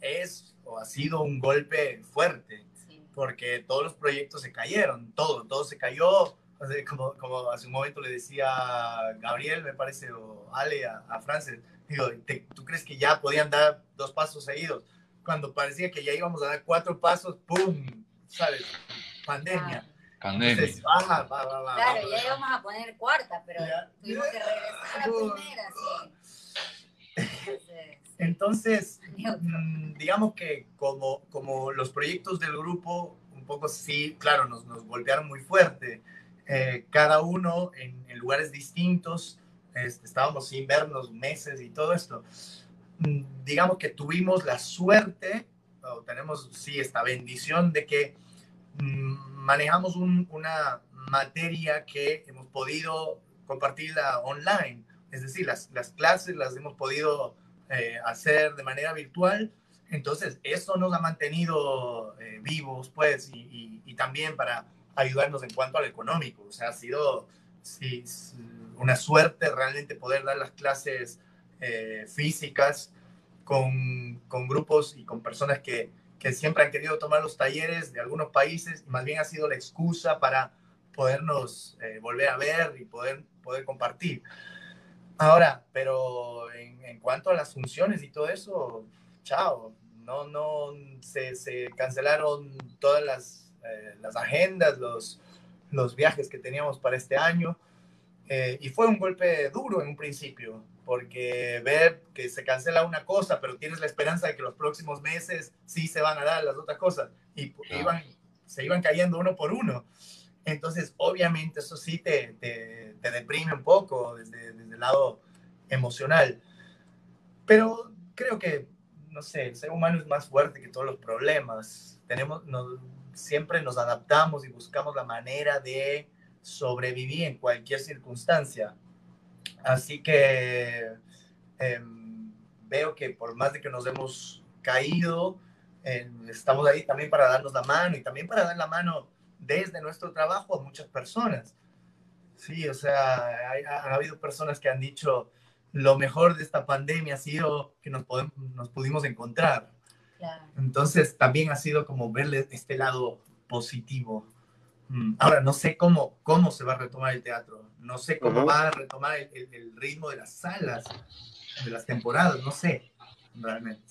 es o ha sido un golpe fuerte, sí. porque todos los proyectos se cayeron, todo, todo se cayó. Como, como hace un momento le decía Gabriel, me parece, o Ale a, a Frances, digo, ¿te, ¿tú crees que ya podían dar dos pasos seguidos? Cuando parecía que ya íbamos a dar cuatro pasos, ¡pum! ¿Sabes? Pandemia. Pandemia. Entonces, ah, va, va, va, Claro, ya íbamos a poner cuarta, pero Ya. tuvimos que regresar a primera, sí. Entonces, mm, digamos que como, como los proyectos del grupo, un poco sí, claro, nos, nos golpearon muy fuerte. Eh, cada uno en, en lugares distintos, este, estábamos sin vernos meses y todo esto. Mm, Digamos que tuvimos la suerte, o tenemos, sí, esta bendición de que mm, manejamos un- una materia que hemos podido compartirla online. Es decir, las, las clases las hemos podido eh, hacer de manera virtual. Entonces, eso nos ha mantenido eh, vivos, pues, y, y- y también para ayudarnos en cuanto al económico. O sea, ha sido sí, una suerte realmente poder dar las clases eh, físicas con, con grupos y con personas que, que siempre han querido tomar los talleres de algunos países y más bien ha sido la excusa para podernos eh, volver a ver y poder, poder compartir. Ahora, pero en, en cuanto a las funciones y todo eso, chao, no, no, se, se cancelaron todas las, eh, las agendas, los, los viajes que teníamos para este año. Eh, y fue un golpe duro en un principio, porque ver que se cancela una cosa, pero tienes la esperanza de que los próximos meses sí se van a dar las otras cosas, y Claro. iban, se iban cayendo uno por uno. Entonces, obviamente, eso sí te, te, te deprime un poco desde, desde el lado emocional. Pero creo que, no sé, el ser humano es más fuerte que todos los problemas. Tenemos, nos- siempre nos adaptamos y buscamos la manera de sobrevivir en cualquier circunstancia. Así que em, veo que por más de que nos hemos caído, em, estamos ahí también para darnos la mano y también para dar la mano desde nuestro trabajo a muchas personas. Sí, o sea, hay- ha, ha habido personas que han dicho, lo mejor de esta pandemia ha sido que nos, podemos, nos pudimos encontrar. Claro. Entonces también ha sido como verle este lado positivo. Mm, Ahora, no sé cómo, cómo se va a retomar el teatro, no sé cómo va a retomar el, el- el ritmo de las salas, de las temporadas, no sé, realmente.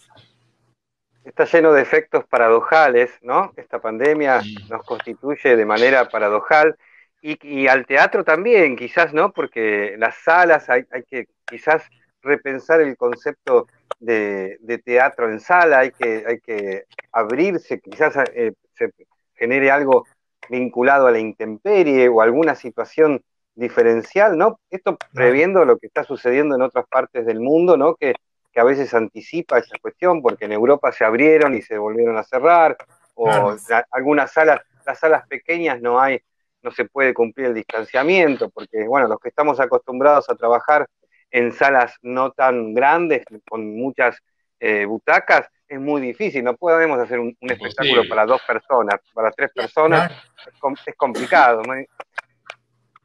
Está lleno de efectos paradojales, ¿no? Esta pandemia Sí. nos constituye de manera paradojal y, y al teatro también, quizás, ¿no? Porque las salas hay, hay que quizás repensar el concepto de, de teatro en sala, hay que, hay que abrirse, quizás eh, se genere algo vinculado a la intemperie o alguna situación diferencial, ¿no? Esto previendo lo que está sucediendo en otras partes del mundo, ¿no? Que, que a veces anticipa esa cuestión, porque en Europa se abrieron y se volvieron a cerrar, o la- algunas salas, las salas pequeñas no hay, no se puede cumplir el distanciamiento, porque bueno, los que estamos acostumbrados a trabajar en salas no tan grandes, con muchas eh, butacas, es muy difícil, no podemos hacer un, espectáculo para dos personas, para tres personas, es, com- es complicado. ¿no?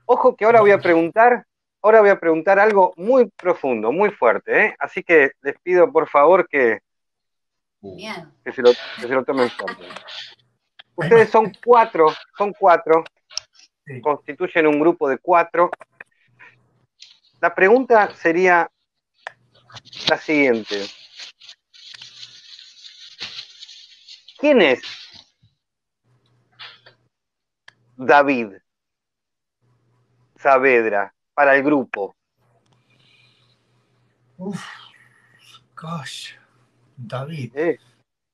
Ojo que ahora voy a preguntar, ahora voy a preguntar algo muy profundo, muy fuerte, ¿eh? así que les pido por favor que, que se, lo, que se lo tomen fuerte. Ustedes son cuatro, son cuatro, Sí. constituyen un grupo de cuatro. La pregunta sería la siguiente. ¿Quién es David Saavedra para el grupo? Uf, gosh, David. Eh,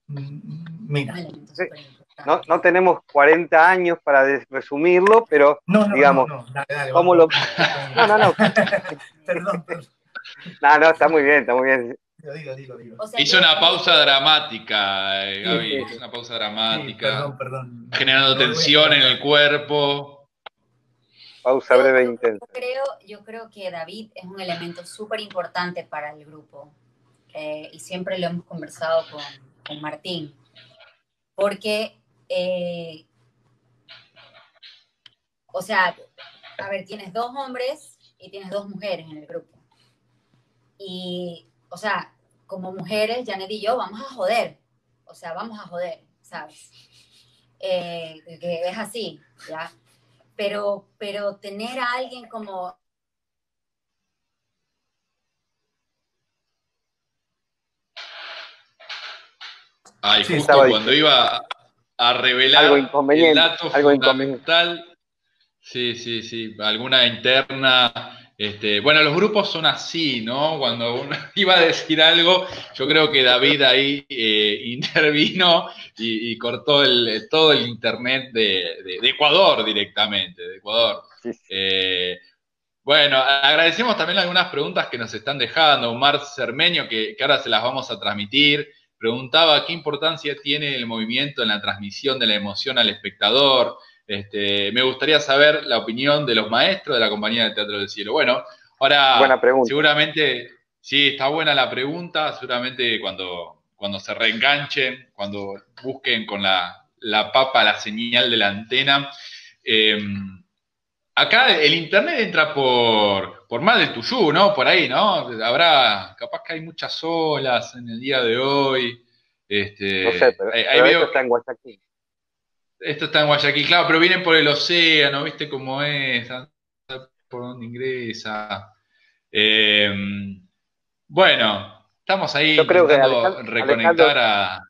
Mm, Mira, Sí. superimportante. no, no tenemos 40 años para resumirlo, pero no, no, digamos, no, no, dale, dale, ¿cómo vamos. No, no, no. perdón, perdón. no, no, está muy bien, está muy bien. O sea, Hizo yo- una pausa dramática, eh, Gaby. Sí, sí. Hizo una pausa Sí, dramática. perdón, perdón. generando tensión en el cuerpo. Pausa yo- breve e yo intensa. creo, yo creo que David es un elemento súper importante para el grupo. eh, y siempre lo hemos conversado con, con Martín. Porque, eh, o sea, a ver, tienes dos hombres y tienes dos mujeres en el grupo. Y, o sea, como mujeres, Janet y yo vamos a joder. O sea, vamos a joder, ¿sabes? Eh, que es así, ¿ya? Pero, pero tener a alguien como Ay, Sí, justo cuando iba a revelar algo inconveniente, el dato algo fundamental. Sí, sí, sí, alguna interna. Este, bueno, los grupos son así, ¿no? Cuando uno iba a decir algo, yo creo que David ahí eh, intervino y, cortó el, todo el internet de, Ecuador directamente, de Ecuador. Eh, bueno, agradecemos también algunas preguntas que nos están dejando. Omar Cermeño, que, que ahora se las vamos a transmitir, preguntaba qué importancia tiene el movimiento en la transmisión de la emoción al espectador. Este, me gustaría saber la opinión de los maestros de la compañía de Teatro del Cielo. Bueno, ahora seguramente, sí, está buena la pregunta, seguramente cuando, cuando se reenganchen, cuando busquen con la, papa la señal de la antena. Em, acá el internet entra por, por más del Tuyú, ¿no? Por ahí, ¿no? Habrá, capaz que hay muchas olas en el día de hoy. Este, no sé, pero, ahí, está en Guayaquil. Esto está en Guayaquil, claro, pero vienen por el océano, ¿viste cómo es? Por dónde ingresa. Eh, bueno, estamos ahí Yo creo intentando reconectar a.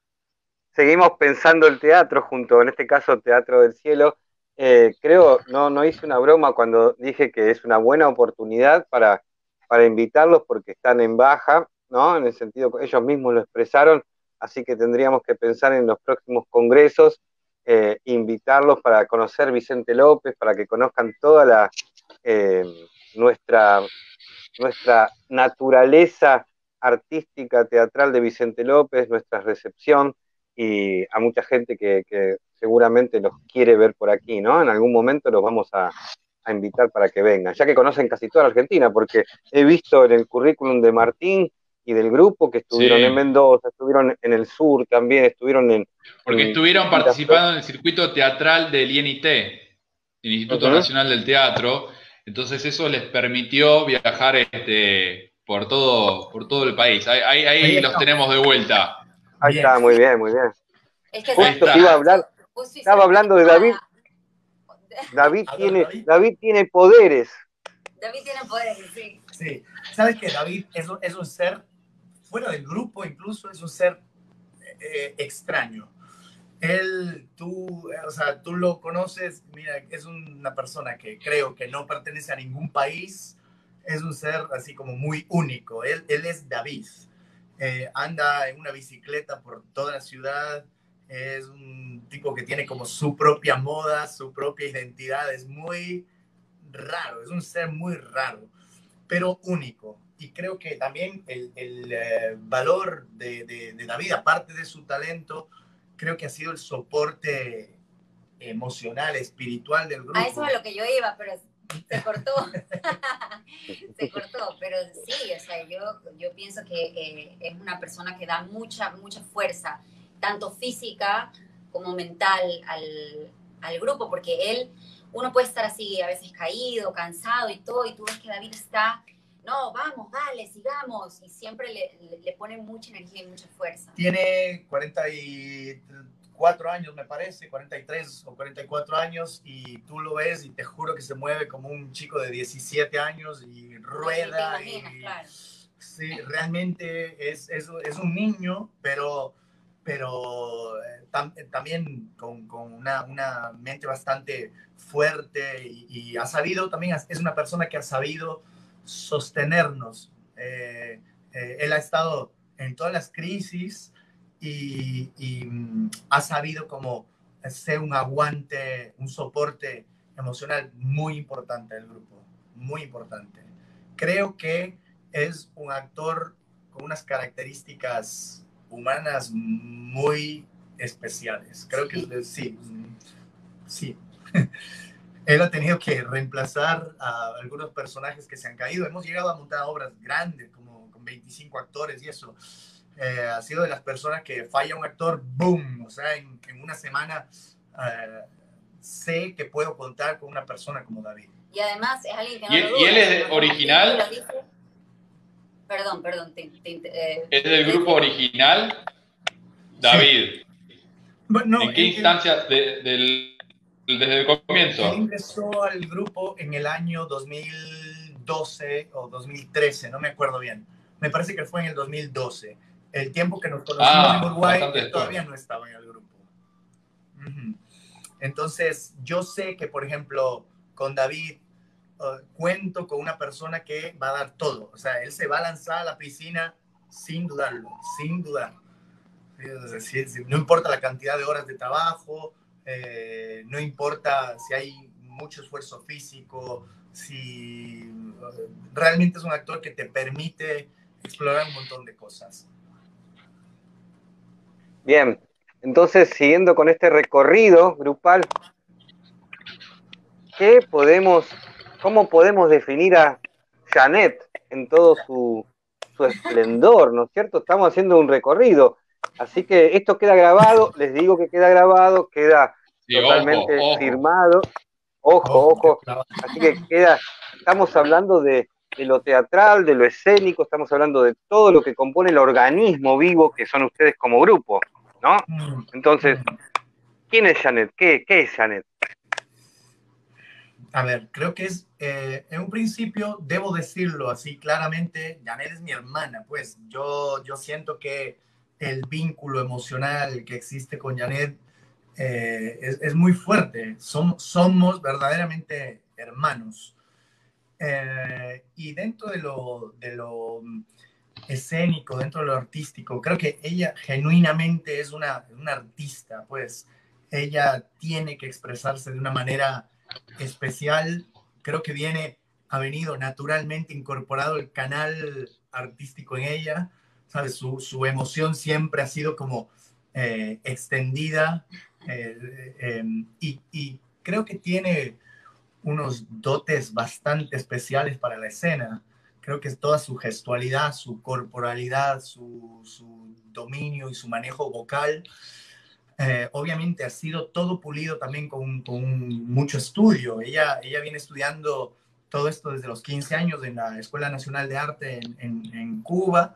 Seguimos pensando el teatro junto, en este caso Teatro del Cielo. Eh, creo, no, no hice una broma cuando dije que es una buena oportunidad para, para invitarlos porque están en baja, ¿no? En el sentido que ellos mismos lo expresaron, así que tendríamos que pensar en los próximos congresos eh, invitarlos para conocer Vicente López, para que conozcan toda eh, nuestra, nuestra naturaleza artística, teatral de Vicente López, nuestra recepción y a mucha gente que, seguramente los quiere ver por aquí, ¿no? En algún momento los vamos a, a invitar para que vengan, ya que conocen casi toda la Argentina, porque he visto en el currículum de Martín y del grupo que estuvieron en Mendoza, estuvieron en el sur también, estuvieron en... Porque estuvieron participando en el circuito teatral del INIT, el Instituto Nacional del Teatro, entonces eso les permitió viajar este, por, todo, por todo el país. Ahí, los tenemos de vuelta. Ahí está, muy bien, muy bien. Justo iba a hablar, estaba hablando de David. David tiene, David tiene poderes. David tiene poderes, sí. Sí. ¿Sabes que David es es un ser fuera del grupo incluso es un ser eh, extraño. Él, tú, o sea, tú lo conoces, mira, es una persona que creo que no pertenece a ningún país, es un ser así como muy único. Él, él es David. Eh, anda en una bicicleta por toda la ciudad, es un tipo que tiene como su propia moda, su propia identidad, es muy raro, es un ser muy raro, pero único y creo que también el, el eh, valor de, de, David, aparte de su talento, creo que ha sido el soporte emocional, espiritual del grupo. A eso es lo que yo iba, pero se cortó. se cortó, pero sí, o sea, yo, yo pienso que eh, es una persona que da mucha, mucha fuerza, tanto física como mental al, al grupo, porque él, uno puede estar así a veces caído, cansado y todo, y tú ves que David está no, vamos, dale, sigamos. Y siempre le, le, pone mucha energía y mucha fuerza. Tiene 44 años, me parece, 43 o 44 años, y tú lo ves y te juro que se mueve como un chico de 17 años y rueda. claro. Sí, realmente es, es, es, un niño, pero, pero eh, también con, con una, una, mente bastante fuerte y, y ha sabido, también es una persona que ha sabido sostenernos. Eh, eh, él ha estado en todas las crisis y, mm, ha sabido como ser un aguante, un soporte emocional muy importante del grupo, muy importante. Creo que es un actor con unas características humanas muy especiales. Creo que sí, sí. él ha tenido que reemplazar a algunos personajes que se han caído. Hemos llegado a montar obras grandes, como con 25 actores y eso. Eh, ha sido de las personas que falla un actor, ¡boom! O sea, en, una semana eh, sé que puedo contar con una persona como David. Y además es alguien que no ¿Y, él, ¿y él es original? Perdón, perdón. Eh, ¿Es del grupo original? David. ¿En qué instancia del desde el comienzo. Él ingresó al grupo en el año 2012 o 2013, no me acuerdo bien. Me parece que fue en el 2012. El tiempo que nos conocimos ah, en Uruguay, todavía no estaba en el grupo. Entonces, yo sé que, por ejemplo, con David uh, cuento con una persona que va a dar todo. O sea, él se va a lanzar a la piscina sin dudarlo, sin dudar. no importa la cantidad de horas de trabajo, eh, no importa si hay mucho esfuerzo físico, si uh, realmente es un actor que te permite explorar un montón de cosas. Bien, entonces siguiendo con este recorrido grupal, ¿qué podemos, cómo podemos definir a Janet en todo su, su esplendor, ¿no es cierto? Estamos haciendo un recorrido. Así que esto queda grabado, les digo que queda grabado, queda totalmente firmado. Ojo, ojo. Así que queda, estamos hablando de, de, lo teatral, de lo escénico, estamos hablando de todo lo que compone el organismo vivo que son ustedes como grupo, ¿no? Mm. Entonces, ¿quién es Janet? ¿Qué, qué es Janet? A ver, creo que es, eh, en un principio, debo decirlo así claramente, Janet es mi hermana, pues yo, yo siento que el vínculo emocional que existe con Janet eh, es, muy fuerte. somos verdaderamente hermanos. Eh, y dentro de lo, de lo escénico, dentro de lo artístico, creo que ella genuinamente es una, una artista, pues ella tiene que expresarse de una manera especial. Creo que viene, ha venido naturalmente incorporado el canal artístico en ella. ¿Sabes? Su, su emoción siempre ha sido como eh, extendida eh, em, y, creo que tiene unos dotes bastante especiales para la escena. Creo que toda su gestualidad, su corporalidad, su, dominio y su manejo vocal, eh, obviamente ha sido todo pulido también con, mucho estudio. Ella, ella viene estudiando todo esto desde los 15 años en la Escuela Nacional de Arte en, Cuba.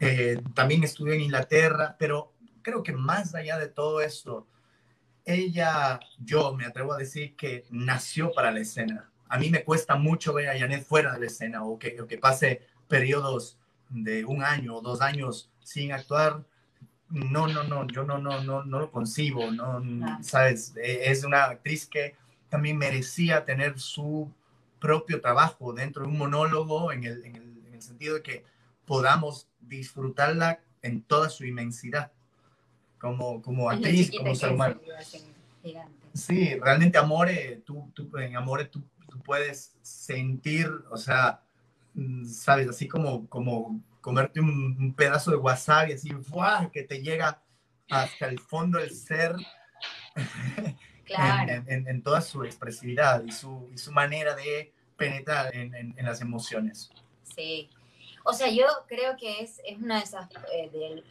Eh, también estudió en Inglaterra, pero creo que más allá de todo esto, ella, yo me atrevo a decir que nació para la escena. A mí me cuesta mucho ver a Janet fuera de la escena o que, que pase periodos de un año o dos años sin actuar. No, no, no, yo no, no, no, no lo concibo, no, sabes, e, es una actriz que también merecía tener su propio trabajo dentro de un monólogo en el, en el, en el sentido de que podamos disfrutarla en toda su inmensidad como, como actriz, como ser humano. Sí, realmente Amore, tú, tú, en Amore tú, tú, puedes sentir, o sea, mm, sabes, así como, como comerte un, pedazo de wasabi, así, que te llega hasta el fondo del ser. Claro. en, en, toda su expresividad y su, y su manera de penetrar en, en, las emociones. Sí. O sea, yo creo que es, es una de esas, eh, de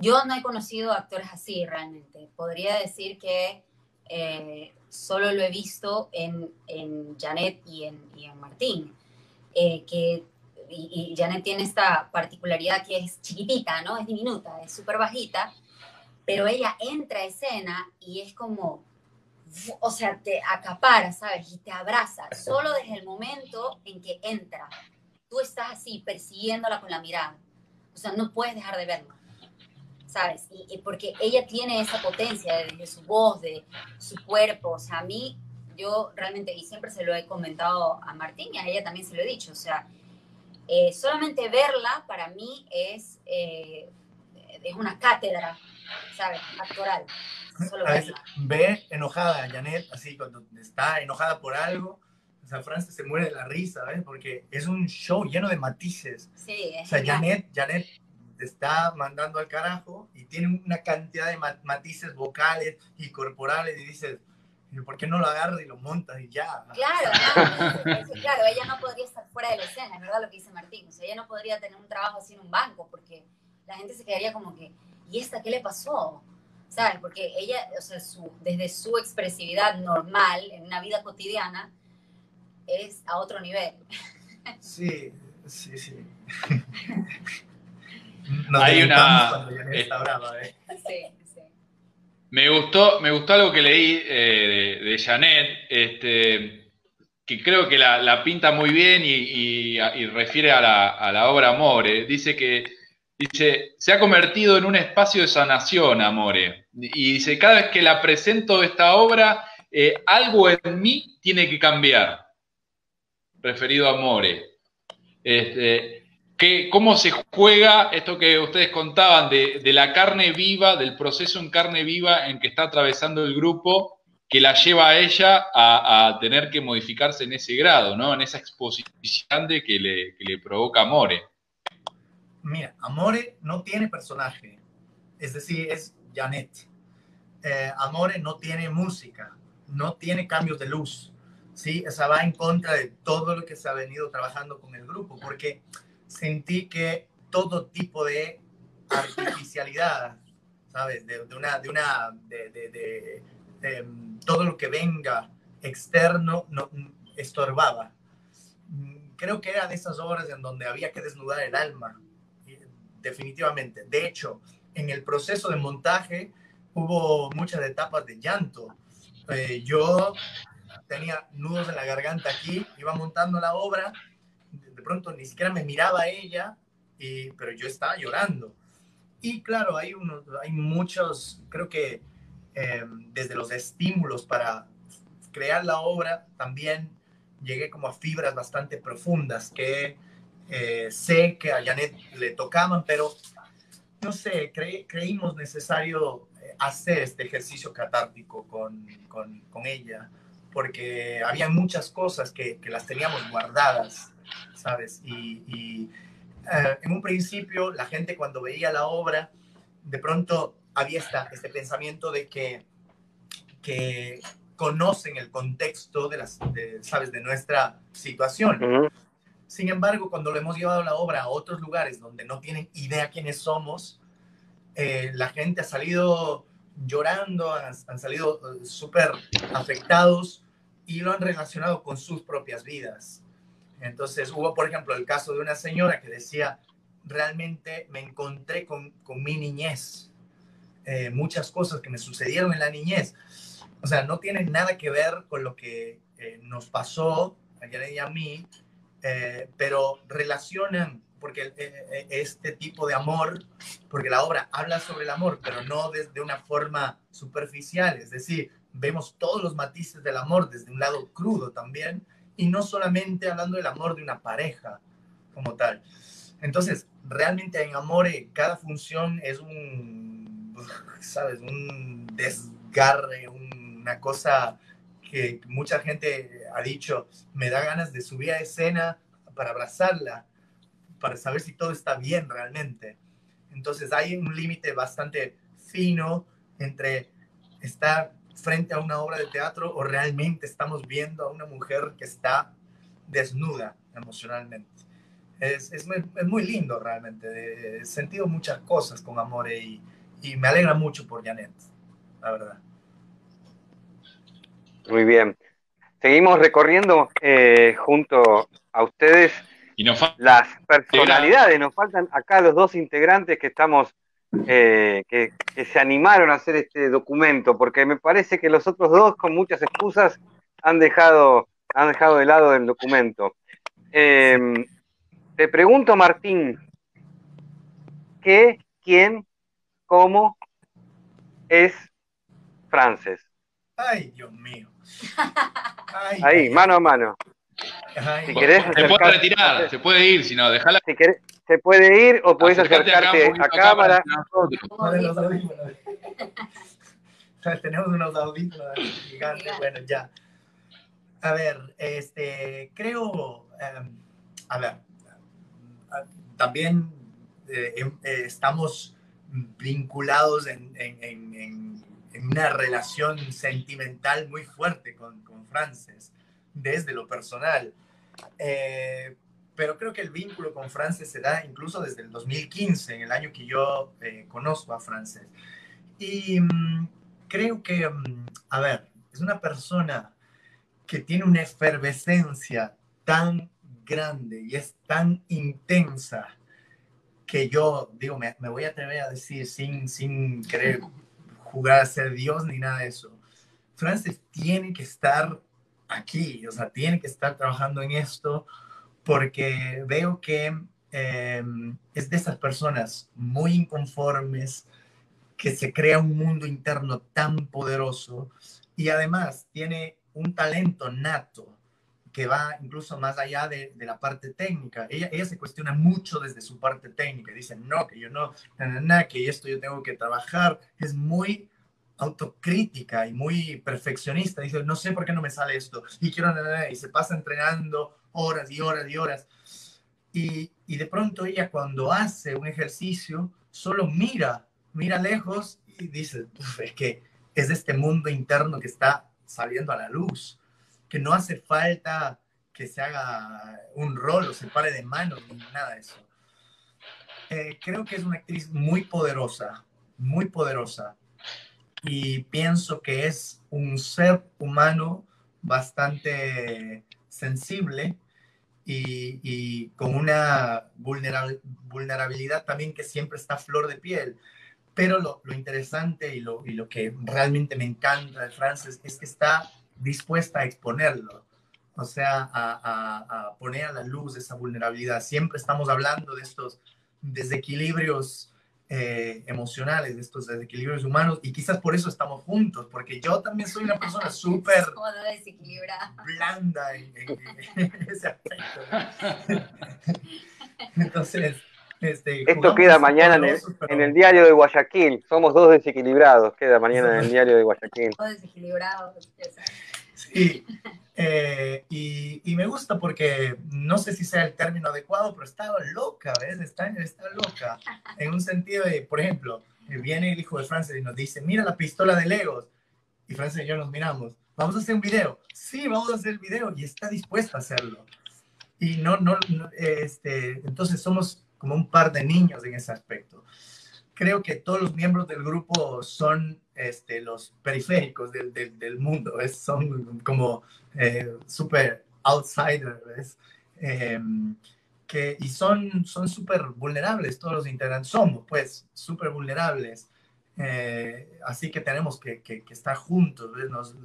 yo no he conocido actores así realmente. Podría decir que eh, solo lo he visto en, en Janet y en, y en Martín. Eh, que, y, Janet tiene esta particularidad que es chiquitita, ¿no? Es diminuta, es súper bajita, pero ella entra a escena y es como, o sea, te acapara, ¿sabes? Y te abraza, solo desde el momento en que entra. Tú estás así, persiguiéndola con la mirada. O sea, no puedes dejar de verla. ¿Sabes? Y, porque ella tiene esa potencia de, su voz, de su cuerpo, o sea, a mí, yo realmente, y siempre se lo he comentado a Martín y a ella también se lo he dicho, o sea, eh, solamente verla para mí es, eh, es una cátedra, ¿sabes? Actoral. Solo ve enojada a Janet, así, cuando está enojada por algo, o sea, Frances se muere de la risa, ¿ves? Porque es un show lleno de matices. Sí, es O sea, Janet, Janet te está mandando al carajo y tiene una cantidad de matices vocales y corporales y dices, ¿por qué no lo agarras y lo montas y ya? Claro, claro, ella no podría estar fuera de la escena, es verdad lo que dice Martín, o sea, ella no podría tener un trabajo así en un banco porque la gente se quedaría como que, ¿y esta qué le pasó? ¿Sabes? Porque ella, o sea, su, desde su expresividad normal en una vida cotidiana es a otro nivel. Sí, sí, sí. Hay una. Eh, ¿eh? Me gustó, me gustó algo que leí eh, de, Janet, este, que creo que la, pinta muy bien y, refiere a la, obra Amore. Dice que Dice, se ha convertido en un espacio de sanación, Amore. Y dice, cada vez que la presento esta obra, eh, algo en mí tiene que cambiar. Referido a Amore. Este, ¿Cómo se juega esto que ustedes contaban de, la carne viva, del proceso en carne viva en que está atravesando el grupo, que la lleva a ella a, tener que modificarse en ese grado, ¿no? En esa exposición de que le, que le provoca Amore. Mira, Amore no tiene personaje, es decir, es Janet. Eh, Amore no tiene música, no tiene cambios de luz, ¿sí? Esa va en contra de todo lo que se ha venido trabajando con el grupo, porque sentí que todo tipo de artificialidad, ¿sabes? De, una, de una, de, em, todo lo que venga externo no, estorbaba. Creo que era de esas obras en donde había que desnudar el alma, definitivamente. De hecho, en el proceso de montaje hubo muchas etapas de llanto. Eh, yo tenía nudos en la garganta aquí, iba montando la obra, de pronto ni siquiera me miraba a ella, y, pero yo estaba llorando. Y claro, hay, unos, hay muchos, creo que eh, desde los estímulos para crear la obra, también llegué como a fibras bastante profundas que eh, sé que a Janet le tocaban, pero no sé, creímos necesario eh, hacer este ejercicio catártico con, con, con ella, porque había muchas cosas que, que las teníamos guardadas, ¿sabes? Y, eh, en un principio la gente cuando veía la obra, de pronto había esta, este pensamiento de que, que conocen el contexto de, las, ¿sabes? de nuestra situación. Sin embargo, cuando lo hemos llevado la obra a otros lugares donde no tienen idea quiénes somos, eh, la gente ha salido llorando, han, salido eh, súper afectados y lo han relacionado con sus propias vidas. Entonces hubo, por ejemplo, el caso de una señora que decía, realmente me encontré con, con mi niñez, eh, muchas cosas que me sucedieron en la niñez. O sea, no tienen nada que ver con lo que nos pasó a y a mí, eh, pero relacionan, porque eh, eh, este tipo de amor, porque la obra habla sobre el amor, pero no desde una forma superficial, es decir, vemos todos los matices del amor desde un lado crudo también, y no solamente hablando del amor de una pareja como tal. Entonces, realmente en Amore, cada función es un, ¿sabes? Un desgarre, una cosa que mucha gente ha dicho, me da ganas de subir a escena para abrazarla, para saber si todo está bien realmente. Entonces hay un límite bastante fino entre estar frente a una obra de teatro o realmente estamos viendo a una mujer que está desnuda emocionalmente. Es, es, muy, lindo realmente. He sentido muchas cosas con Amore y, y me alegra mucho por Janet, la verdad. Muy bien. Seguimos recorriendo eh, junto a ustedes las personalidades. Nos faltan acá los dos integrantes que estamos, eh, que, se animaron a hacer este documento, porque me parece que los otros dos, con muchas excusas, han dejado, han dejado de lado el documento. Em, te pregunto, Martín, ¿qué, quién, cómo es Frances? Ay, Dios mío. Ahí, mano a mano. Si querés se puede retirar, se puede ir, si no, déjala. Si querés, se puede ir o puedes acercarte a, cámara. Tenemos unos audífonos gigantes, bueno, ya. A ver, este, creo, em, a ver, también eh, em, eh, estamos vinculados en, en, en en una relación sentimental muy fuerte con, con Frances, desde lo personal. Eh, pero creo que el vínculo con Frances se da incluso desde el 2015, en el año que yo eh, conozco a Frances. Y mm, creo que, mm, a ver, es una persona que tiene una efervescencia tan grande y es tan intensa que yo, digo, me, me voy a atrever a decir sin, sin querer jugar a ser Dios ni nada de eso. Francis tiene que estar aquí, o sea, tiene que estar trabajando en esto porque veo que em, es de esas personas muy inconformes, que se crea un mundo interno tan poderoso y además tiene un talento nato que va incluso más allá de, la parte técnica. Ella, se cuestiona mucho desde su parte técnica. Dice, no, que yo no, na, que esto yo tengo que trabajar. Es muy autocrítica y muy perfeccionista. Dice, no sé por qué no me sale esto. Y quiero, y se pasa entrenando horas y horas y horas. Y, y de pronto ella cuando hace un ejercicio, solo mira, mira lejos y dice, es que es este mundo interno que está saliendo a la luz que no hace falta que se haga un rol o se pare de manos ni nada de eso. Eh, creo que es una actriz muy poderosa, muy poderosa. Y pienso que es un ser humano bastante sensible y, con una vulnerabilidad también que siempre está a flor de piel. Pero lo, interesante y lo, y lo, que realmente me encanta de Frances es que está dispuesta a exponerlo, o sea, a, poner a la luz esa vulnerabilidad. Siempre estamos hablando de estos desequilibrios eh, emocionales, de estos desequilibrios humanos, y quizás por eso estamos juntos, porque yo también soy una persona súper blanda en, ese aspecto. Entonces, este, Esto queda mañana en el, en el, diario de Guayaquil. Somos dos desequilibrados. Queda mañana en el diario de Guayaquil. Dos desequilibrados. Sí, eh, y, y, me gusta porque no sé si sea el término adecuado, pero estaba loca, ¿ves? Está, está loca. En un sentido de, por ejemplo, viene el hijo de Francis y nos dice, mira la pistola de Legos. Y Francis y yo nos miramos, vamos a hacer un video. Sí, vamos a hacer el video y está dispuesta a hacerlo. Y no, no, este, entonces somos como un par de niños en ese aspecto. Creo que todos los miembros del grupo son este, los periféricos del, del, mundo, son como eh, super outsiders, em, y son súper vulnerables, todos los integrantes somos, pues, súper vulnerables. Eh, así que tenemos que, que, estar juntos.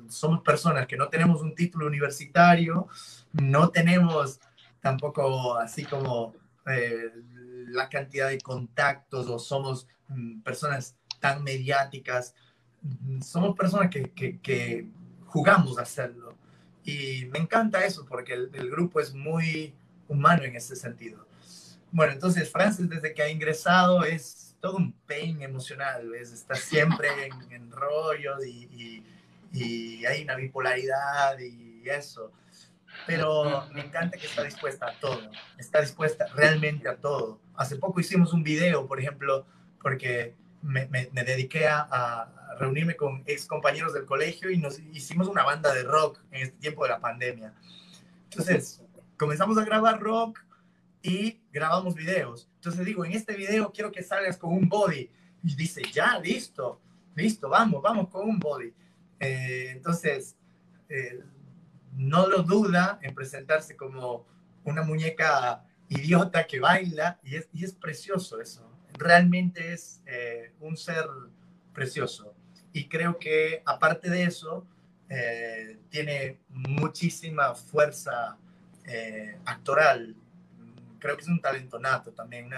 somos personas que no tenemos un título universitario, no tenemos tampoco así como eh, la cantidad de contactos o somos mm, personas tan mediáticas somos personas que, que, jugamos a hacerlo. Y me encanta eso porque el, grupo es muy humano en ese sentido. Bueno, entonces Francis desde que ha ingresado es todo un pain emocional, ¿ves? está siempre en, rollos y, y, hay una bipolaridad y eso. Pero me encanta que está dispuesta a todo, está dispuesta realmente a todo. Hace poco hicimos un video, por ejemplo, porque me, me, dediqué a, reunirme con ex compañeros del colegio y nos hicimos una banda de rock en este tiempo de la pandemia. Entonces, comenzamos a grabar rock y grabamos videos. Entonces digo, en este video quiero que salgas con un body. Y dice, ya, listo, listo, vamos, vamos con un body. Eh, entonces, eh, no lo duda en presentarse como una muñeca idiota que baila y es, y es precioso eso. Realmente es eh, un ser precioso y creo que aparte de eso, eh, tiene muchísima fuerza eh, actoral. Creo que es un talento nato también.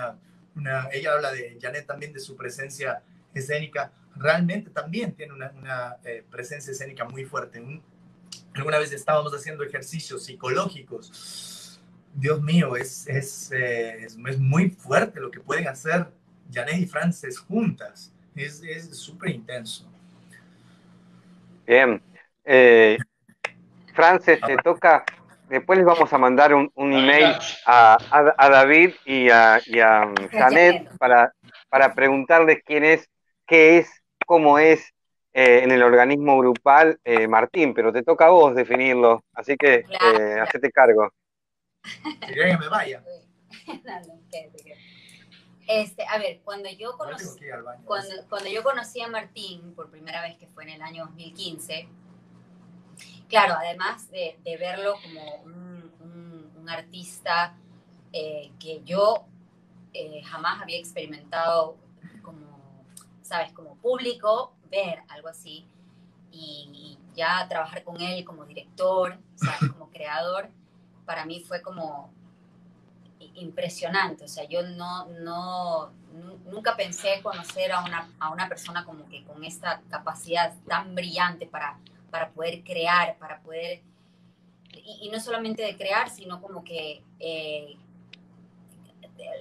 Una, ella habla de Janet también de su presencia escénica. Realmente también tiene una, eh, presencia escénica muy fuerte. alguna vez estábamos haciendo ejercicios psicológicos. Dios mío, es, es, es, es muy fuerte lo que pueden hacer Janet y Frances juntas. Es súper intenso. Bien. Eh, Frances, te toca. Después les vamos a mandar un, email a, David y a, Janet para, para preguntarles quién es, qué es, cómo es eh, en el organismo grupal eh, Martín, pero te toca a vos definirlo, así que eh, hacete cargo. Quería que me vaya. Este, a ver, cuando yo, conocí, cuando, cuando yo conocí a Martín por primera vez, que fue en el año 2015, claro, además de, de verlo como un, un, artista eh, que yo eh, jamás había experimentado como, sabes, como público, ver algo así, y, ya trabajar con él como director, ¿sabes? como creador, para mí fue como impresionante. O sea, yo no, no, nunca pensé conocer a una, a una persona como que con esta capacidad tan brillante para, para poder crear, para poder, y, no solamente de crear, sino como que eh,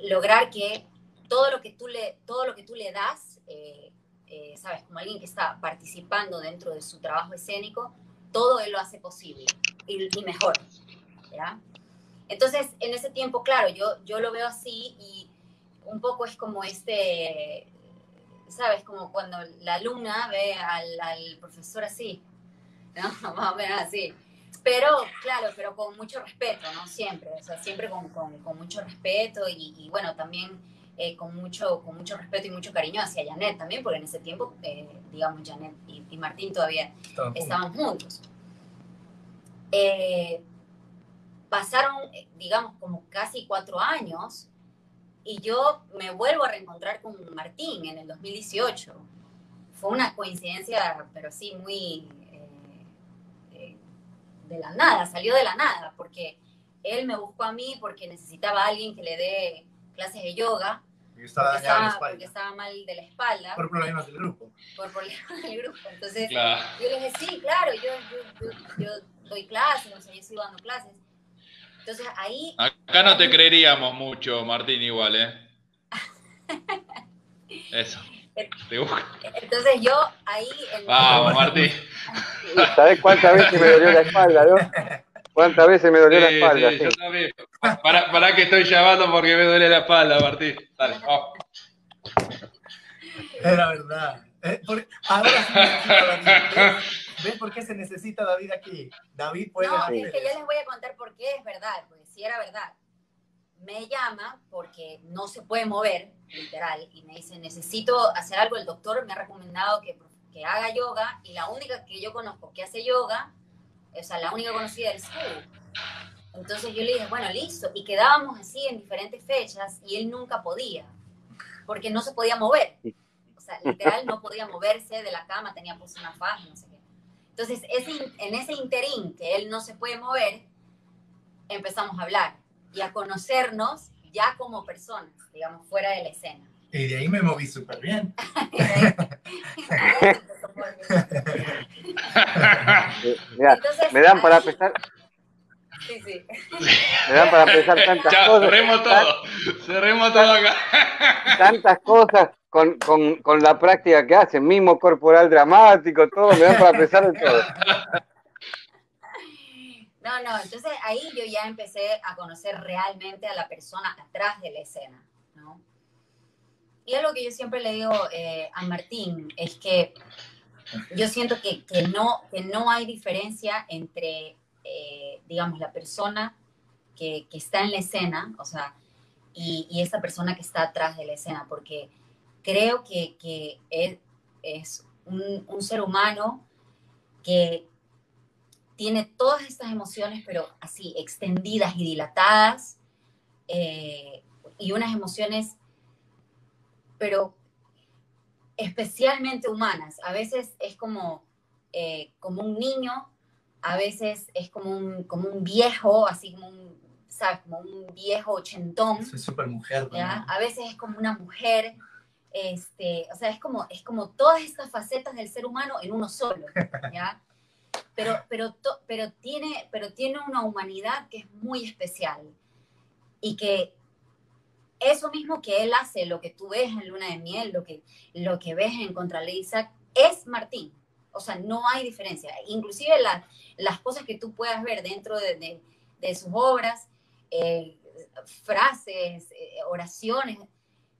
lograr que todo lo que tú le, todo lo que tú le das, eh, eh, sabes, como alguien que está participando dentro de su trabajo escénico, todo él lo hace posible y, mejor, ¿ya? Entonces, en ese tiempo, claro, yo, yo lo veo así y un poco es como este, ¿sabes? Como cuando la alumna ve al, profesor así, ¿no? Más o menos así. Pero, claro, pero con mucho respeto, ¿no? Siempre, o sea, siempre con, mucho respeto y, bueno, también eh, con, mucho, con mucho respeto y mucho cariño hacia Janet también, porque en ese tiempo, eh, digamos, Janet y, Martín todavía estaban, juntos. Eh, pasaron, eh, digamos, como casi cuatro años y yo me vuelvo a reencontrar con Martín en el 2018. Fue una coincidencia, pero sí muy eh, eh, de la nada, salió de la nada, porque él me buscó a mí porque necesitaba a alguien que le dé clases de yoga. estaba porque, estaba, porque estaba mal de la espalda. Por problemas del grupo. Por problemas del grupo. Entonces, yo le dije, sí, claro, yo, yo, yo, doy clases, o sea, yo sigo dando clases. Entonces ahí... Acá no te creeríamos mucho, Martín, igual, ¿eh? Eso. Entonces yo ahí... Vamos, Martín. ¿Sabes cuántas veces me dolió la espalda, no? ¿Cuántas veces me dolió la espalda? Sí, Yo también. Para, para, que estoy llamando porque me duele la espalda, Martín. Dale, vamos. Era verdad. Eh, ahora sí, ¿Ves por qué se necesita David aquí? David puede... No, es que yo les voy a contar por qué es verdad, porque si era verdad. Me llama porque no se puede mover, literal, y me dice, necesito hacer algo. El doctor me ha recomendado que, que haga yoga y la única que yo conozco que hace yoga, o sea, la única conocida es School. Entonces yo le dije, bueno, listo. Y quedábamos así en diferentes fechas y él nunca podía, porque no se podía mover. O sea, literal no podía moverse de la cama, tenía puesto una faja, no sé qué. Entonces, en ese interín que él no se puede mover, empezamos a hablar y a conocernos ya como personas, digamos, fuera de la escena. Y de ahí me moví súper bien. me dan para empezar. Sí, sí. Me dan para empezar tantas cosas. Cerremos todo. Cerremos todo acá. Tantas cosas con, con, con, la práctica que hacen, mismo corporal dramático, todo, me dan para pensar en todo. No, no, entonces ahí yo ya empecé a conocer realmente a la persona atrás de la escena, ¿no? Y algo que yo siempre le digo eh, a Martín es que yo siento que, que, no, que no hay diferencia entre, eh, digamos, la persona que, que, está en la escena, o sea, y, y esa persona que está atrás de la escena, porque creo que, que es, un, ser humano que tiene todas estas emociones, pero así, extendidas y dilatadas, eh, y unas emociones, pero especialmente humanas. A veces es como, eh, como un niño, a veces es como un, como un viejo, así como un, ¿sabes? Como un viejo ochentón. Es súper mujer. A veces es como una mujer este, o sea, es como, es como todas estas facetas del ser humano en uno solo, ¿ya? Pero, pero, pero, tiene, pero tiene una humanidad que es muy especial y que eso mismo que él hace, lo que tú ves en Luna de Miel, lo que, lo que ves en Contra Isaac, es Martín. O sea, no hay diferencia. Inclusive las cosas que tú puedas ver dentro de, de, sus obras, eh, frases, eh, oraciones,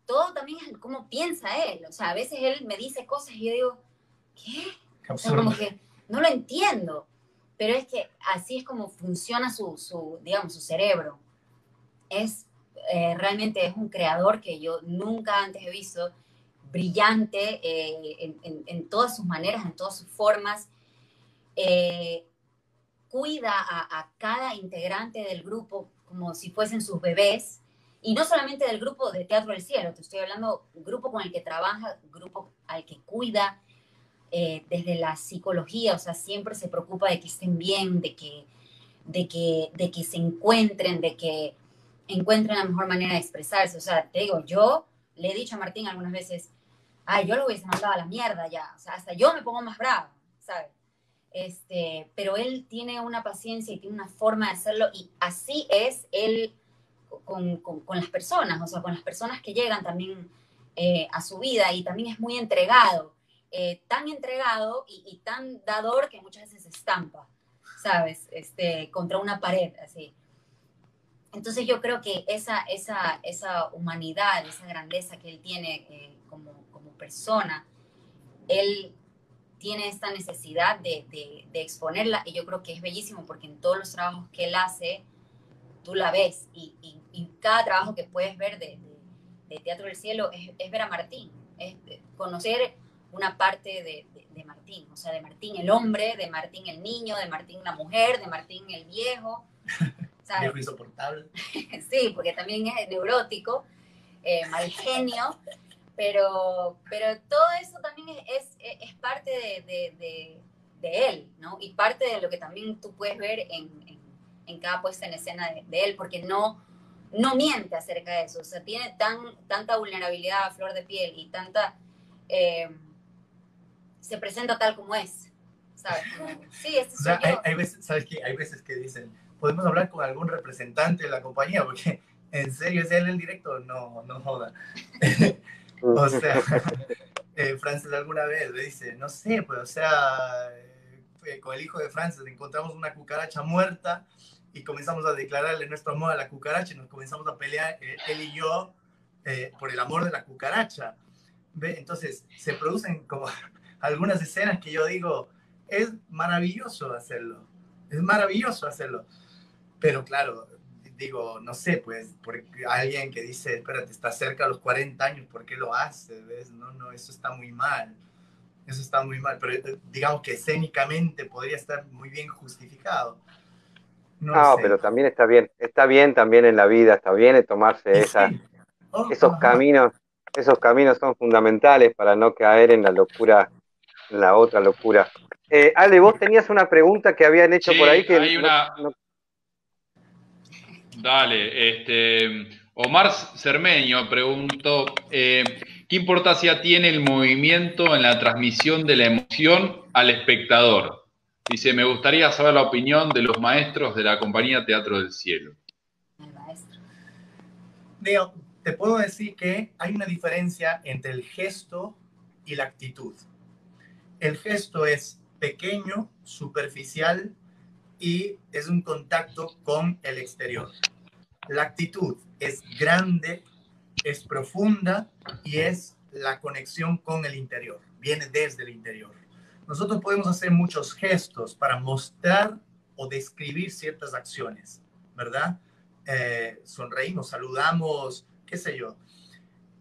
todo también es cómo piensa él. O sea, a veces él me dice cosas y yo digo, ¿qué? O sea, como que no lo entiendo. Pero es que así es como funciona su, su digamos, su cerebro. Es, eh, realmente es un creador que yo nunca antes he visto, brillante eh, en, en, todas sus maneras, en todas sus formas. Eh, cuida a, a cada integrante del grupo como si fuesen sus bebés y no solamente del grupo de Teatro del Cielo, te estoy hablando grupo con el que trabaja, grupo al que cuida, eh, desde la psicología, o sea, siempre se preocupa de que estén bien, de que, de que, de que se encuentren, de que encuentre una mejor manera de expresarse. O sea, te digo, yo le he dicho a Martín algunas veces, ay, yo lo hubiese mandado a la mierda ya, o sea, hasta yo me pongo más bravo, ¿sabes? Este, pero él tiene una paciencia y tiene una forma de hacerlo y así es él con, con, las personas, o sea, con las personas que llegan también eh, a su vida y también es muy entregado, eh, tan entregado y, tan dador que muchas veces estampa, ¿sabes? Este, contra una pared, así. Entonces yo creo que esa, esa, esa humanidad, esa grandeza que él tiene eh, como, como, persona, él tiene esta necesidad de, de, exponerla y yo creo que es bellísimo porque en todos los trabajos que él hace, tú la ves y, y, cada trabajo que puedes ver de, de Teatro del Cielo es, es, ver a Martín, es conocer una parte de, Martín, o sea, de Martín el hombre, de Martín el niño, de Martín la mujer, de Martín el viejo. Viejo insoportable. sí, porque también es neurótico, eh, mal genio, pero, pero todo eso también es, es, parte de, de, de, él, ¿no? Y parte de lo que también tú puedes ver en, en, cada puesta en escena de, él, porque no, no miente acerca de eso, o sea, tiene tan, tanta vulnerabilidad a flor de piel y tanta... Eh, se presenta tal como es, ¿sabes? sí, este o hay, hay, veces, ¿sabes qué? Hay veces que dicen, podemos hablar con algún representante de la compañía, porque en serio es él el director, no, no joda. o sea, eh, Francis alguna vez le dice, no sé, pues, o sea, eh, con el hijo de Francis encontramos una cucaracha muerta y comenzamos a declararle nuestro amor a la cucaracha y nos comenzamos a pelear, eh, él y yo, por el amor de la cucaracha. ¿Ve? Entonces, se producen como algunas escenas que yo digo, es maravilloso hacerlo, es maravilloso hacerlo. Pero claro, digo, no sé, pues, porque alguien que dice, espérate, está cerca a los 40 años, ¿por qué lo hace? ¿Ves? No, no, eso está muy mal. Eso está muy mal, pero eh, digamos que escénicamente podría estar muy bien justificado. No, pero también está bien, está bien también en la vida, está bien tomarse esa, oh, esos caminos, esos caminos son fundamentales para no caer en la locura, en la otra locura. Eh, Ale, vos tenías una pregunta que habían hecho por ahí que hay una, Dale, este, Omar Cermeño preguntó, eh, ¿qué importancia tiene el movimiento en la transmisión de la emoción al espectador? Dice, me gustaría saber la opinión de los maestros de la compañía Teatro del Cielo. El maestro. te puedo decir que hay una diferencia entre el gesto y la actitud. El gesto es pequeño, superficial y es un contacto con el exterior. La actitud es grande, es profunda y es la conexión con el interior, viene desde el interior. Nosotros podemos hacer muchos gestos para mostrar o describir ciertas acciones, ¿verdad? Eh, sonreímos, saludamos, qué sé yo.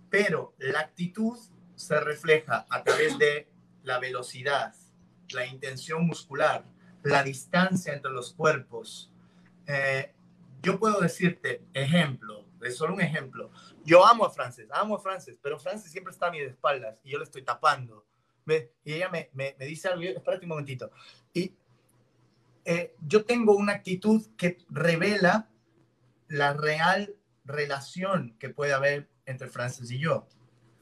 Pero la actitud se refleja a través de la velocidad, la intención muscular, la distancia entre los cuerpos. Eh, yo puedo decirte, ejemplo, es solo un ejemplo. Yo amo a Frances, amo a Frances, pero Frances siempre está a mis espaldas y yo le estoy tapando. ¿Ve? Y ella me, me, me, dice algo, espérate un momentito. Y eh, yo tengo una actitud que revela la real relación que puede haber entre Frances y yo.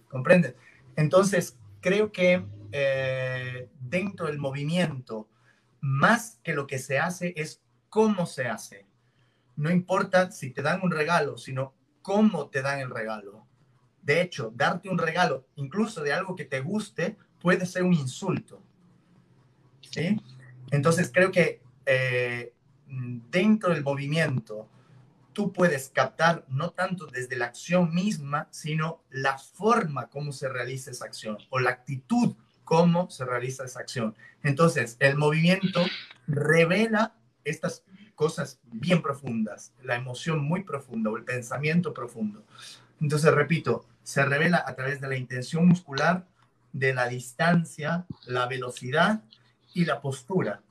¿Comprendes? Entonces, creo que eh, dentro del movimiento, más que lo que se hace es cómo se hace. No importa si te dan un regalo, sino cómo te dan el regalo. De hecho, darte un regalo, incluso de algo que te guste, puede ser un insulto. ¿Sí? Entonces creo que eh, dentro del movimiento, tú puedes captar no tanto desde la acción misma, sino la forma como se realiza esa acción o la actitud cómo se realiza esa acción. Entonces, el movimiento revela estas cosas bien profundas, la emoción muy profunda o el pensamiento profundo. Entonces, repito, se revela a través de la intención muscular, de la distancia, la velocidad y la postura.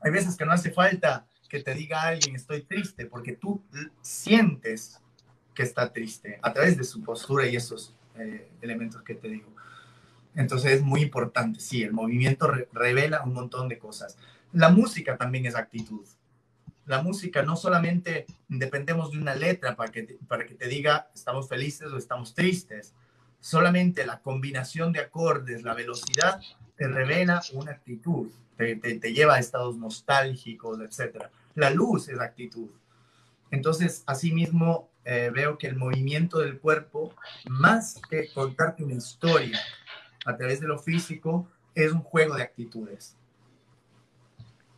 Hay veces que no hace falta que te diga alguien estoy triste, porque tú sientes que está triste a través de su postura y esos eh, elementos que te digo. Entonces es muy importante, sí, el movimiento revela un montón de cosas. La música también es actitud. la música no solamente dependemos de una letra para que, para que te diga estamos felices o estamos tristes, solamente la combinación de acordes, la velocidad, te revela una actitud, te, te, lleva a estados nostálgicos, etc. La luz es actitud. Entonces, asimismo, eh, veo que el movimiento del cuerpo, más que contarte una historia a través de lo físico, es un juego de actitudes.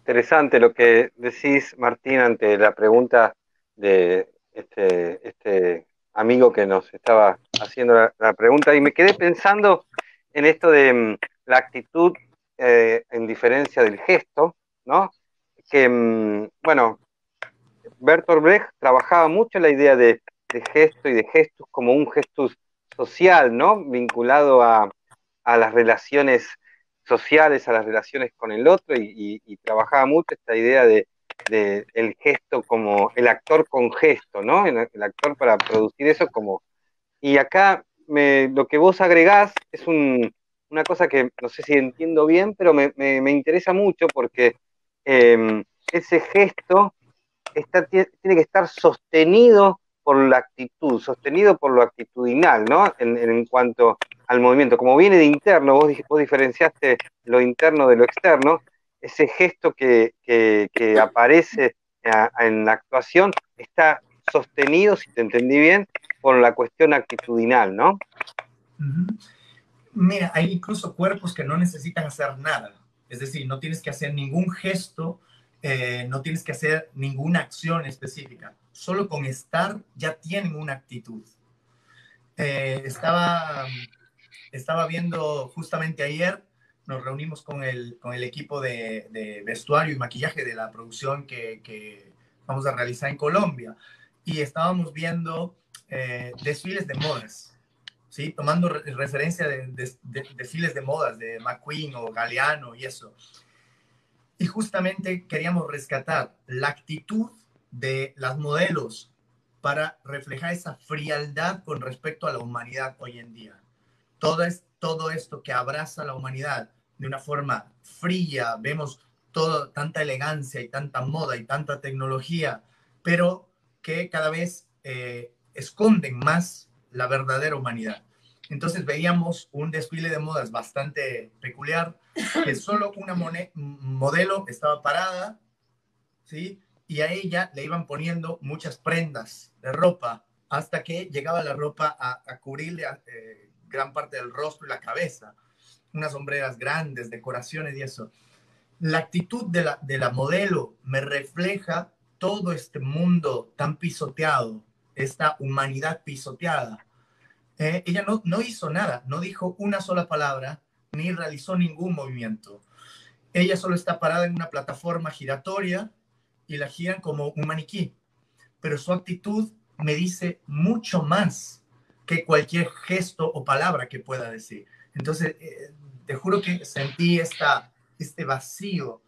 Interesante lo que decís, Martín, ante la pregunta de este, este amigo que nos estaba haciendo la, pregunta, y me quedé pensando en esto de mm, la actitud eh, en diferencia del gesto, ¿no? Que, mm, bueno, Bertolt Brecht trabajaba mucho la idea de, gesto y de gestos como un gestus social, ¿no? Vinculado a, las relaciones sociales, a las relaciones con el otro, y, trabajaba mucho esta idea de, el gesto como el actor con gesto, ¿no? El, actor para producir eso como... Y acá me, lo que vos agregás es una cosa que no sé si entiendo bien, pero me, interesa mucho porque em, ese gesto tiene que estar sostenido por la actitud, sostenido por lo actitudinal, ¿no? En, cuanto al movimiento. Como viene de interno, vos, vos diferenciaste lo interno de lo externo, ese gesto que, aparece en la actuación está sostenido, si te entendí bien, por la cuestión actitudinal, ¿no? Mira, hay incluso cuerpos que no necesitan hacer nada. Es decir, no tienes que hacer ningún gesto eh, no tienes que hacer ninguna acción específica. Solo con estar ya tienen una actitud. Eh, estaba, estaba viendo justamente ayer, nos reunimos con el, con el equipo de, vestuario y maquillaje de la producción que, vamos a realizar en Colombia y estábamos viendo eh, desfiles de modas. ¿Sí? tomando referencia de, de, desfiles de modas de McQueen o Galeano y eso. Y justamente queríamos rescatar la actitud de las modelos para reflejar esa frialdad con respecto a la humanidad hoy en día. Todo, es, todo esto que abraza a la humanidad de una forma fría, vemos todo, tanta elegancia y tanta moda y tanta tecnología, pero que cada vez eh, esconden más la verdadera humanidad. Entonces veíamos un desfile de modas bastante peculiar, que solo una modelo estaba parada, ¿sí? Y a ella le iban poniendo muchas prendas de ropa hasta que llegaba la ropa a, cubrirle eh, gran parte del rostro y la cabeza. Unas sombreras grandes, decoraciones y eso. La actitud de la, de la modelo me refleja todo este mundo tan pisoteado, esta humanidad pisoteada eh, ella no, no hizo nada, no dijo una sola palabra, ni realizó ningún movimiento. Ella solo está parada en una plataforma giratoria y la giran como un maniquí. Pero su actitud me dice mucho más que cualquier gesto o palabra que pueda decir. Entonces, eh, te juro que sentí esta, este vacío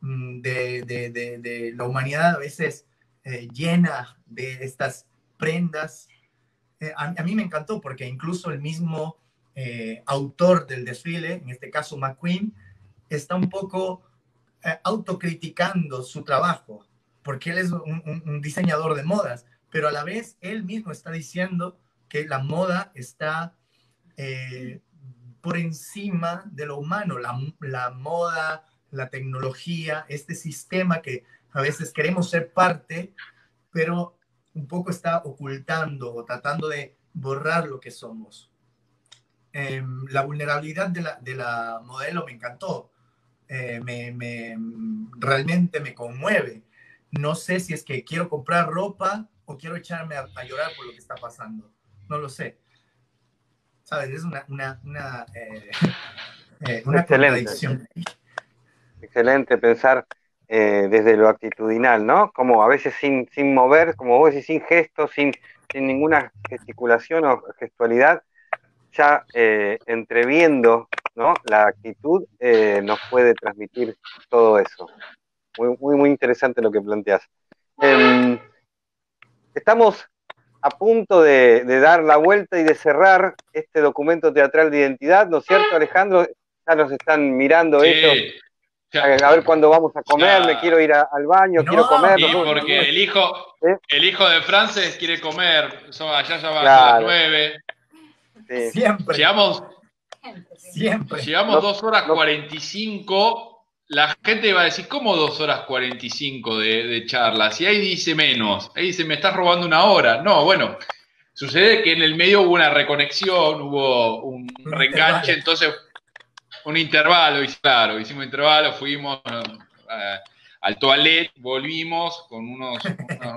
mm, de, de, de, la humanidad a veces eh, llena de estas prendas. Eh, a, mí me encantó porque incluso el mismo eh, autor del desfile, en este caso McQueen, está un poco eh, autocriticando su trabajo, porque él es un, diseñador de modas, pero a la vez él mismo está diciendo que la moda está por encima de lo humano, la, la moda, la tecnología, este sistema que a veces queremos ser parte, pero un poco está ocultando o tratando de borrar lo que somos. Em, la vulnerabilidad de la, de la, modelo me encantó, eh, me, me, realmente me conmueve. No sé si es que quiero comprar ropa o quiero echarme a, llorar por lo que está pasando. No lo sé. ¿Sabes? Es una, una, una, eh, eh, Excelente. Excelente pensar eh, desde lo actitudinal, ¿no? Como a veces sin, sin mover, como vos decís, sin gestos, sin, sin ninguna gesticulación o gestualidad, ya eh, entreviendo ¿no? la actitud eh, nos puede transmitir todo eso. Muy, muy, muy interesante lo que planteas. Em, estamos a punto de, dar la vuelta y de cerrar este documento teatral de identidad, ¿no es cierto, Alejandro? Ya nos están mirando ellos a ver cuándo vamos a comer, me quiero ir al baño, quiero comer. Sí, porque el hijo, ¿Eh? el hijo de Frances quiere comer, allá ya van a las nueve. Siempre. Llevamos, Siempre. Llevamos dos horas cuarenta y cinco. La gente va a decir, ¿cómo dos horas cuarenta y cinco de charla? Si ahí dice menos, ahí dice, me estás robando una hora. No, bueno, sucede que en el medio hubo una reconexión, hubo un, reenganche, entonces un intervalo, y claro, hicimos intervalo, fuimos eh, al toilet, volvimos con unos,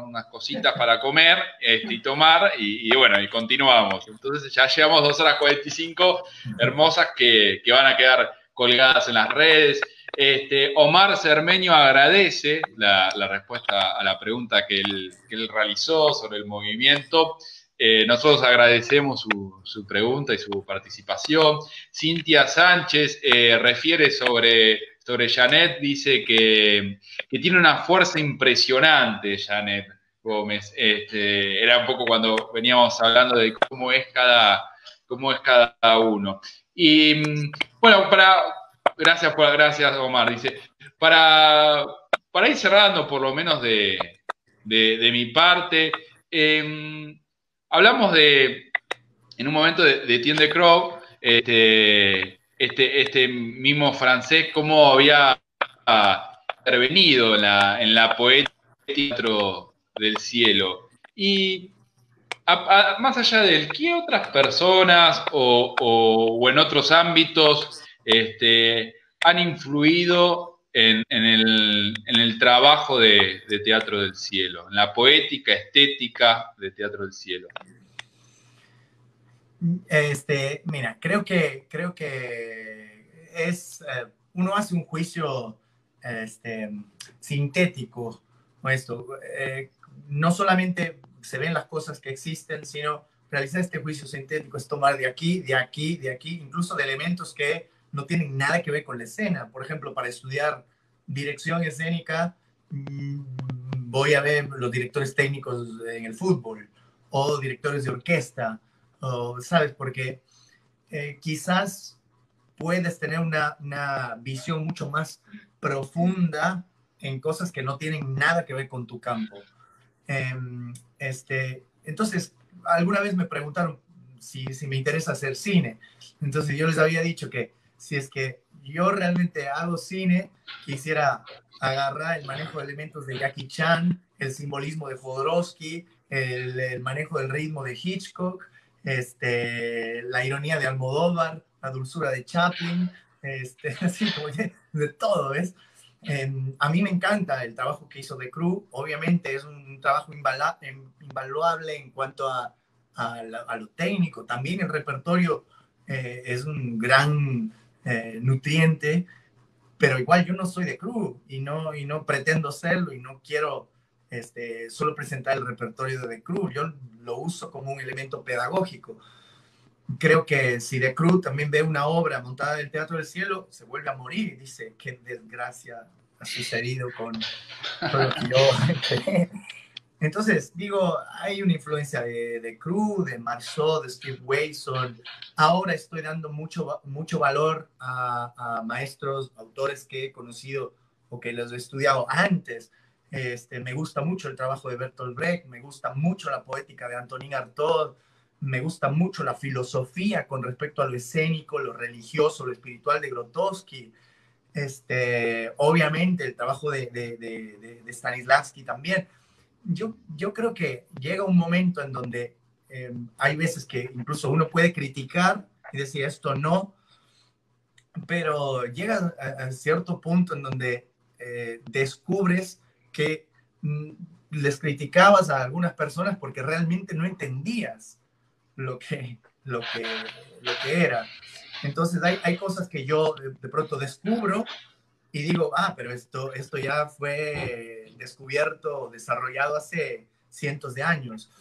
unas cositas para comer este, y tomar, y, bueno, y continuamos. Entonces ya llevamos dos horas 45 hermosas que, que van a quedar colgadas en las redes. Este, Omar Cermeño agradece la, respuesta a la pregunta que él, que él realizó sobre el movimiento. Eh, nosotros agradecemos su, pregunta y su participación. Cintia Sánchez eh, refiere sobre, sobre Janet, dice que, tiene una fuerza impresionante, Janet Gómez. Este, era un poco cuando veníamos hablando de cómo es cada, cómo es cada uno. Y mm, bueno, para, gracias, por, gracias Omar, dice, para, para ir cerrando por lo menos de, mi parte, em, Hablamos de, en un momento, de, de Etienne Crow, este, este, este mismo francés, cómo había intervenido en la, en la poética del cielo. Y más allá de él, ¿qué otras personas o, en otros ámbitos este, han influido en, el, trabajo de, Teatro del Cielo, en la poética, estética de Teatro del Cielo? Este, mira, creo que, creo que es, eh, uno hace un juicio este, sintético, esto, eh, no solamente se ven las cosas que existen, sino realizar este juicio sintético es tomar de aquí, de aquí, de aquí, incluso de elementos que no tienen nada que ver con la escena. Por ejemplo, para estudiar dirección escénica, mm, voy a ver los directores técnicos en el fútbol o directores de orquesta, o, ¿sabes? Porque eh, quizás puedes tener una, una, visión mucho más profunda en cosas que no tienen nada que ver con tu campo. Em, este, entonces, alguna vez me preguntaron si, si me interesa hacer cine. Entonces yo les había dicho que si es que yo realmente hago cine, quisiera agarrar el manejo de elementos de Jackie Chan, el simbolismo de Jodorowsky, el, manejo del ritmo de Hitchcock, este, la ironía de Almodóvar, la dulzura de Chaplin, este, así como de, todo, ¿ves? Em, a mí me encanta el trabajo que hizo The Crew, obviamente es un trabajo invaluable en cuanto a, a, lo técnico, también el repertorio eh, es un gran eh, nutriente, pero igual yo no soy de crew y no, y no pretendo serlo y no quiero este, solo presentar el repertorio de The Crew, yo lo uso como un elemento pedagógico. Creo que si The Crew también ve una obra montada en el Teatro del Cielo, se vuelve a morir y dice, qué desgracia ha sucedido con, con lo que yo Entonces, digo, hay una influencia de, de Crew, de Marceau, de Steve Wayson. Ahora estoy dando mucho, mucho valor a, maestros, autores que he conocido o que los he estudiado antes. Este, me gusta mucho el trabajo de Bertolt Brecht, me gusta mucho la poética de Antonin Artaud, me gusta mucho la filosofía con respecto a lo escénico, lo religioso, lo espiritual de Grotowski. Este, obviamente el trabajo de, de Stanislavski también yo, yo creo que llega un momento en donde eh, hay veces que incluso uno puede criticar y decir esto no, pero llega a, cierto punto en donde eh, descubres que mm, les criticabas a algunas personas porque realmente no entendías lo que, lo que, lo que era. Entonces hay, hay cosas que yo de pronto descubro y digo, ah, pero esto, esto ya fue descubierto, desarrollado hace cientos de años.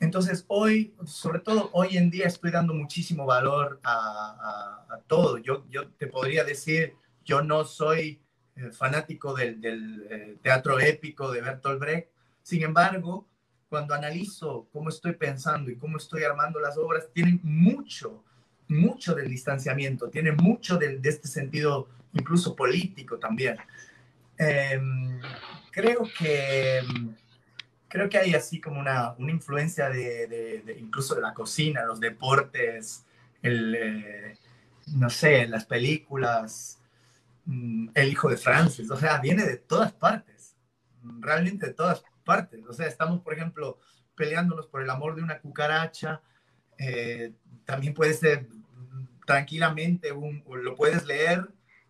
Entonces, hoy, sobre todo hoy en día, estoy dando muchísimo valor a, todo. Yo, yo te podría decir, yo no soy eh, fanático del, eh, teatro épico de Bertolt Brecht. Sin embargo, cuando analizo cómo estoy pensando y cómo estoy armando las obras, tienen mucho mucho del distanciamiento, tiene mucho de, este sentido incluso político también. Em, creo que creo que hay así como una, una influencia de, incluso de la cocina, los deportes, el, eh, no sé, las películas, mm, El hijo de Francis, o sea, viene de todas partes, realmente de todas partes. O sea, estamos, por ejemplo, peleándonos por el amor de una cucaracha, eh, también puede ser tranquilamente, lo puedes leer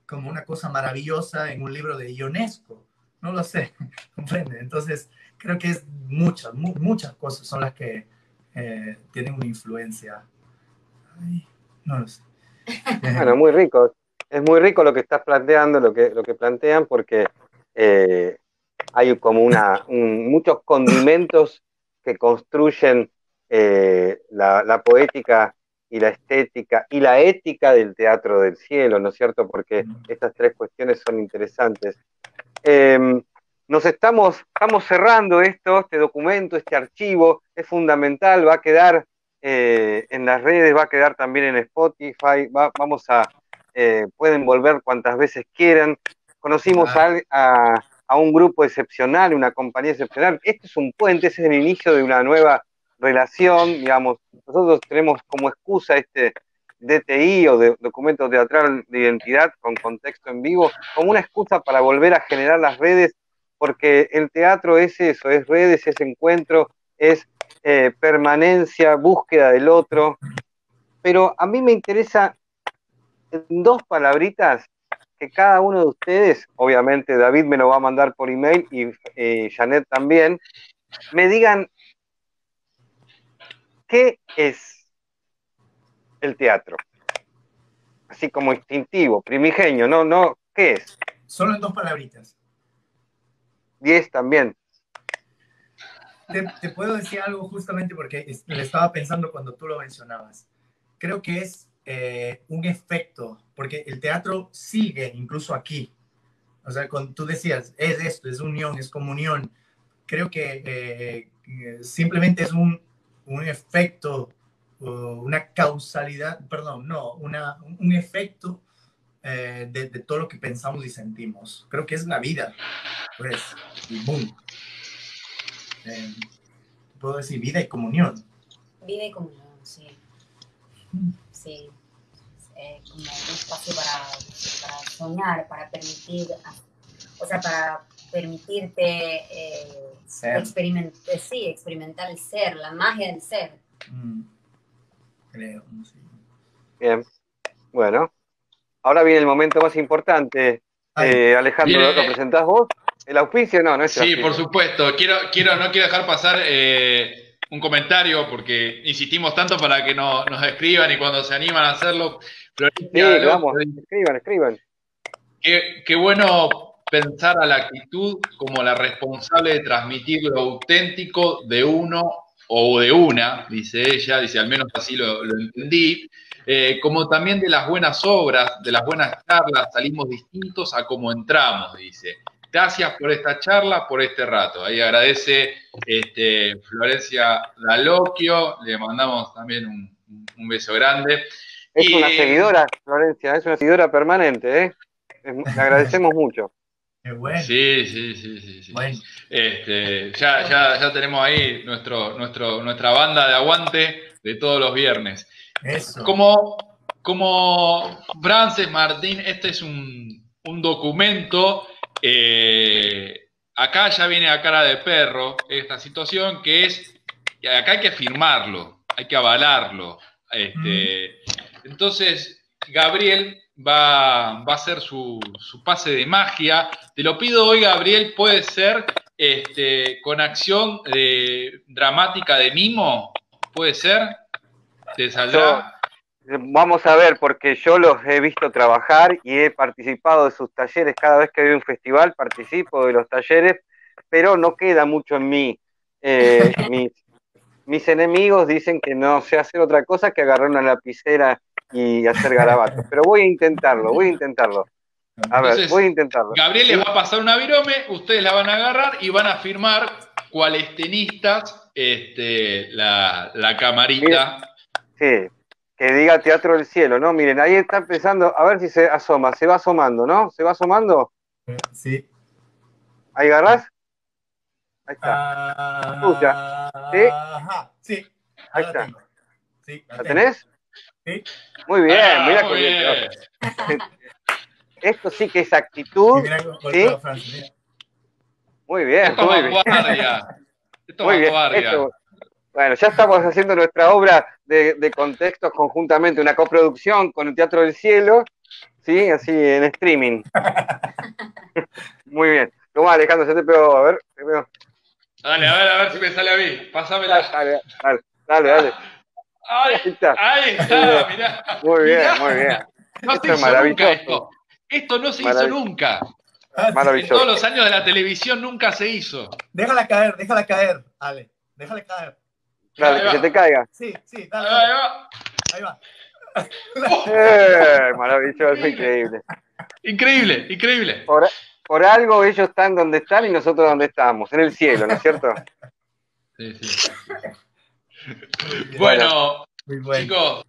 como una cosa maravillosa en un libro de Ionesco, no lo sé, comprende. Entonces, creo que es muchas, muchas cosas son las que eh, tienen una influencia. no lo sé. Bueno, muy rico. Es muy rico lo que estás planteando, lo que, lo que plantean, porque eh, hay como una, muchos condimentos que construyen eh, la, poética y la estética y la ética del teatro del cielo, ¿no es cierto? Porque estas tres cuestiones son interesantes. Em, nos estamos, estamos cerrando esto, este documento, este archivo, es fundamental, va a quedar eh, en las redes, va a quedar también en Spotify, vamos a, eh, pueden volver cuantas veces quieran. Conocimos a, un grupo excepcional, una compañía excepcional. Este es un puente, este es el inicio de una nueva relación, digamos. Nosotros tenemos como excusa este DTI o de documento teatral de identidad con contexto en vivo, como una excusa para volver a generar las redes porque el teatro es eso, es redes, es encuentro, es eh, permanencia, búsqueda del otro. Pero a mí me interesa en dos palabritas que cada uno de ustedes, obviamente David me lo va a mandar por email y eh, Janet también, me digan qué es el teatro. Así como instintivo, primigenio, no, no, ¿qué es? Solo en dos palabritas. 10 también. Te, puedo decir algo justamente porque le estaba pensando cuando tú lo mencionabas. Creo que es eh, un efecto, porque el teatro sigue incluso aquí. O sea, cuando tú decías, es esto, es unión, es comunión. Creo que eh, simplemente es un, un efecto, una causalidad, perdón, no, una, un efecto eh, de, todo lo que pensamos y sentimos. Creo que es la vida, pues, y boom. Eh, puedo decir vida y comunión. Vida y comunión, sí. Sí. Eh, como un espacio para, para, soñar, para permitir, o sea, para permitirte experimentar, sí, experimentar el ser, la magia del ser. Mm. Creo, sí. Bien. Bueno, Ahora viene el momento más importante. Eh, Alejandro, ¿lo presentás vos? ¿El auspicio? No, no es Sí, por supuesto. Quiero, quiero, no quiero dejar pasar eh, un comentario porque insistimos tanto para que nos escriban y cuando se animan a hacerlo. sí, vamos, escriban, escriban. Qué, qué bueno pensar a la actitud como la responsable de transmitir lo auténtico de uno o de una, dice ella, dice al menos así lo, lo entendí, eh, como también de las buenas obras, de las buenas charlas, salimos distintos a como entramos, dice. Gracias por esta charla, por este rato. Ahí agradece este, Florencia Daloquio, le mandamos también un, beso grande. Es una seguidora, Florencia, es una seguidora permanente, ¿eh? le agradecemos mucho. Bueno. Sí, sí, sí, sí. Este, ya, ya, ya tenemos ahí nuestro, nuestro, nuestra banda de aguante de todos los viernes. Como, como Frances Martín, este es un, documento. Eh, acá ya viene a cara de perro esta situación, que es. Acá hay que firmarlo, hay que avalarlo. Este, entonces, Gabriel va, va a hacer su, pase de magia. Te lo pido hoy, Gabriel, puede ser este, con acción eh, dramática de mimo, puede ser. Vamos a ver, porque yo los he visto trabajar y he participado de sus talleres. Cada vez que hay un festival participo de los talleres, pero no queda mucho en mí. Eh, mis, enemigos dicen que no sé hacer otra cosa que agarrar una lapicera y hacer garabatos. Pero voy a intentarlo, voy a intentarlo. A ver, voy a intentarlo. Gabriel les va a pasar una virome, ustedes la van a agarrar y van a firmar cuáles tenistas este, la, la camarita. Sí. que diga Teatro del Cielo, ¿no? Miren, ahí está empezando, a ver si se asoma, se va asomando, ¿no? ¿Se va asomando? Sí. ¿Ahí agarrás? Ahí está. Escucha. ¿Sí? Ajá, sí. Ahí la está. tengo. Sí, ¿La tengo. tenés? Sí. Muy bien, Ah, mira muy con bien. Esto sí que es actitud. mira cómo- cómo ¿Sí? Francia. Muy bien, Esto muy es bien. Esto Muy es bien. Esto- bueno, ya estamos haciendo nuestra obra de, de contextos conjuntamente, una coproducción con el Teatro del Cielo, ¿sí? Así en streaming. Muy bien. ¿Cómo Alejandro? ¿Se te pegó? A ver, te pegó. Dale, a ver, a ver si me sale a mí. Pásamela. Dale, dale, dale, dale. Ay, Ahí está. ahí está, mirá. Muy bien, Mirá. muy bien. No Esto se nunca maravilloso. esto. Esto no se hizo nunca. Ah, sí. En Maravilloso. todos los años de la televisión nunca se hizo. Déjala caer, déjala caer, Ale. Déjala caer. Dale, que se te caiga. Sí, sí, dale, Ahí va. Ahí va. Eh, maravilloso, increíble. Increíble, increíble. Por, por algo ellos están donde están y nosotros donde estamos, en el cielo, ¿no es cierto? Sí, sí. Bueno, Muy bueno. chicos,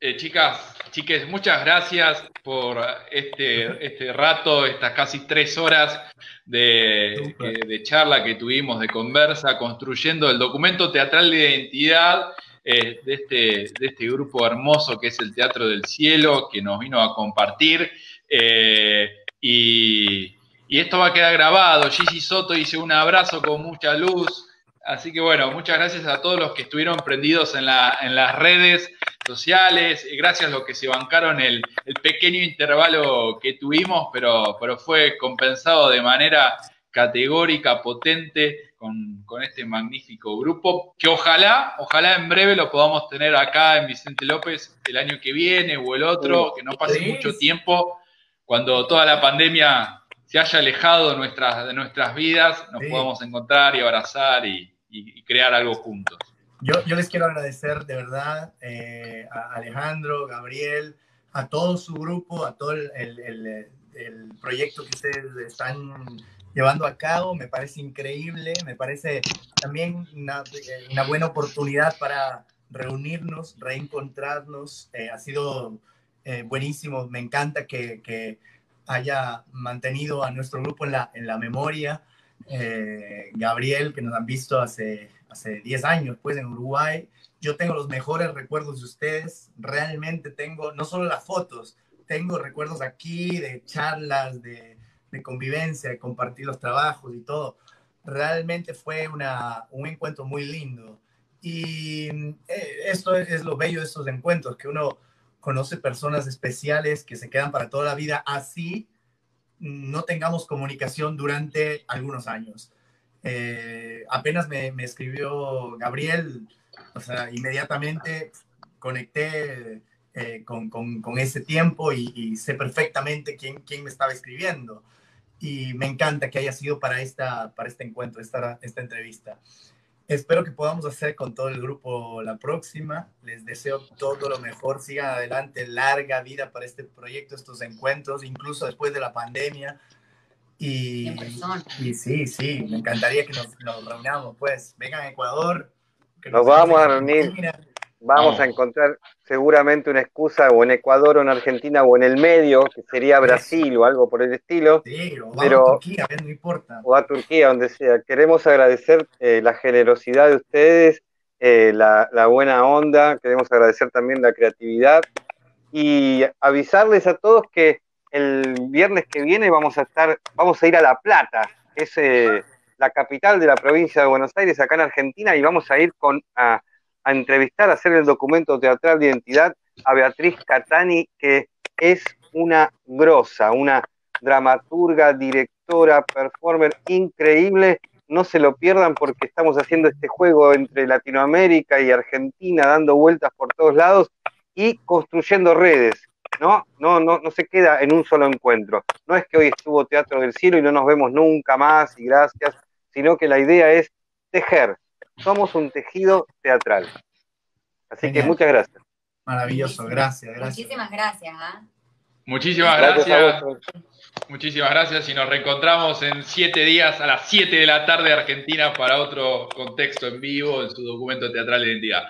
eh, chicas, chiques, muchas gracias por este, este rato, estas casi tres horas de, de charla que tuvimos, de conversa, construyendo el documento teatral de identidad eh, de, este, de este grupo hermoso que es el Teatro del Cielo, que nos vino a compartir. eh, y, y esto va a quedar grabado. Gigi Soto dice un abrazo con mucha luz. Así que bueno, muchas gracias a todos los que estuvieron prendidos en, la- en las redes sociales, y gracias a los que se bancaron el, el pequeño intervalo que tuvimos, pero, pero fue compensado de manera categórica, potente, con, con este magnífico grupo, que ojalá, ojalá en breve lo podamos tener acá en Vicente López el año que viene o el otro, que no pase mucho tiempo, cuando toda la pandemia se haya alejado de nuestras, de nuestras vidas, nos podamos encontrar y abrazar y, y- crear algo juntos. Yo, les quiero agradecer de verdad eh, a Alejandro, Gabriel, a todo su grupo, a todo el, proyecto que ustedes están llevando a cabo. Me parece increíble, me parece también una, buena oportunidad para reunirnos, reencontrarnos. Eh, ha sido eh, buenísimo, me encanta que, haya mantenido a nuestro grupo en la memoria. Eh, Gabriel, que nos han visto hace, hace 10 años, pues en Uruguay. Yo tengo los mejores recuerdos de ustedes. Realmente tengo no solo las fotos, tengo recuerdos aquí de charlas, de, convivencia, de compartir los trabajos y todo. Realmente fue una, un encuentro muy lindo. Y eh, esto es, es lo bello de estos encuentros, que uno conoce personas especiales que se quedan para toda la vida así no tengamos comunicación durante algunos años. Eh, apenas me, me escribió Gabriel, o sea, inmediatamente conecté eh, con, con, ese tiempo y, y sé perfectamente quién, quién, me estaba escribiendo. Y me encanta que haya sido para, esta, para este encuentro, esta, esta entrevista. Espero que podamos hacer con todo el grupo la próxima. Les deseo todo lo mejor. Sigan adelante. Larga vida para este proyecto, estos encuentros, incluso después de la pandemia. Y, y sí, sí, me encantaría que nos, nos reunamos. Pues vengan a Ecuador. nos, nos vamos a reunir. Vamos, a encontrar seguramente una excusa o en Ecuador o en Argentina o en el medio, que sería Brasil o algo por el estilo. Sí, o pero, a Turquía, no importa. O a Turquía, donde sea. Queremos agradecer eh, la generosidad de ustedes, eh, la, la, buena onda, queremos agradecer también la creatividad y avisarles a todos que el viernes que viene vamos a estar, vamos a ir a La Plata, que es eh, la capital de la provincia de Buenos Aires, acá en Argentina, y vamos a ir con a, a entrevistar, a hacer el documento teatral de identidad a Beatriz Catani, que es una grosa, una dramaturga, directora, performer increíble. No se lo pierdan porque estamos haciendo este juego entre Latinoamérica y Argentina, dando vueltas por todos lados y construyendo redes. ¿no? No, no, no se queda en un solo encuentro. No es que hoy estuvo Teatro del Cielo y no nos vemos nunca más y gracias, sino que la idea es tejer. Somos un tejido teatral. Así Genial. que muchas gracias. Maravilloso, gracias, gracias. Muchísimas gracias. ¿eh? Muchísimas gracias. gracias. Muchísimas gracias y nos reencontramos en siete días a las 7 de la tarde Argentina para otro contexto en vivo en su documento teatral de identidad.